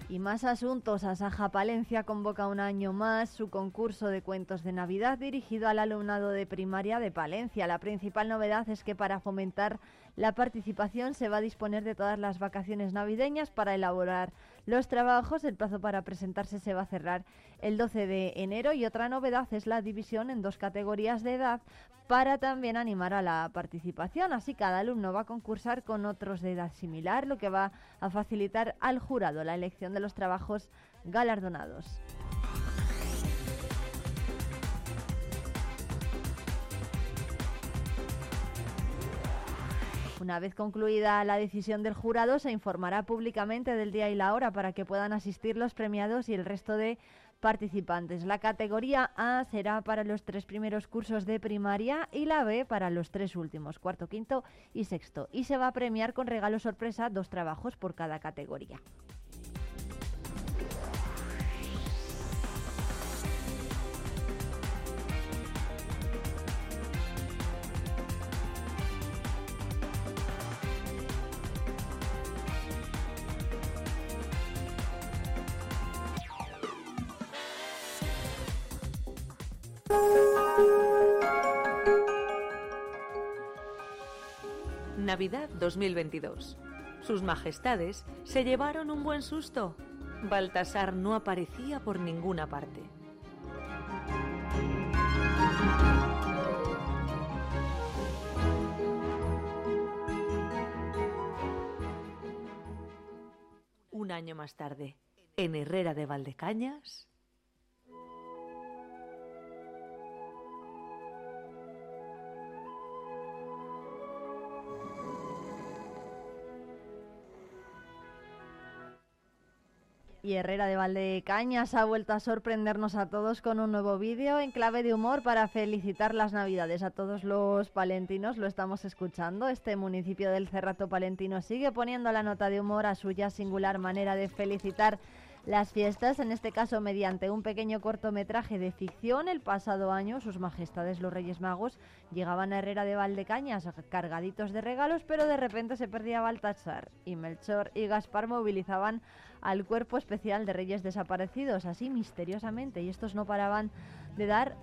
Y más asuntos, Asaja Palencia convoca un año más su concurso de cuentos de Navidad dirigido al alumnado de primaria de Palencia. La principal novedad es que para fomentar la participación se va a disponer de todas las vacaciones navideñas para elaborar los trabajos. El plazo para presentarse se va a cerrar el 12 de enero y otra novedad es la división en dos categorías de edad para también animar a la participación. Así cada alumno va a concursar con otros de edad similar, lo que va a facilitar al jurado la elección de los trabajos galardonados. Una vez concluida la decisión del jurado, se informará públicamente del día y la hora para que puedan asistir los premiados y el resto de participantes. La categoría A será para los tres primeros cursos de primaria y la B para los tres últimos, cuarto, quinto y sexto. Y se va a premiar con regalo sorpresa dos trabajos por cada categoría. Navidad 2022. Sus majestades se llevaron un buen susto. Baltasar no aparecía por ninguna parte. Un año más tarde, en Herrera de Valdecañas. Y Herrera de Valdecañas ha vuelto a sorprendernos a todos con un nuevo vídeo en clave de humor para felicitar las Navidades a todos los palentinos. Lo estamos escuchando. Este municipio del Cerrato Palentino sigue poniendo la nota de humor a su ya singular manera de felicitar las fiestas, en este caso mediante un pequeño cortometraje de ficción. El pasado año, sus majestades los Reyes Magos llegaban a Herrera de Valdecañas cargaditos de regalos, pero de repente se perdía Baltasar y Melchor y Gaspar movilizaban al cuerpo especial de Reyes desaparecidos, así misteriosamente, y estos no paraban de dar,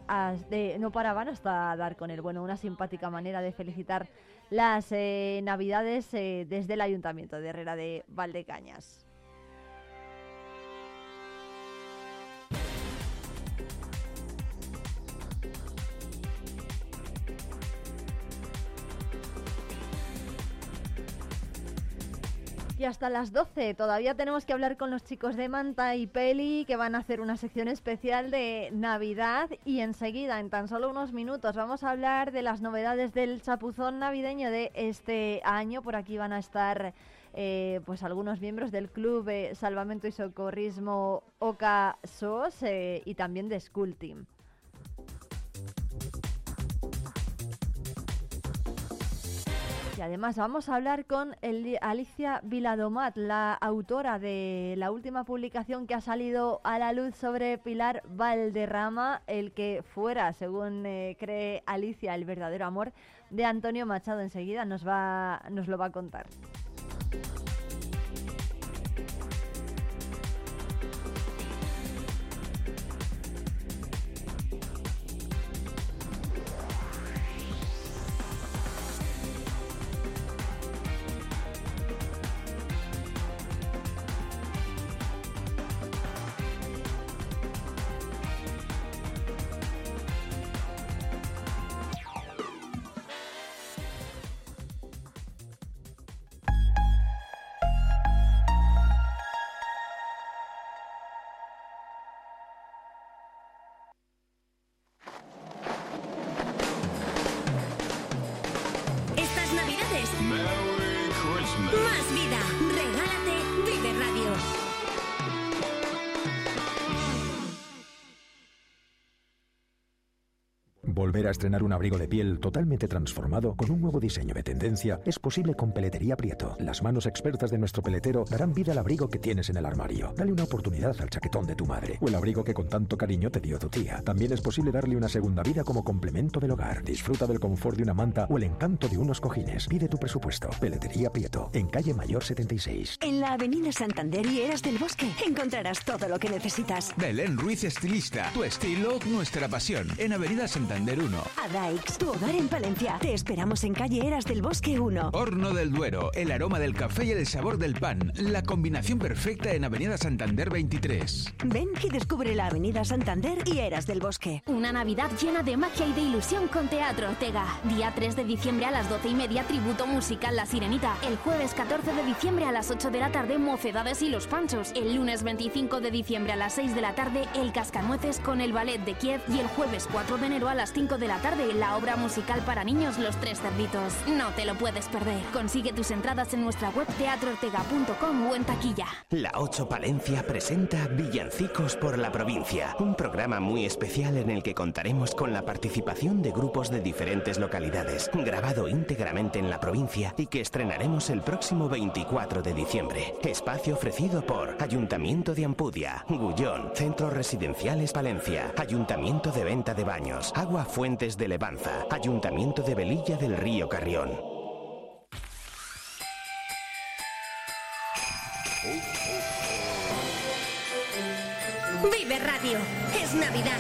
no paraban hasta dar con él. Bueno, una simpática manera de felicitar las eh, Navidades eh, desde el Ayuntamiento de Herrera de Valdecañas. Y hasta las 12 todavía tenemos que hablar con los chicos de Manta y Peli que van a hacer una sección especial de Navidad y enseguida, en tan solo unos minutos, vamos a hablar de las novedades del chapuzón navideño de este año. Por aquí van a estar eh, pues algunos miembros del Club eh, Salvamento y Socorrismo Oca SOS eh, y también de School Team. Y además vamos a hablar con el- Alicia Viladomat, la autora de la última publicación que ha salido a la luz sobre Pilar Valderrama, el que fuera, según eh, cree Alicia, el verdadero amor de Antonio Machado. Enseguida nos, va, nos lo va a contar. Volver a estrenar un abrigo de piel totalmente transformado con un nuevo diseño de tendencia es posible con Peletería Prieto. Las manos expertas de nuestro peletero darán vida al abrigo que tienes en el armario. Dale una oportunidad al chaquetón de tu madre o el abrigo que con tanto cariño te dio tu tía. También es posible darle una segunda vida como complemento del hogar. Disfruta del confort de una manta o el encanto de unos cojines. Pide tu presupuesto. Peletería Prieto, en calle Mayor 76. En la Avenida Santander y Eras del Bosque encontrarás todo lo que necesitas. Belén Ruiz Estilista. Tu estilo, nuestra pasión. En Avenida Santander 1. Adaix, tu hogar en Palencia. Te esperamos en calle Eras del Bosque 1. Horno del Duero. El aroma del café y el sabor del pan. La combinación perfecta en Avenida Santander 23. Ven y descubre la Avenida Santander y Eras del Bosque. Una Navidad llena de magia y de ilusión con Teatro Ortega. Día 3 de diciembre a las 12 y media, tributo musical La Sirenita. El jueves 14 de diciembre a las 8 de la tarde, Mocedades y los Panchos. El lunes 25 de diciembre a las 6 de la tarde, El Cascanueces con el Ballet de Kiev. Y el jueves 4 de enero a las 5 de la tarde, la obra musical para niños Los Tres Cerditos. No te lo puedes perder. Consigue tus entradas en nuestra web teatroortega.com o en taquilla. La 8 Palencia presenta Villancicos por la provincia, un programa muy especial en el que contaremos con la participación de grupos de diferentes localidades, grabado íntegramente en la provincia y que estrenaremos el próximo 24 de diciembre. Espacio ofrecido por Ayuntamiento de Ampudia, Gullón, Centros Residenciales Palencia, Ayuntamiento de Venta de Baños, Agua Fuentes de Levanza, Ayuntamiento de Velilla del Río Carrión. Vive Radio. Es Navidad.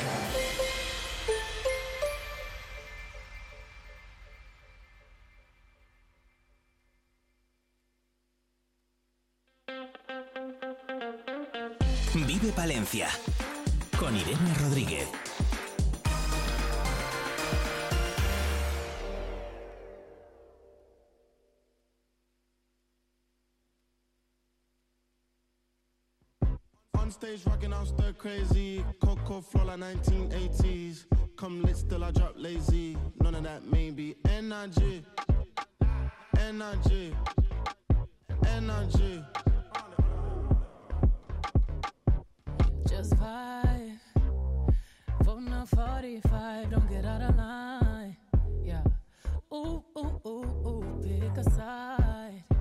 Vive Palencia con Irene Rodríguez. On stage rocking out stir crazy. Coco flow like 1980s. Come lit still I drop lazy. None of that maybe. Energy. Energy. Energy. Just vibe. Voting on 45, don't get out of line. Yeah. Ooh, ooh, ooh, ooh, pick a side.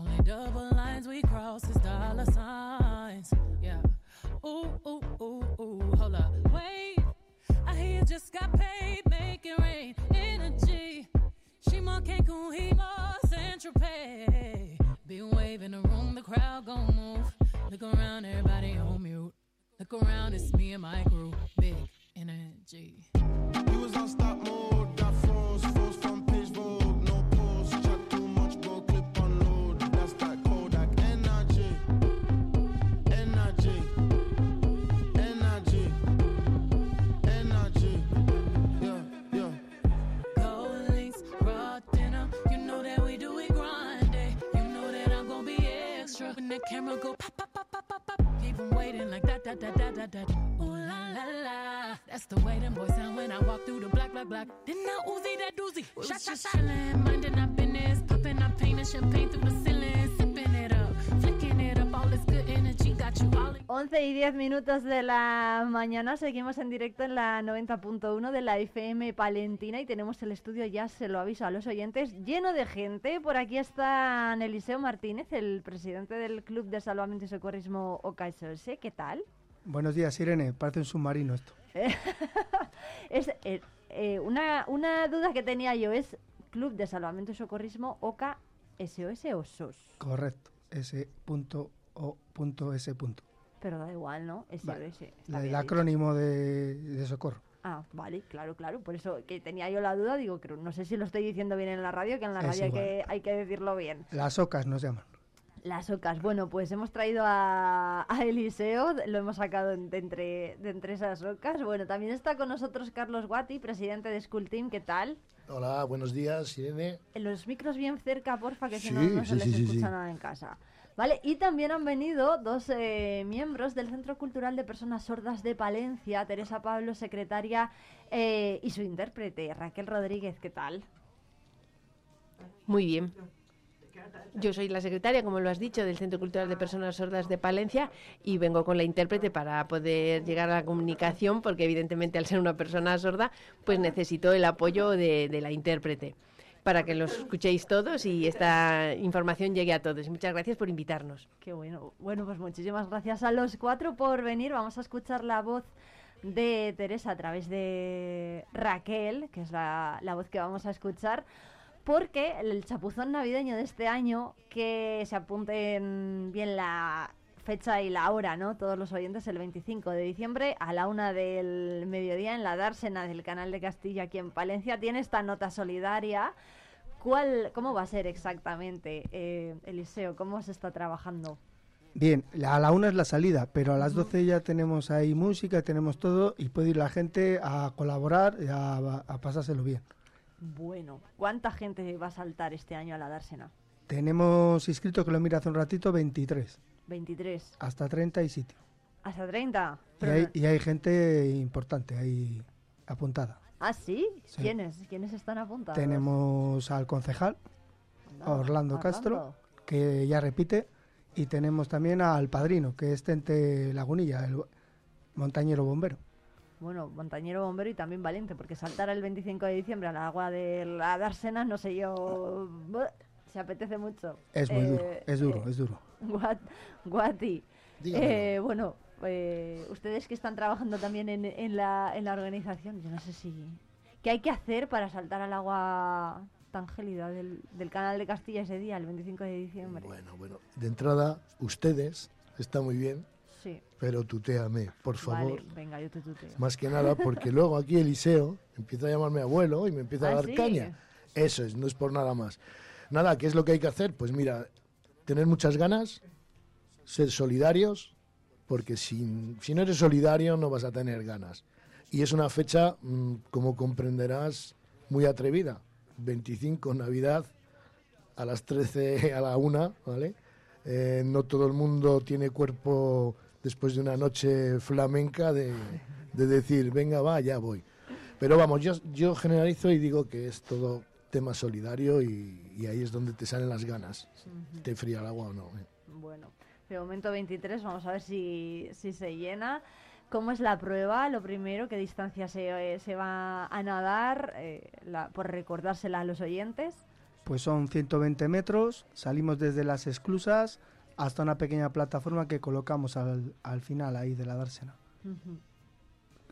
Only double lines we cross is dollar signs. Yeah. Ooh, ooh, ooh, ooh, hold up. Wait. I hear you just got paid, make it rain. Energy. She more Cancun, he more Central Pay. Been waving the room, the crowd gon' move. Look around, everybody on mute. Look around, it's me and my crew. Big energy. Ooh la la la. That's the way them boys sound when I walk through the black, black, black. Then I Uzi that doozy. Shot, shot, shot. Chillin', minding our business. Popping up paint and champagne through the ceiling. Sipping it up, flicking it up. All this good energy got you all in. 11 y 10 minutos de la mañana, seguimos en directo en la 90.1 de la FM Palentina y tenemos el estudio, ya se lo aviso a los oyentes, lleno de gente. Por aquí está Eliseo Martínez, el presidente del Club de Salvamento y Socorrismo OKSOS. ¿Qué tal? Buenos días, Irene. Parece un submarino esto. es, eh, eh, una, una duda que tenía yo es Club de Salvamento y Socorrismo OCA SOS o SOS. Correcto. S punto O punto S punto. Pero da igual, ¿no? SOS. Vale. está bien El acrónimo de, de socorro. Ah, vale, claro, claro. Por eso que tenía yo la duda, digo, creo, no sé si lo estoy diciendo bien en la radio, que en la Es radio hay igual. que, hay que decirlo bien. Las ocas nos llaman. Las ocas. Bueno, pues hemos traído a, a Eliseo, lo hemos sacado de entre, de entre esas ocas. Bueno, también está con nosotros Carlos Guati, presidente de School Team. ¿Qué tal? Hola, buenos días, Irene. En los micros bien cerca, porfa, que si no, no sí, se les sí, escucha sí. nada en casa. Vale, y también han venido dos eh, miembros del Centro Cultural de Personas Sordas de Palencia, Teresa Pablo, secretaria, eh, y su intérprete, Raquel Rodríguez. ¿Qué tal? Muy bien. Yo soy la secretaria, como lo has dicho, del Centro Cultural de Personas Sordas de Palencia y vengo con la intérprete para poder llegar a la comunicación, porque evidentemente al ser una persona sorda, pues necesito el apoyo de, de la intérprete para que los escuchéis todos y esta información llegue a todos. Muchas gracias por invitarnos. Qué bueno. Bueno, pues muchísimas gracias a los cuatro por venir. Vamos a escuchar la voz de Teresa a través de Raquel, que es la, la voz que vamos a escuchar, porque el chapuzón navideño de este año, que se apunten bien la fecha y la hora, ¿no? Todos los oyentes, el 25 de diciembre a la una del mediodía en la dársena del canal de Castilla aquí en Palencia, tiene esta nota solidaria. ¿Cuál, ¿Cómo va a ser exactamente, eh, Eliseo? ¿Cómo se está trabajando? Bien, a la una es la salida, pero a las 12 ya tenemos ahí música, tenemos todo y puede ir la gente a colaborar y a, a pasárselo bien. Bueno, ¿cuánta gente va a saltar este año a la dársena? Tenemos inscrito, que lo mira hace un ratito, 23. 23. Hasta 30 y sitio. ¿Hasta 30? Y hay, no- y hay gente importante ahí apuntada. ¿Ah, sí? Sí. ¿Quiénes? ¿Quiénes están apuntados? Tenemos al concejal, a Orlando Castro, que ya repite, y tenemos también al padrino, que es Tente Lagunilla, el montañero bombero. Bueno, montañero bombero y también valiente, porque saltar el 25 de diciembre al agua de la dársena, no sé yo... Se apetece mucho. Es muy duro, Eh, es duro, eh, es duro. Guat- Guati, eh, bueno, ustedes que están trabajando también en, en la, en la organización, yo no sé si... ¿Qué hay que hacer para saltar al agua tan gélida del, del canal de Castilla ese día, el 25 de diciembre? Bueno, bueno, de entrada, ustedes, está muy bien, Sí. pero tutéame, por favor. Vale, venga, yo te tuteo. Más que nada, porque luego aquí Eliseo empieza a llamarme abuelo y me empieza a ¿Ah, dar sí? caña. Eso es, no es por nada más. Nada, ¿qué es lo que hay que hacer? Pues mira, tener muchas ganas, ser solidarios, porque si, si no eres solidario no vas a tener ganas. Y es una fecha, mm, como comprenderás, muy atrevida. 25, Navidad, a las 13, a la 1, ¿vale? Eh, no todo el mundo tiene cuerpo después de una noche flamenca de, de decir, venga, va, ya voy. Pero vamos, yo, yo generalizo y digo que es todo tema solidario y, y ahí es donde te salen las ganas. Ujú. Te fría el agua o no. ¿eh? Bueno, de momento 23, vamos a ver si, si se llena. ¿Cómo es la prueba? Lo primero, ¿qué distancia se, eh, se va a nadar? Eh, la- por recordársela a los oyentes. Pues son 120 metros, salimos desde las esclusas hasta una pequeña plataforma que colocamos al, al final ahí de la dársena.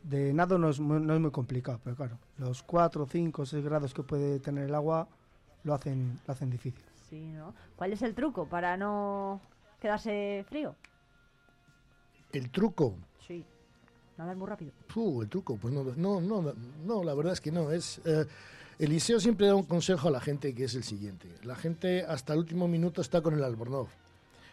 De nado no es, muy, no es muy complicado, pero claro, los 4, 5, 6 grados que puede tener el agua lo hacen, lo hacen difícil. Sí, ¿no? ¿Cuál es el truco para no quedarse frío? El truco, Sí, nadar muy rápido. Puh, el truco, pues no, no, no, no, la verdad es que no. Es, eh, Eliseo siempre da un consejo a la gente que es el siguiente. La gente hasta el último minuto está con el albornoz.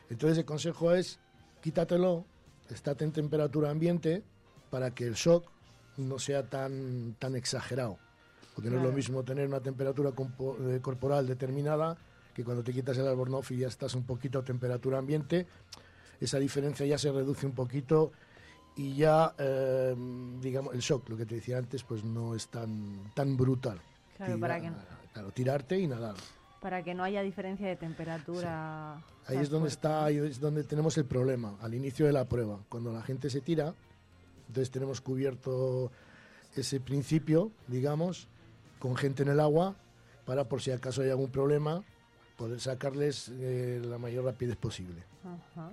Entonces el consejo es quítatelo, estate en temperatura ambiente para que el shock no sea tan, tan exagerado. Porque no es lo Claro. mismo tener una temperatura eh, corporal determinada que cuando te quitas el albornoz y ya estás un poquito a temperatura ambiente, esa diferencia ya se reduce un poquito y ya, eh, digamos, el shock, lo que te decía antes, pues no es tan, tan brutal. Claro, para que, Claro, tirarte y nadar. Para que no haya diferencia de temperatura. Ahí es donde está, ahí es donde tenemos el problema, al inicio de la prueba. Cuando la gente se tira, entonces tenemos cubierto ese principio, digamos, con gente en el agua, para por si acaso hay algún problema, poder sacarles eh, la mayor rapidez posible. Ajá.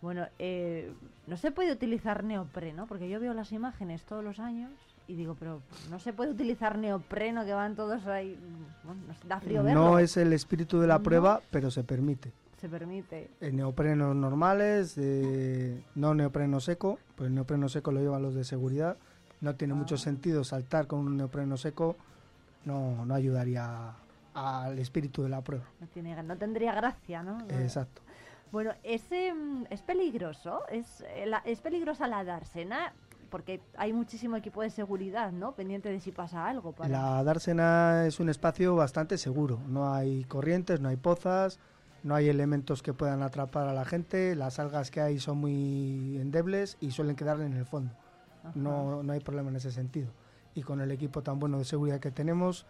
Bueno, eh, no se puede utilizar neopreno, porque yo veo las imágenes todos los años y digo, pero no se puede utilizar neopreno, que van todos ahí. Bueno, nos da frío verlo. No es el espíritu de la No. prueba, pero se permite. Se permite. En neoprenos normales, eh, no neopreno seco, pues el neopreno seco lo llevan los de seguridad. No tiene mucho sentido saltar con un neopreno seco, no, no ayudaría al espíritu de la prueba. No, tiene, no tendría gracia, ¿no? No. Exacto. Bueno, ese, mm, es peligroso, es, eh, es peligrosa la dársena, porque hay muchísimo equipo de seguridad, ¿no? Pendiente de si pasa algo. Para... La dársena es un espacio bastante seguro. No hay corrientes, no hay pozas, no hay elementos que puedan atrapar a la gente. Las algas que hay son muy endebles y suelen quedar en el fondo. No, no hay problema en ese sentido. Y con el equipo tan bueno de seguridad que tenemos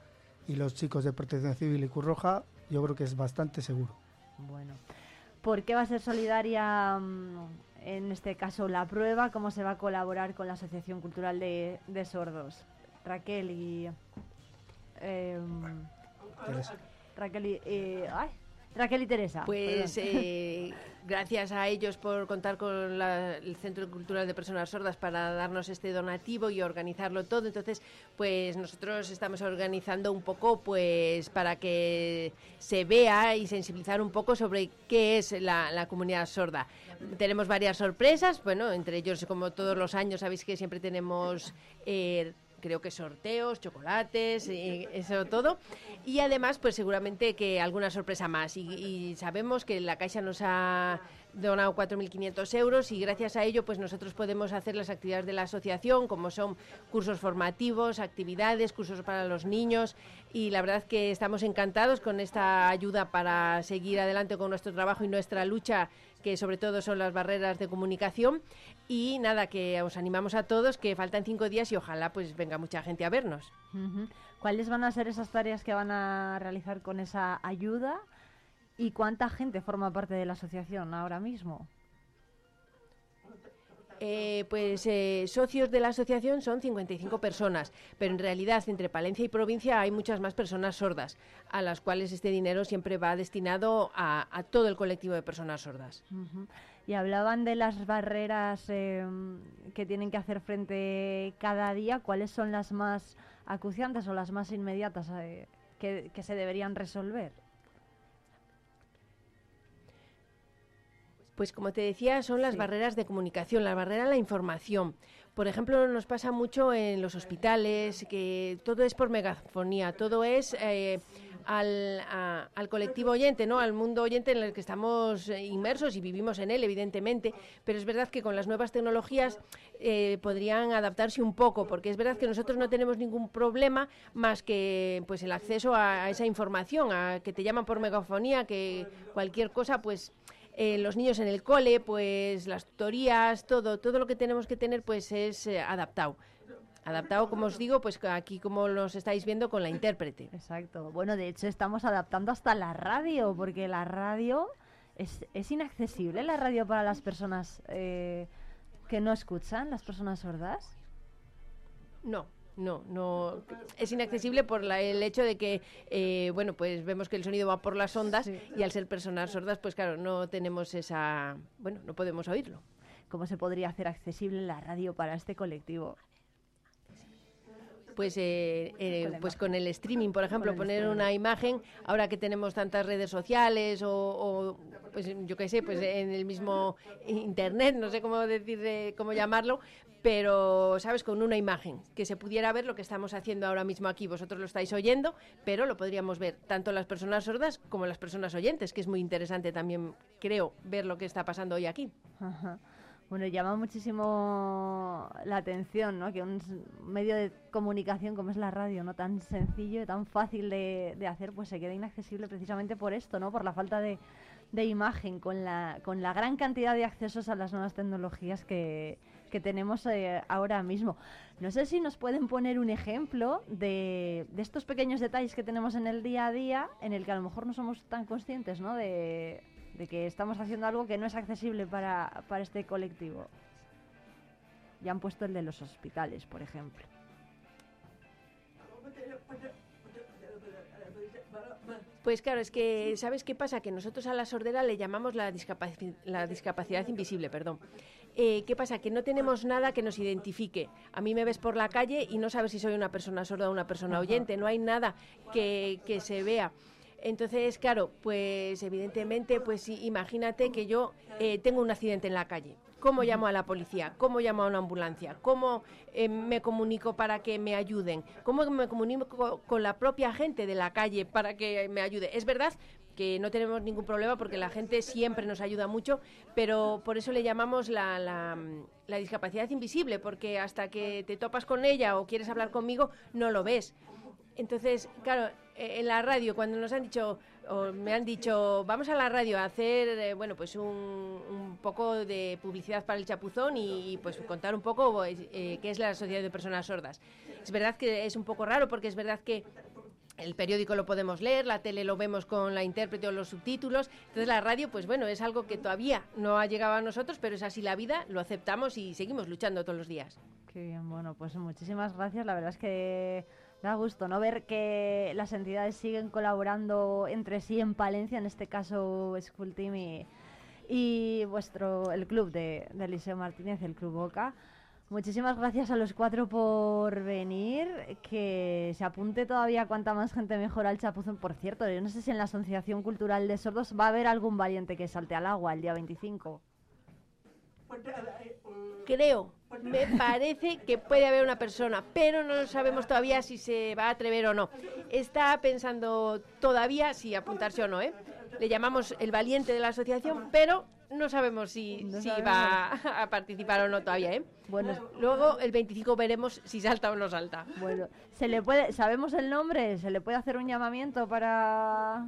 y los chicos de Protección Civil y Cruz Roja, yo creo que es bastante seguro. Bueno, ¿por qué va a ser solidaria mm, en este caso la prueba? ¿Cómo se va a colaborar con la Asociación Cultural de, de Sordos? Raquel y... Teresa. Raquel y... eh, ay, Raquel y Teresa. Pues eh, gracias a ellos por contar con la- el Centro Cultural de Personas Sordas para darnos este donativo y organizarlo todo. Entonces, pues nosotros estamos organizando un poco pues para que se vea y sensibilizar un poco sobre qué es la, la comunidad sorda. Tenemos varias sorpresas, bueno, entre ellos como todos los años sabéis que siempre tenemos... eh, creo que sorteos, chocolates, y eso todo. Y además, pues seguramente que alguna sorpresa más. Y, y sabemos que la Caixa nos ha donado 4.500 euros y gracias a ello pues nosotros podemos hacer las actividades de la asociación como son cursos formativos, actividades, cursos para los niños y la verdad que estamos encantados con esta ayuda para seguir adelante con nuestro trabajo y nuestra lucha que sobre todo son las barreras de comunicación y nada que os animamos a todos que faltan cinco días y ojalá pues venga mucha gente a vernos. ¿Cuáles van a ser esas tareas que van a realizar con esa ayuda? ¿Y cuánta gente forma parte de la asociación ahora mismo? Eh, pues eh, socios de la asociación son 55 personas, pero en realidad entre Palencia y provincia hay muchas más personas sordas, a las cuales este dinero siempre va destinado a, a todo el colectivo de personas sordas. Y hablaban de las barreras eh, que tienen que hacer frente cada día. ¿Cuáles son las más acuciantes o las más inmediatas eh, que, que se deberían resolver? Pues como te decía, son las barreras de comunicación, la barrera a la información. Por ejemplo, nos pasa mucho en los hospitales, que todo es por megafonía, todo es eh, al, a- al colectivo oyente, ¿no? al mundo oyente en el que estamos eh, inmersos y vivimos en él, evidentemente. Pero es verdad que con las nuevas tecnologías eh, podrían adaptarse un poco, porque es verdad que nosotros no tenemos ningún problema más que pues el acceso a, esa información, a que te llaman por megafonía, que cualquier cosa, pues eh, los niños en el cole, pues las tutorías, todo, todo lo que tenemos que tener, pues es eh, adaptado. Adaptado, como os digo, pues aquí como los estáis viendo con la intérprete. Exacto. Bueno, de hecho estamos adaptando hasta la radio, porque la radio es, es inaccesible, la radio para las personas eh, que no escuchan, las personas sordas. No, no, no. Es inaccesible por la- el hecho de que, eh, bueno, pues vemos que el sonido va por las ondas y al ser personas sordas, pues claro, no tenemos esa, bueno, no podemos oírlo. ¿Cómo se podría hacer accesible la radio para este colectivo? Pues, eh, eh, pues con el streaming, por ejemplo, poner una imagen, ahora que tenemos tantas redes sociales o, o, pues yo qué sé, pues en el mismo internet, no sé cómo decir, eh, cómo llamarlo, pero, ¿sabes? Con una imagen, que se pudiera ver lo que estamos haciendo ahora mismo aquí. Vosotros lo estáis oyendo, pero lo podríamos ver tanto las personas sordas como las personas oyentes, que es muy interesante también, creo, ver lo que está pasando hoy aquí. Ajá. Bueno, llama muchísimo la atención, ¿no? Que un medio de comunicación como es la radio, no tan sencillo y tan fácil de, hacer, pues se quede inaccesible precisamente por esto, ¿no? Por la falta de, de imagen, con la, con la gran cantidad de accesos a las nuevas tecnologías que, que tenemos eh, ahora mismo. No sé si nos pueden poner un ejemplo de, de estos pequeños detalles que tenemos en el día a día, en el que a lo mejor no somos tan conscientes, ¿no? De, de que estamos haciendo algo que no es accesible para, para este colectivo. Ya han puesto el de los hospitales, por ejemplo. Pues claro, es que, ¿sabes qué pasa? Que nosotros a la sordera le llamamos la, discapaci- la discapacidad invisible, perdón. Eh, ¿Qué pasa? Que no tenemos nada que nos identifique. A mí me ves por la calle y no sabes si soy una persona sorda o una persona oyente. No hay nada que, que se vea. Entonces, claro, pues evidentemente, pues imagínate que yo eh, tengo un accidente en la calle. ¿Cómo llamo a la policía? ¿Cómo llamo a una ambulancia? ¿Cómo eh, me comunico para que me ayuden? ¿Cómo me comunico con la propia gente de la calle para que me ayude? Es verdad que no tenemos ningún problema porque la gente siempre nos ayuda mucho, pero por eso le llamamos la, la, la discapacidad invisible, porque hasta que te topas con ella o quieres hablar conmigo, no lo ves. Entonces, claro, en la radio, cuando nos han dicho, o me han dicho, vamos a la radio a hacer, eh, bueno, pues un, un poco de publicidad para el chapuzón y, pues contar un poco eh, qué es la Sociedad de Personas Sordas. Es verdad que es un poco raro porque es verdad que el periódico lo podemos leer, la tele lo vemos con la intérprete o los subtítulos. Entonces la radio, pues bueno, es algo que todavía no ha llegado a nosotros, pero es así la vida, lo aceptamos y seguimos luchando todos los días. Qué bien, bueno, pues muchísimas gracias. La verdad es que da gusto no ver que las entidades siguen colaborando entre sí en Palencia, en este caso School Team y, y vuestro el club de, de Eliseo Martínez, el Club Boca. Muchísimas gracias a los cuatro por venir. Que se apunte todavía cuanta más gente mejor al chapuzón. Por cierto, yo no sé si en la Asociación Cultural de Sordos va a haber algún valiente que salte al agua el día 25. Creo, me parece que puede haber una persona, pero no sabemos todavía si se va a atrever o no. Está pensando todavía si apuntarse o no, ¿eh? Le llamamos el valiente de la asociación, pero no sabemos si, No si sabemos. va a participar o no todavía, ¿eh? Bueno, luego el 25 veremos si salta o no salta. Bueno, ¿se le puede, sabemos el nombre? ¿Se le puede hacer un llamamiento para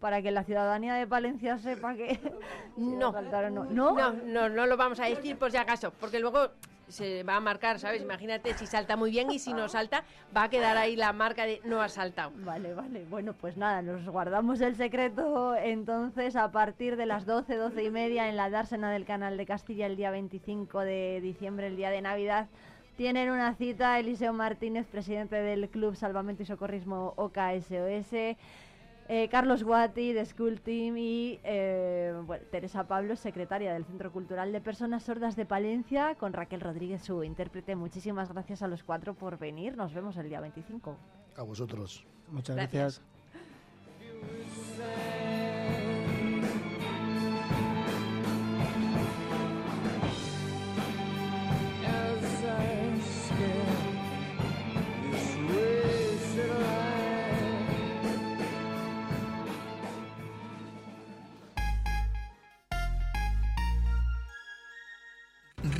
para que la ciudadanía de Palencia sepa que No. no. no, no, no lo vamos a decir por si acaso, porque luego se va a marcar, ¿sabes? Imagínate si salta muy bien y si no salta, va a quedar ahí la marca de no ha saltado. Vale, vale. Bueno, pues nada, nos guardamos el secreto entonces a partir de las 12, 12 y media en la dársena del canal de Castilla el día 25 de diciembre, el día de Navidad. Tienen una cita Eliseo Martínez, presidente del Club Salvamento y Socorrismo OKSOS. Eh, Carlos Guati de School Team y eh, bueno, Teresa Pablo, secretaria del Centro Cultural de Personas Sordas de Palencia, con Raquel Rodríguez, su intérprete. Muchísimas gracias a los cuatro por venir. Nos vemos el día 25. A vosotros. Muchas Gracias. gracias.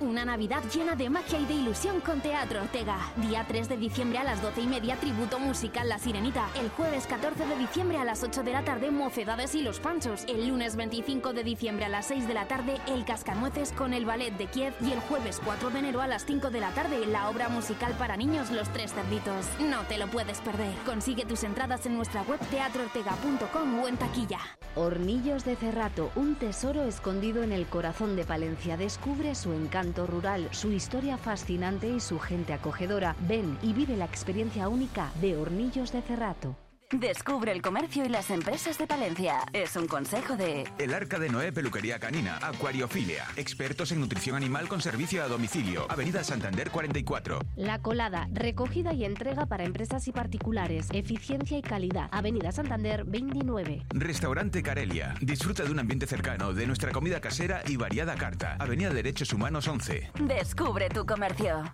Una Navidad llena de magia y de ilusión con Teatro Ortega. Día 3 de diciembre a las 12 y media, tributo musical La Sirenita. El jueves 14 de diciembre a las 8 de la tarde, Mocedades y los Panchos. El lunes 25 de diciembre a las 6 de la tarde, El Cascanueces con el Ballet de Kiev. Y el jueves 4 de enero a las 5 de la tarde, la obra musical para niños Los Tres Cerditos. No te lo puedes perder. Consigue tus entradas en nuestra web teatroortega.com o en taquilla. Hornillos de Cerrato, un tesoro escondido en el corazón de Palencia. Descubre su encanto rural, su historia fascinante y su gente acogedora. Ven y vive la experiencia única de Hornillos de Cerrato. Descubre el comercio y las empresas de Palencia. Es un consejo de... El Arca de Noé Peluquería Canina, Acuariofilia. Expertos en nutrición animal con servicio a domicilio. Avenida Santander 44. La Colada, recogida y entrega para empresas y particulares. Eficiencia y calidad. Avenida Santander 29. Restaurante Carelia. Disfruta de un ambiente cercano, de nuestra comida casera y variada carta. Avenida Derechos Humanos 11. Descubre tu comercio.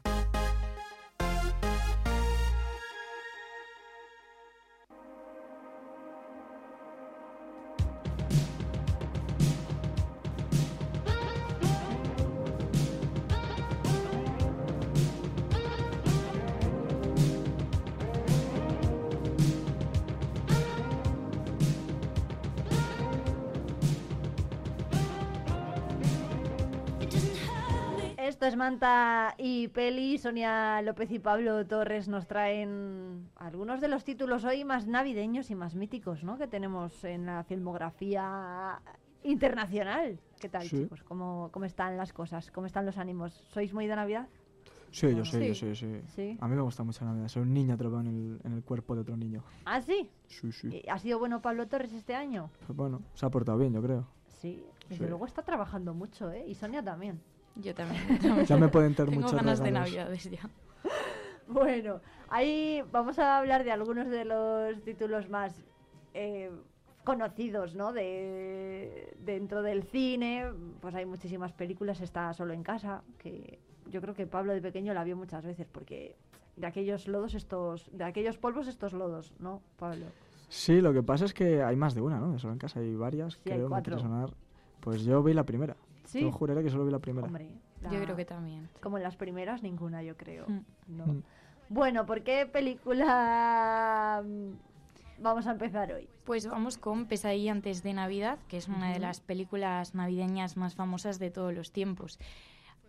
Manta y Peli. Sonia López y Pablo Torres nos traen algunos de los títulos hoy más navideños y más míticos, ¿no? Que tenemos en la filmografía internacional. ¿Qué tal, Sí. chicos? ¿Cómo, ¿Cómo están las cosas? ¿Cómo están los ánimos? ¿Sois muy de Navidad? Sí, yo sí, Sí. yo sí, sí. Sí. A mí me gusta mucho la Navidad. Soy un niño atrapado en el, en el cuerpo de otro niño. ¿Ah, sí? Sí, sí. ¿Y ¿Ha sido bueno Pablo Torres este año? Pues bueno, se ha portado bien, yo creo. Sí, desde Sí. luego está trabajando mucho, ¿eh? Y Sonia también. Yo también. Ya me pueden entrar Tengo muchos ganas de regalos. navidades ya. Bueno, ahí vamos a hablar de algunos de los títulos más eh, conocidos, ¿no? De, dentro del cine, pues hay muchísimas películas, está solo en casa, que yo creo que Pablo de pequeño la vio muchas veces, porque de aquellos lodos estos, de aquellos polvos estos lodos, ¿no, Pablo? Sí, lo que pasa es que hay más de una, ¿no? De solo en casa hay varias, Sí, hay creo, me cuatro. sonar. Pues yo vi la primera. ¿Sí? Yo juraré que solo vi la primera. Hombre, Yo creo que también. Como en las primeras, ninguna, yo creo. Mm. ¿no? Mm. Bueno, ¿por qué película mm, vamos a empezar hoy? Pues vamos con Pesadilla antes de Navidad, que es una de las películas navideñas más famosas de todos los tiempos.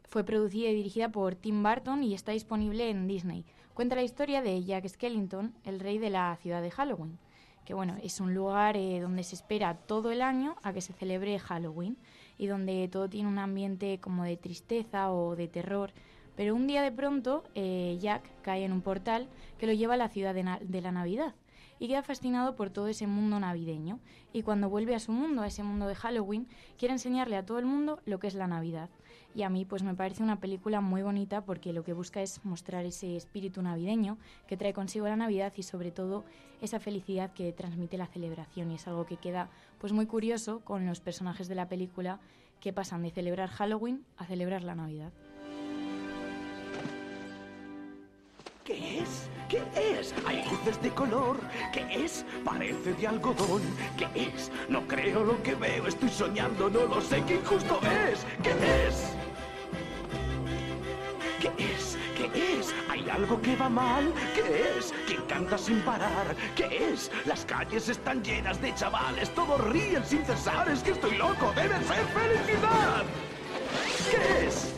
Fue producida y dirigida por Tim Burton y está disponible en Disney. Cuenta la historia de Jack Skellington, el rey de la ciudad de Halloween, que bueno, es un lugar eh, donde se espera todo el año a que se celebre Halloween y donde todo tiene un ambiente como de tristeza o de terror. Pero un día de pronto eh, Jack cae en un portal que lo lleva a la ciudad de, de la Navidad y queda fascinado por todo ese mundo navideño. Y cuando vuelve a su mundo, a ese mundo de Halloween, quiere enseñarle a todo el mundo lo que es la Navidad. Y a mí pues me parece una película muy bonita porque lo que busca es mostrar ese espíritu navideño que trae consigo la Navidad y sobre todo esa felicidad que transmite la celebración. Y es algo que queda pues muy curioso con los personajes de la película que pasan de celebrar Halloween a celebrar la Navidad. ¿Qué es? ¿Qué es? Hay luces de color. ¿Qué es? Parece de algodón. ¿Qué es? No creo lo que veo. Estoy soñando. No lo sé. ¿Qué injusto es? ¿Qué es? ¿Qué es? ¿Qué es? ¿Hay algo que va mal? ¿Qué es? ¿Quién canta sin parar? ¿Qué es? Las calles están llenas de chavales. Todos ríen sin cesar. Es que estoy loco. Debe ser felicidad. ¿Qué es?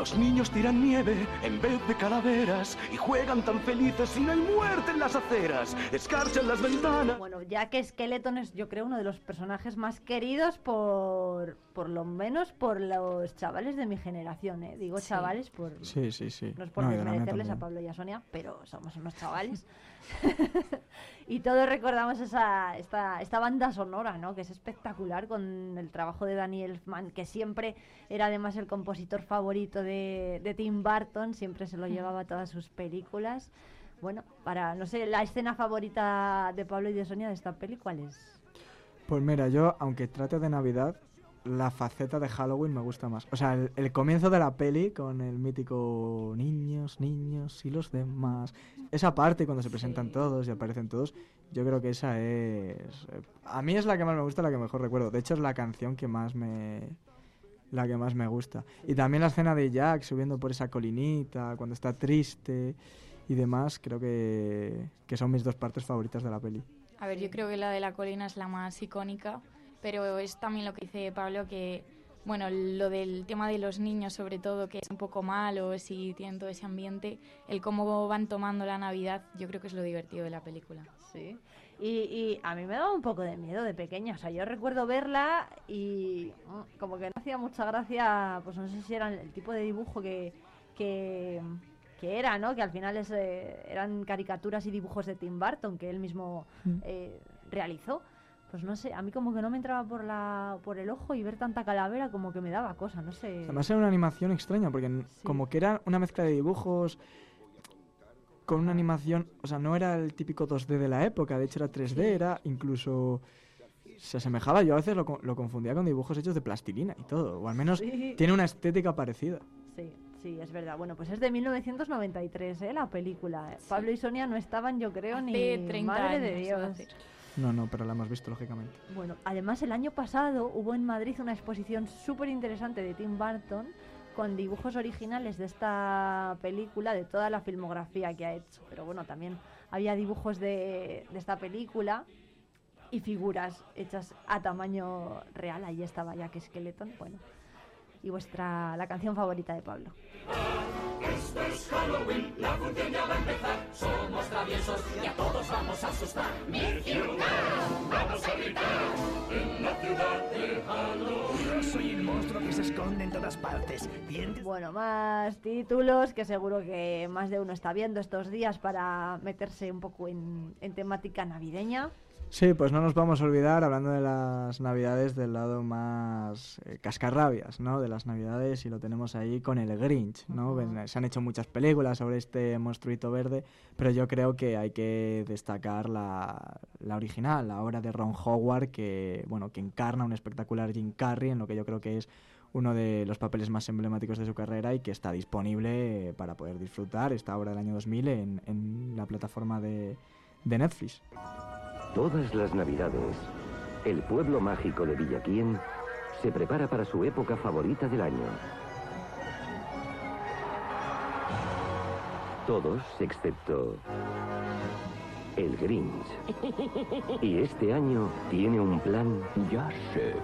Los niños tiran nieve en vez de calaveras y juegan tan felices y no hay muerte en las aceras. Escarchan las ventanas. Bueno, Jack Skeleton es yo creo uno de los personajes más queridos por, por lo menos por los chavales de mi generación, ¿eh? Digo Sí. chavales por... Sí, sí, sí. No es por No, desmerecerles a. Pablo y a Sonia, pero somos unos chavales. y todos recordamos esa, esta, esta banda sonora, ¿no? Que es espectacular con el trabajo de Danny Elfman, que siempre era además el compositor favorito de, de Tim Burton, siempre se lo llevaba a todas sus películas. Bueno, para, no sé, la escena favorita de Pablo y de Sonia de esta peli, ¿cuál es? Pues mira, yo, aunque trate de Navidad, la faceta de Halloween me gusta más. O sea, el, el comienzo de la peli con el mítico niños, niños y los demás. Esa parte cuando se presentan todos y aparecen todos, yo creo que esa es... eh, A mí es la que más me gusta, la que mejor recuerdo. De hecho, es la canción que más me... La que más me gusta. Y también la escena de Jack subiendo por esa colinita, cuando está triste y demás, creo que, que son mis dos partes favoritas de la peli. A ver, yo creo que la de la colina es la más icónica, pero es también lo que dice Pablo, que, bueno, lo del tema de los niños, sobre todo, que es un poco malo, si tienen todo ese ambiente, el cómo van tomando la Navidad, yo creo que es lo divertido de la película. Sí. Y, y a mí me daba un poco de miedo de pequeña. O sea, yo recuerdo verla y mm, como que no hacía mucha gracia, pues no sé si era el tipo de dibujo que, que, que era, ¿no? Que al final es, eh, eran caricaturas y dibujos de Tim Burton que él mismo Mm. eh, realizó. Pues no sé, a mí como que no me entraba por, la, por el ojo y ver tanta calavera como que me daba cosa, no sé. Además era una animación extraña, porque como que era una mezcla de dibujos con una animación, o sea, no era el típico 2D de la época, de hecho era 3D, era incluso... Se asemejaba, yo a veces lo, lo confundía con dibujos hechos de plastilina y todo, o al menos Sí. tiene una estética parecida. Sí, sí, es verdad. Bueno, pues es de 1993, ¿eh? La película. Pablo y Sonia no estaban, yo creo, ni... Hace 30 Madre de años Dios. No, no, pero la hemos visto lógicamente. Bueno, además el año pasado hubo en Madrid una exposición súper interesante de Tim Burton con dibujos originales de esta película, de toda la filmografía que ha hecho. Pero bueno, también había dibujos de, de esta película y figuras hechas a tamaño real. Ahí estaba Jack Skeleton. Bueno, y vuestra la canción favorita de Pablo. Esto es Halloween, la función ya va a empezar. Somos traviesos y a todos vamos a asustar. Mi ciudad, vamos a gritar en la ciudad de Halloween. Yo soy el monstruo que se esconde en todas partes. Bueno, más títulos que seguro que más de uno está viendo estos días para meterse un poco en, en temática navideña. Sí, pues no nos vamos a olvidar, hablando de las navidades, del lado más eh, cascarrabias, ¿no? De las navidades, y lo tenemos ahí con el Grinch, ¿no? Se han hecho muchas películas sobre este monstruito verde, pero yo creo que hay que destacar la, la original, la obra de Ron Howard, que, bueno, que encarna un espectacular Jim Carrey en lo que yo creo que es uno de los papeles más emblemáticos de su carrera y que está disponible para poder disfrutar esta obra del año 2000 en, en la plataforma de, de Netflix. Todas las navidades, el pueblo mágico de Villaquien se prepara para su época favorita del año. Todos excepto el Grinch. Y este año tiene un plan, ya sé,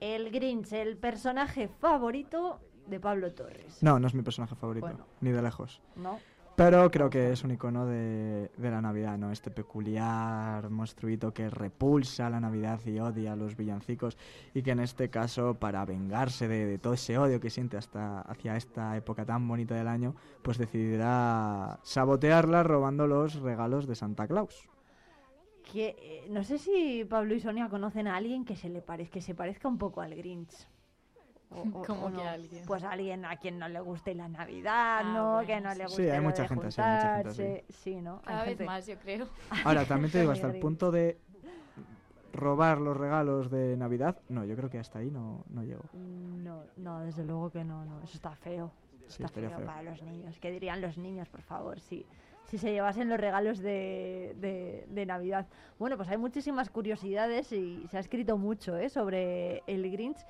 El Grinch, el personaje favorito de Pablo Torres. No, no es mi personaje favorito, Bueno. ni de lejos. ¿No? Pero creo que es un icono de, de la Navidad, ¿no? Este peculiar monstruito que repulsa la Navidad y odia a los villancicos y que en este caso, para vengarse de, todo ese odio que siente hasta hacia esta época tan bonita del año, pues decidirá sabotearla robando los regalos de Santa Claus. Eh, no sé si Pablo y Sonia conocen a alguien que se le que se parezca un poco al Grinch. O- o- ¿Cómo o que no. alguien? Pues alguien a quien no le guste la Navidad, Ah, ¿no? bueno, que no le sí. guste Sí, hay lo mucha de gente así, hay mucha gente así. juntarse. Sí, ¿no? Hay Cada vez gente- más, yo creo. Ahora, también te digo, hasta el punto de robar los regalos de Navidad, no, yo creo que hasta ahí no, no llego. No, no, desde luego que no, no. Eso está feo. Sí, está feo, feo. para los niños. ¿Qué dirían los niños, por favor? Si, si se llevasen los regalos de, de- de Navidad. Bueno, pues hay muchísimas curiosidades y se ha escrito mucho ¿eh? sobre el Grinch,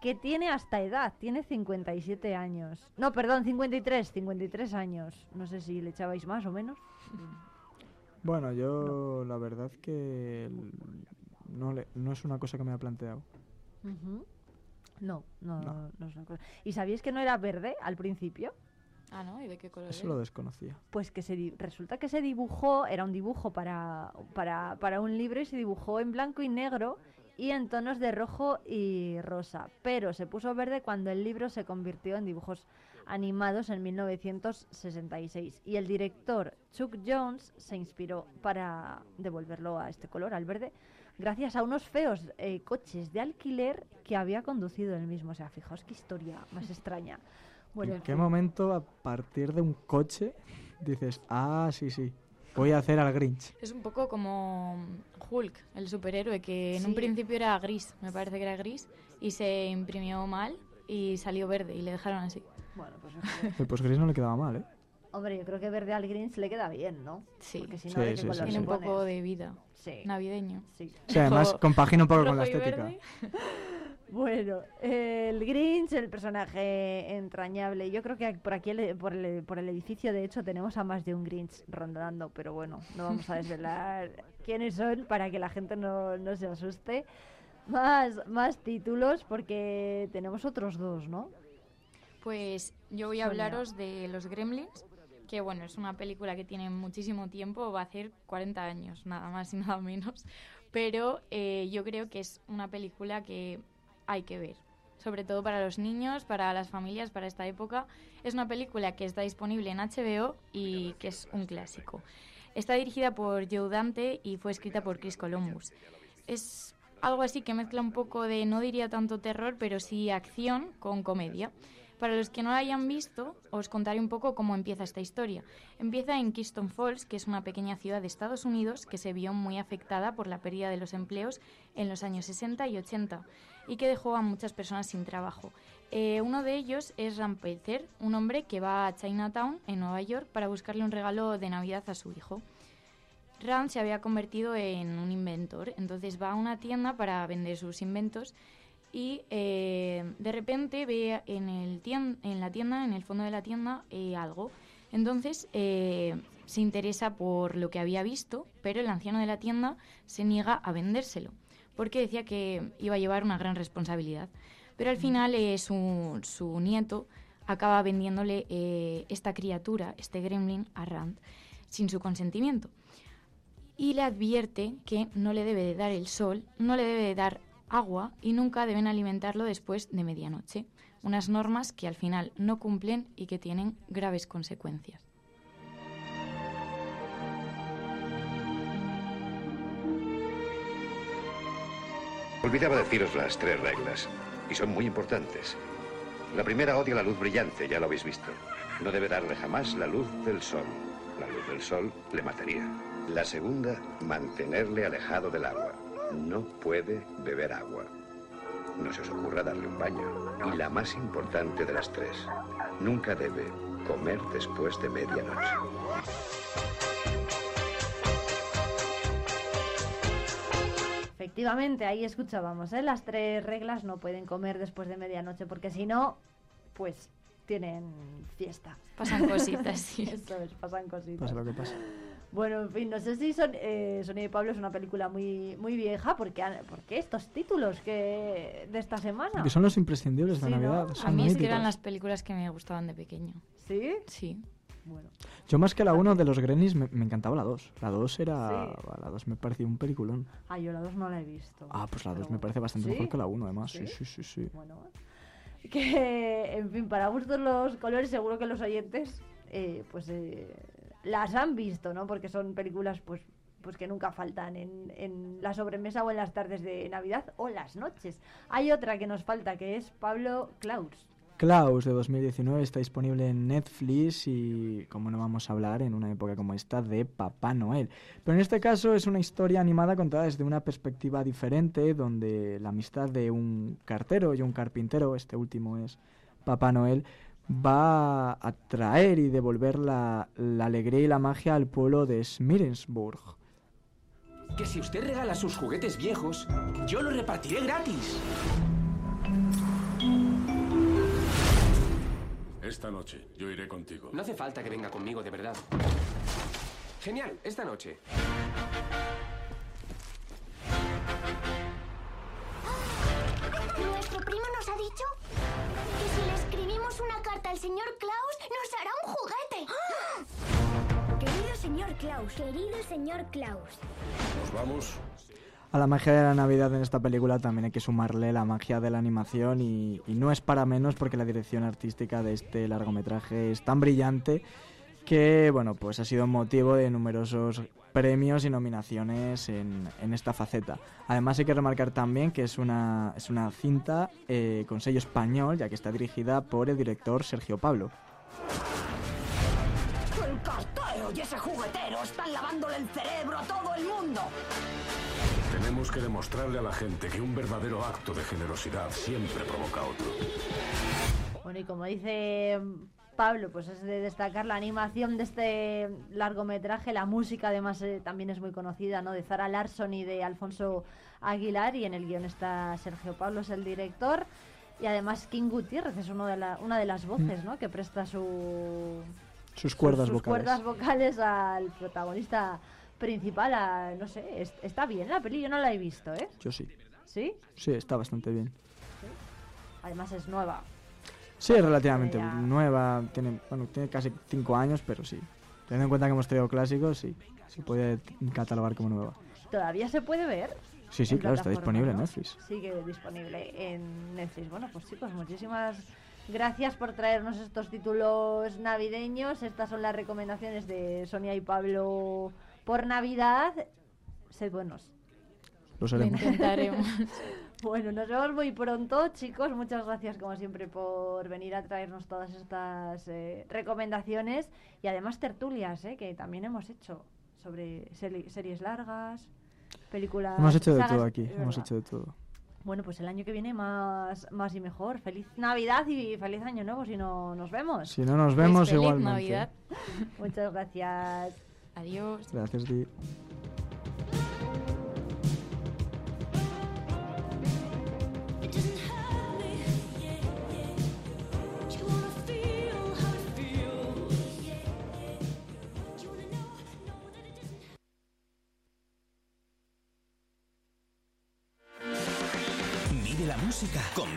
que tiene hasta edad, tiene 57 años. No, perdón, 53, 53 años. No sé si le echabais más o menos. Bueno, yo la verdad que no, le- no es una cosa que me ha planteado. Ujú. No, no, no. es una cosa. ¿Y sabíais que no era verde al principio? Ah, ¿no? ¿Y de qué color Eso lo desconocía. Pues que se di- resulta que se dibujó, era un dibujo para, para, para un libro y se dibujó en blanco y negro y en tonos de rojo y rosa. Pero se puso verde cuando el libro se convirtió en dibujos animados en 1966. Y el director Chuck Jones se inspiró para devolverlo a este color, al verde, gracias a unos feos eh, coches de alquiler que había conducido él mismo. O sea, fijaos qué historia más extraña. Bueno, ¿En qué momento a partir de un coche dices, ah, sí, sí, voy a hacer al Grinch? Es un poco como Hulk, el superhéroe, que en un Sí. principio era gris, me parece que era gris, y se imprimió mal y salió verde y le dejaron así. Bueno, pues Pues Gris no le quedaba mal, ¿eh? Hombre, yo creo que verde al Grinch le queda bien, ¿no? Sí, Porque si no, Sí, ¿de qué sí, sí, Tiene un poco de vida Sí. navideño. Sí. Sí, además Rojo- compagina un poco con la estética. Bueno, el Grinch, el personaje entrañable. Yo creo que por aquí, por, el, por el edificio, de hecho, tenemos a más de un Grinch rondando, pero bueno, no vamos a desvelar quiénes son para que la gente no, no se asuste. Más, más títulos, porque tenemos otros dos, ¿no? Pues yo voy a hablaros de Los Gremlins, que bueno, es una película que tiene muchísimo tiempo, va a hacer 40 años, nada más y nada menos, pero eh, yo creo que es una película que hay que ver, sobre todo para los niños, para las familias, para esta época. Es una película que está disponible en HBO y que es un clásico. Está dirigida por Joe Dante y fue escrita por Chris Columbus. Es algo así que mezcla un poco de, no diría tanto terror, pero sí acción con comedia. Para los que no la hayan visto, os contaré un poco cómo empieza esta historia. Empieza en Keystone Falls, que es una pequeña ciudad de Estados Unidos que se vio muy afectada por la pérdida de los empleos en los años 60 y 80 y que dejó a muchas personas sin trabajo. Eh, uno de ellos es Ram Pelzer, un hombre que va a Chinatown, en Nueva York, para buscarle un regalo de Navidad a su hijo. Rand se había convertido en un inventor, entonces va a una tienda para vender sus inventos y eh, de repente ve en, el tien- en la tienda, en el fondo de la tienda, eh, algo. Entonces eh, se interesa por lo que había visto, pero el anciano de la tienda se niega a vendérselo, porque decía que iba a llevar una gran responsabilidad. Pero al final eh, su, su nieto acaba vendiéndole esta criatura, este gremlin, a Rand sin su consentimiento. Y le advierte que no le debe de dar el sol, no le debe de dar agua y nunca deben alimentarlo después de medianoche. Unas normas que al final no cumplen y que tienen graves consecuencias. Olvidaba deciros las tres reglas, y son muy importantes. La primera odia la luz brillante, ya lo habéis visto. No debe darle jamás la luz del sol. La luz del sol le mataría. La segunda, mantenerle alejado del agua. No puede beber agua. No se os ocurra darle un baño. Y la más importante de las tres, nunca debe comer después de medianoche. Efectivamente, ahí escuchábamos, ¿eh? Las tres reglas no pueden comer después de medianoche porque si no, pues tienen fiesta. Pasan cositas, sí. Eso es, pasan cositas. Pasa lo que pasa. Bueno, en fin, no sé si son, eh, Sonia y Pablo es una película muy muy vieja, porque porque estos títulos que de esta semana? Que son los imprescindibles de Sí, ¿no? Navidad. A son mí sí que eran las películas que me gustaban de pequeño. ¿Sí? Sí. Bueno. Yo más que la 1 de los Gremlins me, me encantaba la 2. La 2 era... Sí. La 2 me parecía un peliculón. Ah, yo la 2 no la he visto. Ah, pues la 2 Pero me parece bastante ¿Sí? mejor que la 1 además. Sí, ¿Sí? sí, sí, sí. Bueno, que, en fin, para gustos los colores, seguro que los oyentes, eh, pues eh, las han visto, ¿no? Porque son películas, pues, pues que nunca faltan en, en la sobremesa o en las tardes de Navidad o las noches. Hay otra que nos falta, que es Pablo Klaus. Klaus de 2019 está disponible en Netflix y, como no vamos a hablar en una época como esta, de Papá Noel. Pero en este caso es una historia animada contada desde una perspectiva diferente, donde la amistad de un cartero y un carpintero, este último es Papá Noel, va a traer y devolver la, la alegría y la magia al pueblo de Smirensburg. Que si usted regala sus juguetes viejos, yo los repartiré gratis. Esta noche yo iré contigo. No hace falta que venga conmigo, de verdad. Genial, esta noche. Nuestro primo nos ha dicho carta al señor Klaus, nos hará un juguete. Querido señor Klaus, querido señor Klaus. ¿Nos vamos? A la magia de la Navidad en esta película también hay que sumarle la magia de la animación y, y no es para menos porque la dirección artística de este largometraje es tan brillante que bueno pues ha sido motivo de numerosos premios y nominaciones en, en esta faceta. Además hay que remarcar también que es una, es una cinta eh, con sello español ya que está dirigida por el director Sergio Pablo. El cartero y ese juguetero están lavándole el cerebro a todo el mundo. Tenemos que demostrarle a la gente que un verdadero acto de generosidad siempre provoca otro. Bueno, y como dice Pablo, pues es de destacar la animación de este largometraje, la música además eh, también es muy conocida, ¿no? De Zara Larson y de Alfonso Aguilar, y en el guion está Sergio Pablo, es el director, y además King Gutiérrez es uno de la- una de las voces, ¿no? Que presta su, Sus cuerdas sus vocales. cuerdas vocales al protagonista principal, a- no sé, es- está bien la peli, yo no la he visto, ¿eh? Yo sí. ¿Sí? Sí, está bastante bien. Además es nueva. Sí, es relativamente Ya. nueva, tiene, bueno, tiene casi cinco años, pero sí. Teniendo en cuenta que hemos traído clásicos, sí, se puede catalogar como nueva. ¿Todavía se puede ver? Sí, sí, claro, está disponible en ¿no? Netflix. Sigue disponible en Netflix. Bueno, pues chicos, muchísimas gracias por traernos estos títulos navideños. Estas son las recomendaciones de Sonia y Pablo por Navidad. Sed buenos. Lo seremos. intentaremos. Bueno, nos vemos muy pronto, chicos. Muchas gracias, como siempre, por venir a traernos todas estas eh, recomendaciones y además tertulias, eh, que también hemos hecho sobre seri- series largas, películas. Hemos hecho de sagas, todo aquí, hemos hecho de todo. Bueno, pues el año que viene más, más y mejor. Feliz Navidad y feliz Año Nuevo si no nos vemos. Si no nos vemos, feliz igualmente. Navidad. Muchas gracias. Adiós. Gracias, Di.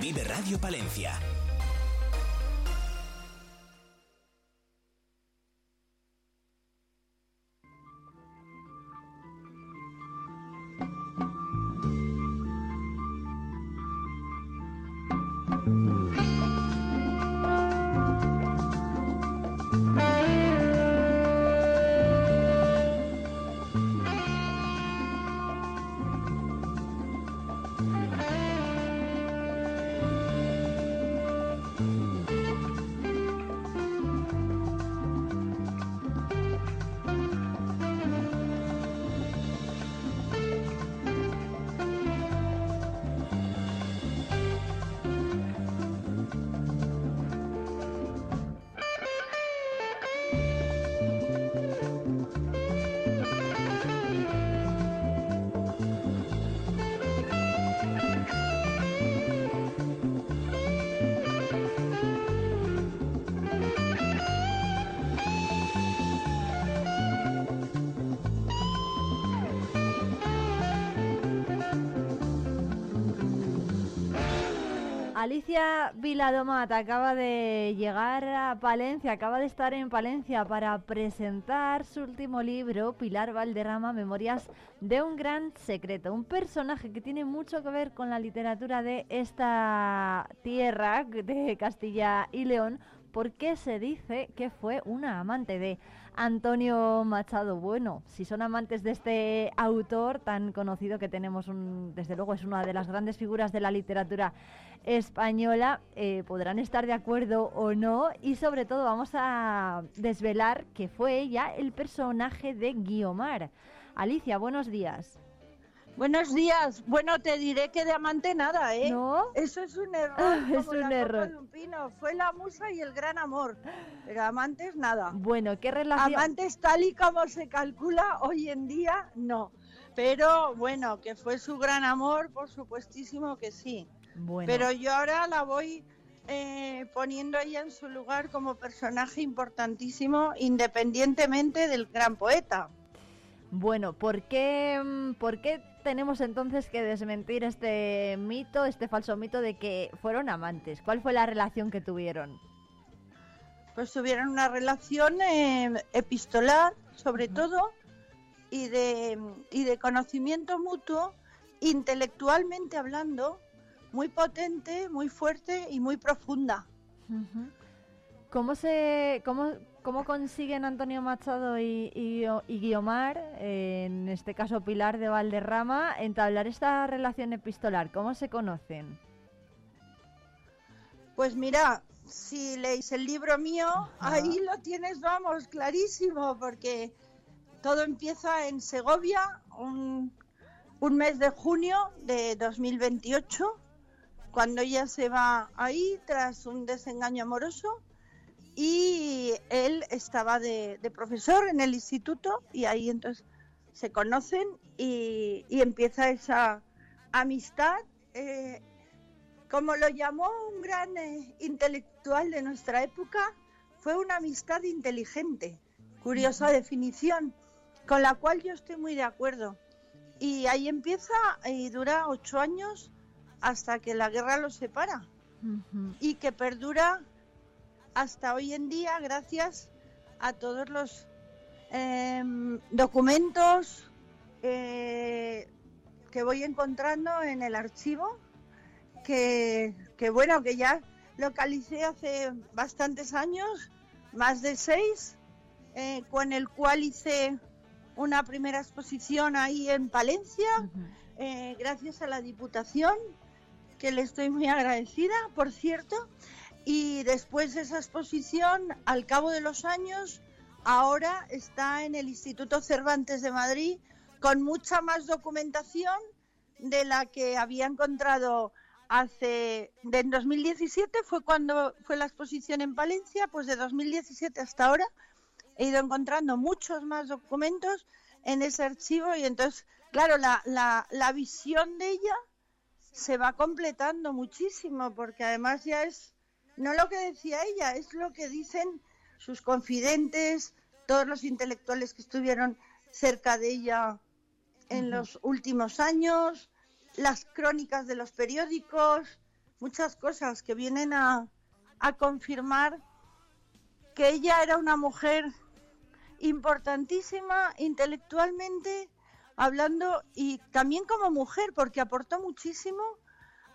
Vive Radio Palencia. Alicia Viladomat acaba de llegar a Palencia, acaba de estar en Palencia para presentar su último libro, Pilar Valderrama, Memorias de un gran secreto. Un personaje que tiene mucho que ver con la literatura de esta tierra, de Castilla y León, porque se dice que fue una amante de Antonio Machado. Bueno, si son amantes de este autor tan conocido que tenemos, un, desde luego es una de las grandes figuras de la literatura española, eh, podrán estar de acuerdo o no. Y sobre todo vamos a desvelar que fue ella el personaje de Guiomar. Alicia, buenos días. Buenos días. Bueno, te diré que de amante nada, ¿eh? ¿No? Eso es un error. Es como un la error. copa de un pino. Fue la musa y el gran amor. Pero amantes nada. Bueno, ¿qué relación? Amantes tal y como se calcula hoy en día, no. Pero bueno, que fue su gran amor, por supuestísimo que sí. Bueno. Pero yo ahora la voy eh, poniendo ella en su lugar como personaje importantísimo, independientemente del gran poeta. Bueno, ¿por qué, mm, ¿por qué tenemos entonces que desmentir este mito, este falso mito de que fueron amantes? ¿Cuál fue la relación que tuvieron? Pues tuvieron una relación eh, epistolar, sobre todo, y de, y de conocimiento mutuo, intelectualmente hablando, muy potente, muy fuerte y muy profunda. ¿Cómo se, cómo, cómo consiguen Antonio Machado y, y, y Guiomar, en este caso Pilar de Valderrama, entablar esta relación epistolar? ¿Cómo se conocen? Pues mira, si leéis el libro mío, ahí lo tienes, vamos, clarísimo, porque todo empieza en Segovia, un, un mes de junio de 2028, cuando ella se va ahí tras un desengaño amoroso y él estaba de, de profesor en el instituto y ahí entonces se conocen y, y empieza esa amistad. eh, como lo llamó un gran eh, intelectual de nuestra época, fue una amistad inteligente, curiosa definición, con la cual yo estoy muy de acuerdo. Y ahí empieza y dura ocho años hasta que la guerra los separa y que perdura hasta hoy en día gracias a todos los em, documentos eh, que voy encontrando en el archivo que, que, bueno que ya localicé hace bastantes años más de seis eh, con el cual hice una primera exposición ahí en Palencia eh, gracias a la Diputación que le estoy muy agradecida por cierto y después de esa exposición, al cabo de los años, ahora está en el Instituto Cervantes de Madrid con mucha más documentación de la que había encontrado hace de en 2017 fue cuando fue la exposición en Palencia, pues de 2017 hasta ahora he ido encontrando muchos más documentos en ese archivo y entonces, claro, la, la, la visión de ella se va completando muchísimo porque además ya es no lo que decía ella, es lo que dicen sus confidentes, todos los intelectuales que estuvieron cerca de ella en los últimos años, las crónicas de los periódicos, muchas cosas que vienen a, a confirmar que ella era una mujer importantísima intelectualmente hablando y también como mujer porque aportó muchísimo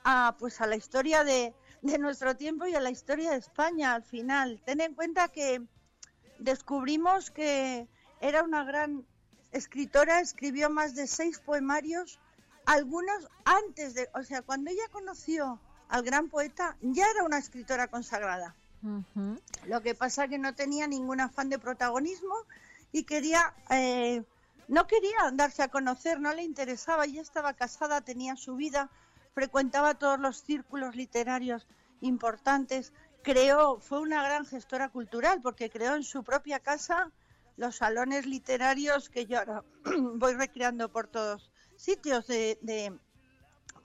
a pues a la historia de, de nuestro tiempo y a la historia de España al final. Ten en cuenta que descubrimos que era una gran escritora, escribió más de seis poemarios, algunos antes de, o sea, cuando ella conoció al gran poeta, ya era una escritora consagrada. Lo que pasa que no tenía ningún afán de protagonismo y quería, eh, no quería darse a conocer, no le interesaba, ya estaba casada, tenía su vida, frecuentaba todos los círculos literarios importantes, creó, fue una gran gestora cultural porque creó en su propia casa los salones literarios que yo ahora voy recreando por todos sitios de,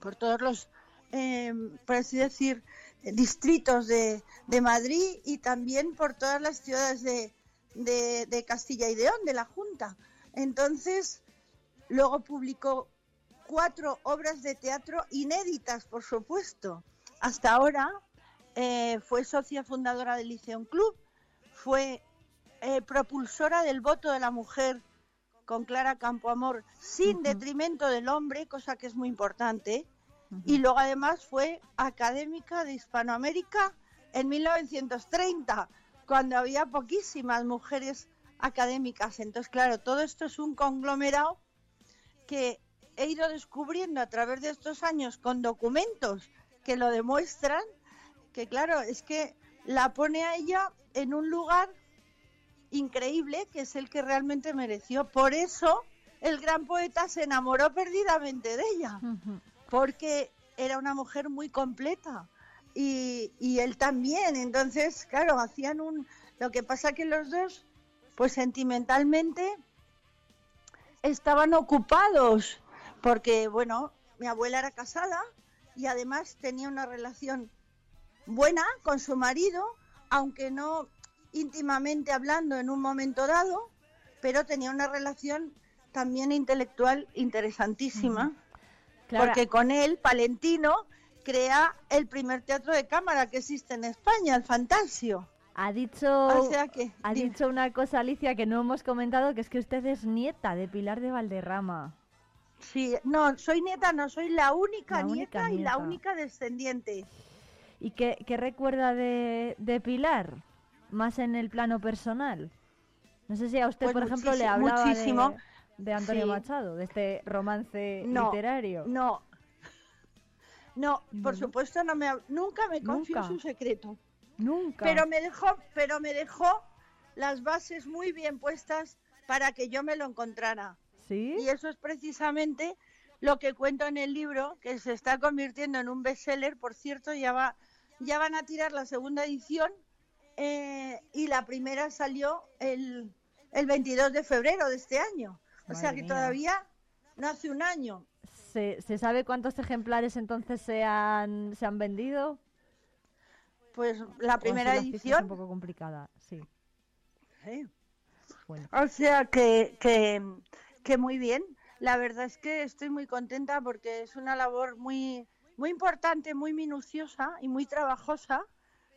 por todos los eh, por así decir distritos de, Madrid y también por todas las ciudades de, de, de Castilla y León de la Junta. Entonces luego publicó cuatro obras de teatro inéditas por supuesto hasta ahora eh, fue socia fundadora del Liceum Club fue eh, propulsora del voto de la mujer con Clara Campoamor sin detrimento del hombre, cosa que es muy importante. Y luego además fue académica de Hispanoamérica en 1930, cuando había poquísimas mujeres académicas. Entonces, claro, todo esto es un conglomerado que he ido descubriendo a través de estos años con documentos que lo demuestran, que claro, es que la pone a ella en un lugar increíble, que es el que realmente mereció. Por eso el gran poeta se enamoró perdidamente de ella, porque era una mujer muy completa y, y, él también. Entonces, claro, hacían un... Lo que pasa que los dos, pues sentimentalmente, estaban ocupados, porque, bueno, mi abuela era casada y además tenía una relación buena con su marido, aunque no íntimamente hablando en un momento dado, pero tenía una relación también intelectual interesantísima, claro. porque con él, Palentino, crea el primer teatro de cámara que existe en España, el Fantasio. Ha dicho, o sea que, ha dicho una cosa, Alicia, que no hemos comentado, que es que usted es nieta de Pilar de Valderrama. Sí, no, soy nieta, no, soy la única, la única nieta, nieta, y la única descendiente. ¿Y qué, qué recuerda de, de Pilar? más en el plano personal. No sé si a usted, pues por ejemplo, le hablaba muchísimo. De, de Antonio sí. Machado, de este romance no, literario. No, no, por supuesto no me nunca me confió su secreto. Nunca. Pero me dejó, pero me dejó las bases muy bien puestas para que yo me lo encontrara. ¿Sí? Y eso es precisamente lo que cuento en el libro, que se está convirtiendo en un bestseller, por cierto, ya va ya van a tirar la segunda edición eh, y la primera salió el, el 22 de febrero de este año. O sea que mía. todavía no hace un año. ¿Se, ¿Se, sabe cuántos ejemplares entonces se han, se han vendido? Pues la primera Es edición. un poco complicada, sí. Sí. Bueno. O sea que, que, que muy bien. La verdad es que estoy muy contenta porque es una labor muy, muy importante, muy minuciosa y muy trabajosa,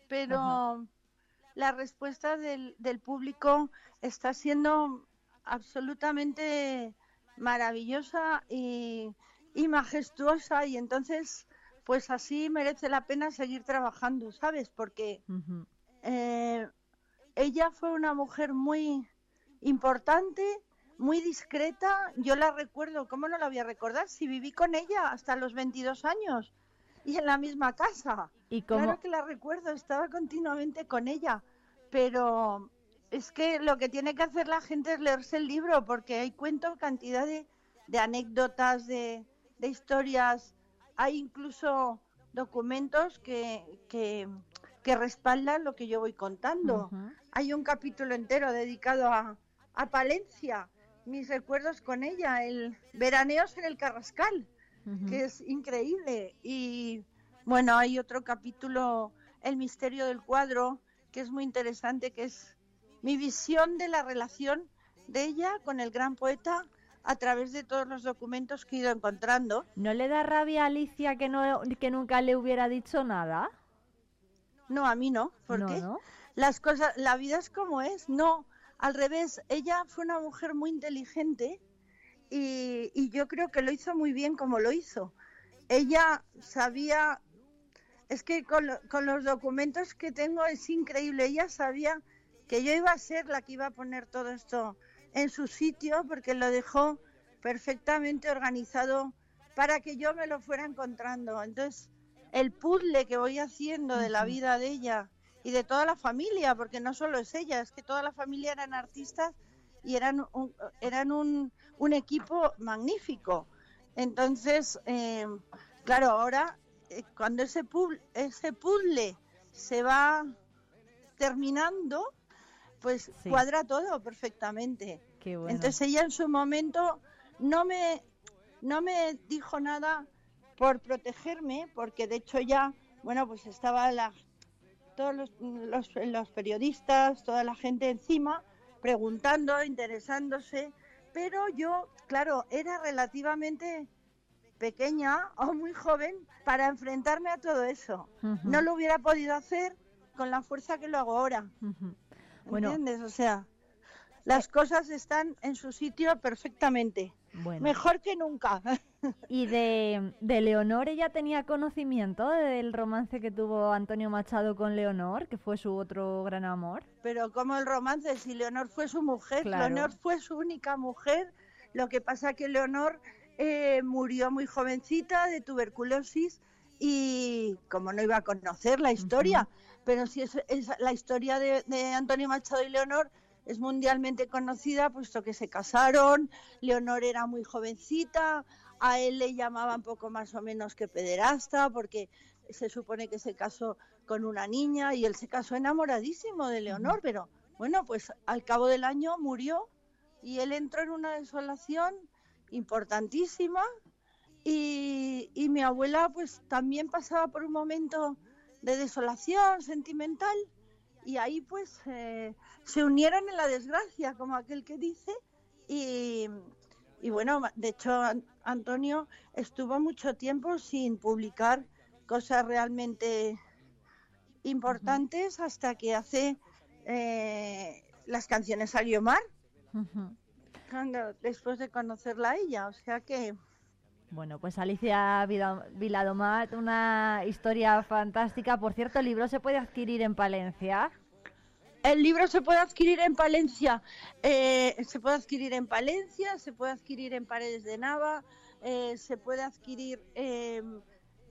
pero Ajá. la respuesta del, del público está siendo absolutamente maravillosa y, y majestuosa y entonces pues así merece la pena seguir trabajando, ¿sabes? Porque eh, ella fue una mujer muy importante, muy discreta. Yo la recuerdo, ¿cómo no la voy a recordar? Si viví con ella hasta los 22 años y en la misma casa. ¿Y cómo- Claro que la recuerdo, estaba continuamente con ella. Pero es que lo que tiene que hacer la gente es leerse el libro, porque hay cuento cantidad de, de anécdotas, de, de historias. Hay incluso documentos que, que, que respaldan lo que yo voy contando. Hay un capítulo entero dedicado a, a Palencia, mis recuerdos con ella, el veraneos en el Carrascal, que es increíble. Y bueno, hay otro capítulo, El misterio del cuadro, que es muy interesante, que es mi visión de la relación de ella con el gran poeta a través de todos los documentos que he ido encontrando. ¿No le da rabia a Alicia que, no, que nunca le hubiera dicho nada? No, a mí no. ¿Por No, qué? ¿no? Las cosas, la vida es como es. No, al revés. Ella fue una mujer muy inteligente y, y yo creo que lo hizo muy bien como lo hizo. Ella sabía, es que con, lo- con los documentos que tengo es increíble. Ella sabía que yo iba a ser la que iba a poner todo esto en su sitio porque lo dejó perfectamente organizado para que yo me lo fuera encontrando. Entonces, el puzzle que voy haciendo de la vida de ella y de toda la familia, porque no solo es ella, es que toda la familia eran artistas y eran un, eran un, un equipo magnífico. Entonces, eh, claro, ahora eh, cuando ese puzzle, ese puzzle se va terminando, pues Sí. cuadra todo perfectamente. Qué bueno. Entonces ella en su momento no me, no me dijo nada por protegerme, porque de hecho ya, bueno, pues estaba la, todos los, los- los periodistas, toda la gente encima, preguntando, interesándose, pero yo, claro, era relativamente pequeña o muy joven para enfrentarme a todo eso. No lo hubiera podido hacer con la fuerza que lo hago ahora. Bueno. ¿Entiendes? O sea, las cosas están en su sitio perfectamente. Bueno. Mejor que nunca. ¿Y de, de Leonor ella tenía conocimiento del romance que tuvo Antonio Machado con Leonor, que fue su otro gran amor? Pero como el romance, si Leonor fue su mujer, Claro. Leonor fue su única mujer. Lo que pasa que Leonor eh, murió muy jovencita de tuberculosis y como no iba a conocer la historia, pero si es, es- la historia de, de Antonio Machado y Leonor es mundialmente conocida, puesto que se casaron, Leonor era muy jovencita, a él le llamaban poco más o menos que pederasta, porque se supone que se casó con una niña y él se casó enamoradísimo de Leonor, pero bueno, pues al cabo del año murió y él entró en una desolación importantísima y, y mi abuela pues también pasaba por un momento de desolación sentimental y ahí pues eh, se unieron en la desgracia, como aquel que dice, y, y bueno, de hecho An- Antonio estuvo mucho tiempo sin publicar cosas realmente importantes hasta que hace eh, las canciones a Guiomar, cuando, después de conocerla a ella, o sea que... Bueno, pues Alicia Vila- Viladomat, una historia fantástica. Por cierto, el libro se puede adquirir en Palencia. El libro se puede adquirir en Palencia, eh, se puede adquirir en Palencia, se puede adquirir en Paredes de Nava, eh, se puede adquirir eh,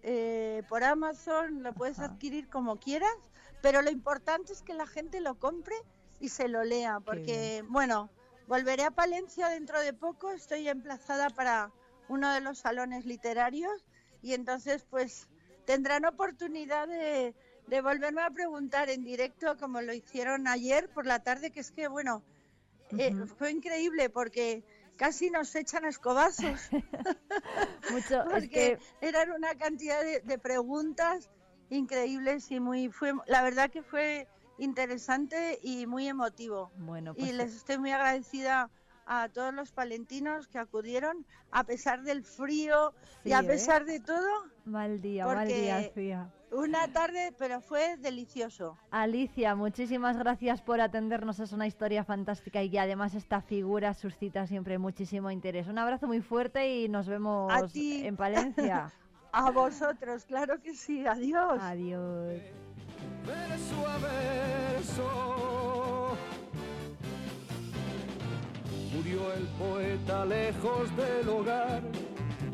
eh, por Amazon, lo puedes adquirir como quieras, pero lo importante es que la gente lo compre y se lo lea, porque, bueno, volveré a Palencia dentro de poco, estoy emplazada para uno de los salones literarios y entonces pues tendrán oportunidad de, de volverme a preguntar en directo como lo hicieron ayer por la tarde, que es que, bueno, eh, fue increíble porque casi nos echan a escobazos. Mucho, es porque que eran una cantidad de, de preguntas increíbles y muy fue la verdad que fue interesante y muy emotivo Bueno, y pues, les estoy muy agradecida a todos los palentinos que acudieron a pesar del frío y a ¿eh? pesar de todo mal día, mal día hacía. una tarde pero fue delicioso Alicia, muchísimas gracias por atendernos. Es una historia fantástica y que además esta figura suscita siempre muchísimo interés. Un abrazo muy fuerte y nos vemos A ti. en Palencia. a vosotros claro que sí adiós adiós El poeta lejos del hogar,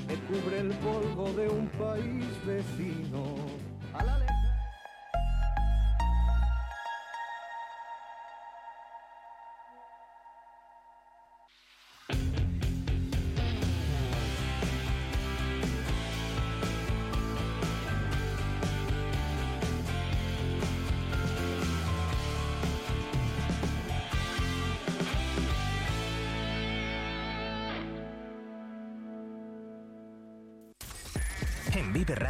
me cubre el polvo de un país vecino.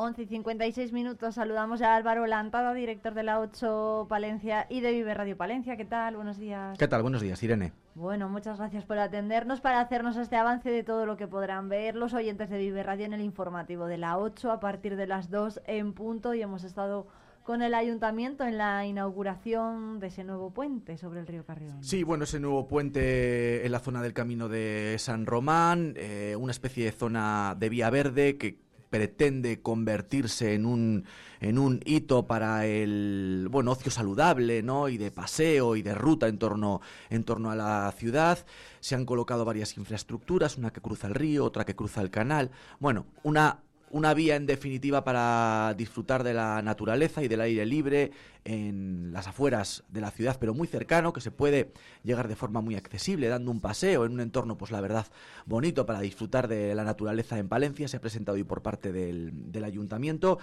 Once y 56 minutos. Saludamos a Álvaro Lantada, director de la 8 Palencia y de Vive Radio Palencia. ¿Qué tal? Buenos días. ¿Qué tal? Buenos días, Irene. Bueno, muchas gracias por atendernos para hacernos este avance de todo lo que podrán ver los oyentes de Vive Radio en el informativo de la 8 a partir de las 2 en punto y hemos estado con el ayuntamiento en la inauguración de ese nuevo puente sobre el río Carrión. Sí, bueno, ese nuevo puente en la zona del camino de San Román, eh, una especie de zona de vía verde que pretende convertirse en un, en un hito para el bueno ocio saludable ¿no? y de paseo y de ruta en torno, en torno a la ciudad. Se han colocado varias infraestructuras, una que cruza el río, otra que cruza el canal. Bueno, una una vía en definitiva para disfrutar de la naturaleza y del aire libre en las afueras de la ciudad, pero muy cercano, que se puede llegar de forma muy accesible, dando un paseo en un entorno, pues la verdad, bonito para disfrutar de la naturaleza en Palencia. Se ha presentado hoy por parte del, del ayuntamiento.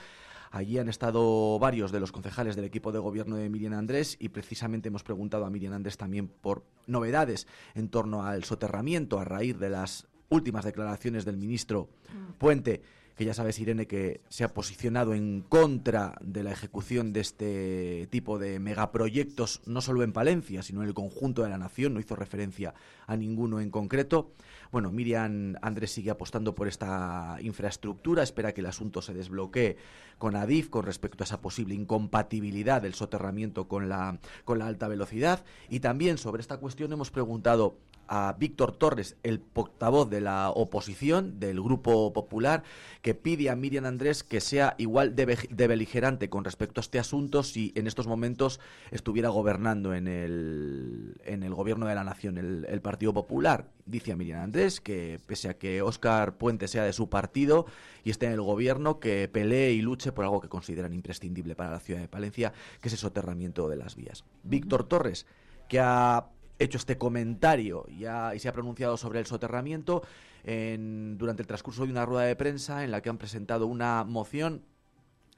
Allí han estado varios de los concejales del equipo de gobierno de Miriam Andrés y precisamente hemos preguntado a Miriam Andrés también por novedades en torno al soterramiento a raíz de las últimas declaraciones del ministro Puente que ya sabes, Irene, que se ha posicionado en contra de la ejecución de este tipo de megaproyectos, no solo en Palencia, sino en el conjunto de la nación, no hizo referencia a ninguno en concreto. Bueno, Miriam Andrés sigue apostando por esta infraestructura, espera que el asunto se desbloquee con Adif con respecto a esa posible incompatibilidad del soterramiento con la, con la alta velocidad. Y también sobre esta cuestión hemos preguntado a Víctor Torres, el portavoz de la oposición del Grupo Popular, que pide a Miriam Andrés que sea igual de, de, beligerante con respecto a este asunto si en estos momentos estuviera gobernando en el, en el gobierno de la nación el, el Partido Popular. Dice a Miriam Andrés que pese a que Óscar Puente sea de su partido y esté en el gobierno, que pelee y luche por algo que consideran imprescindible para la ciudad de Palencia, que es el soterramiento de las vías. Víctor Torres, que ha hecho este comentario ya, y se ha pronunciado sobre el soterramiento en, durante el transcurso de una rueda de prensa en la que han presentado una moción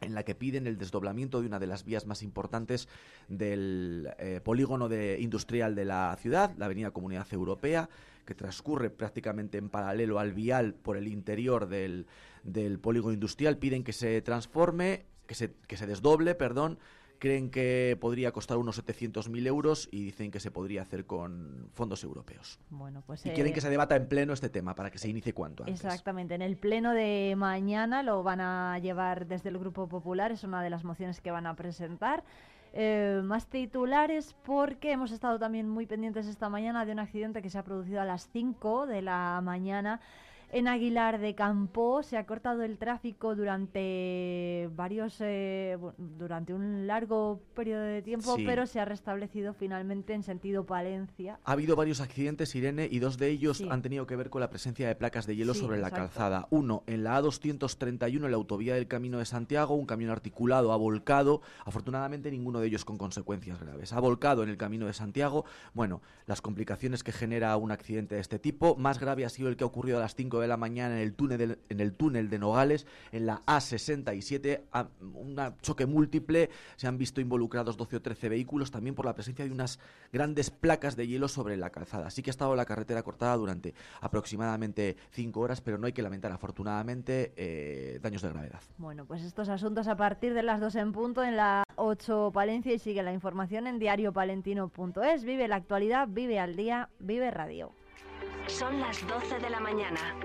en la que piden el desdoblamiento de una de las vías más importantes del eh, polígono de, industrial de la ciudad, la Avenida Comunidad Europea, que transcurre prácticamente en paralelo al vial por el interior del, del polígono industrial. Piden que se transforme, que se, que se desdoble, perdón, creen que podría costar unos 700.000 euros y dicen que se podría hacer con fondos europeos. Bueno, pues, y eh, quieren que se debata en pleno este tema para que se inicie cuanto antes. Exactamente, en el pleno de mañana lo van a llevar desde el Grupo Popular, es una de las mociones que van a presentar. Eh, más titulares porque hemos estado también muy pendientes esta mañana de un accidente que se ha producido a las 5 de la mañana en Aguilar de Campo se ha cortado el tráfico durante varios, eh, durante un largo periodo de tiempo, Sí. pero se ha restablecido finalmente en sentido Palencia. Ha habido varios accidentes, Irene, y dos de ellos Sí. han tenido que ver con la presencia de placas de hielo Sí, sobre la exacto. calzada. Uno, en la A231, en la autovía del Camino de Santiago, un camión articulado ha volcado. Afortunadamente, ninguno de ellos con consecuencias graves. Ha volcado en el Camino de Santiago. Bueno, las complicaciones que genera un accidente de este tipo. Más grave ha sido el que ha ocurrido a las 5 de la mañana en el túnel, del- en el túnel de Nogales, en la A67. a- Un choque múltiple. Se han visto involucrados 12 o 13 vehículos, también por la presencia de unas grandes placas de hielo sobre la calzada. Sí que ha estado la carretera cortada durante aproximadamente 5 horas, pero no hay que lamentar, afortunadamente, eh, daños de gravedad. Bueno, pues estos asuntos a partir de las 2 en punto en la 8 Palencia y sigue la información en diariopalentino.es. Vive la actualidad, vive al día, vive radio. Son las 12 de la mañana.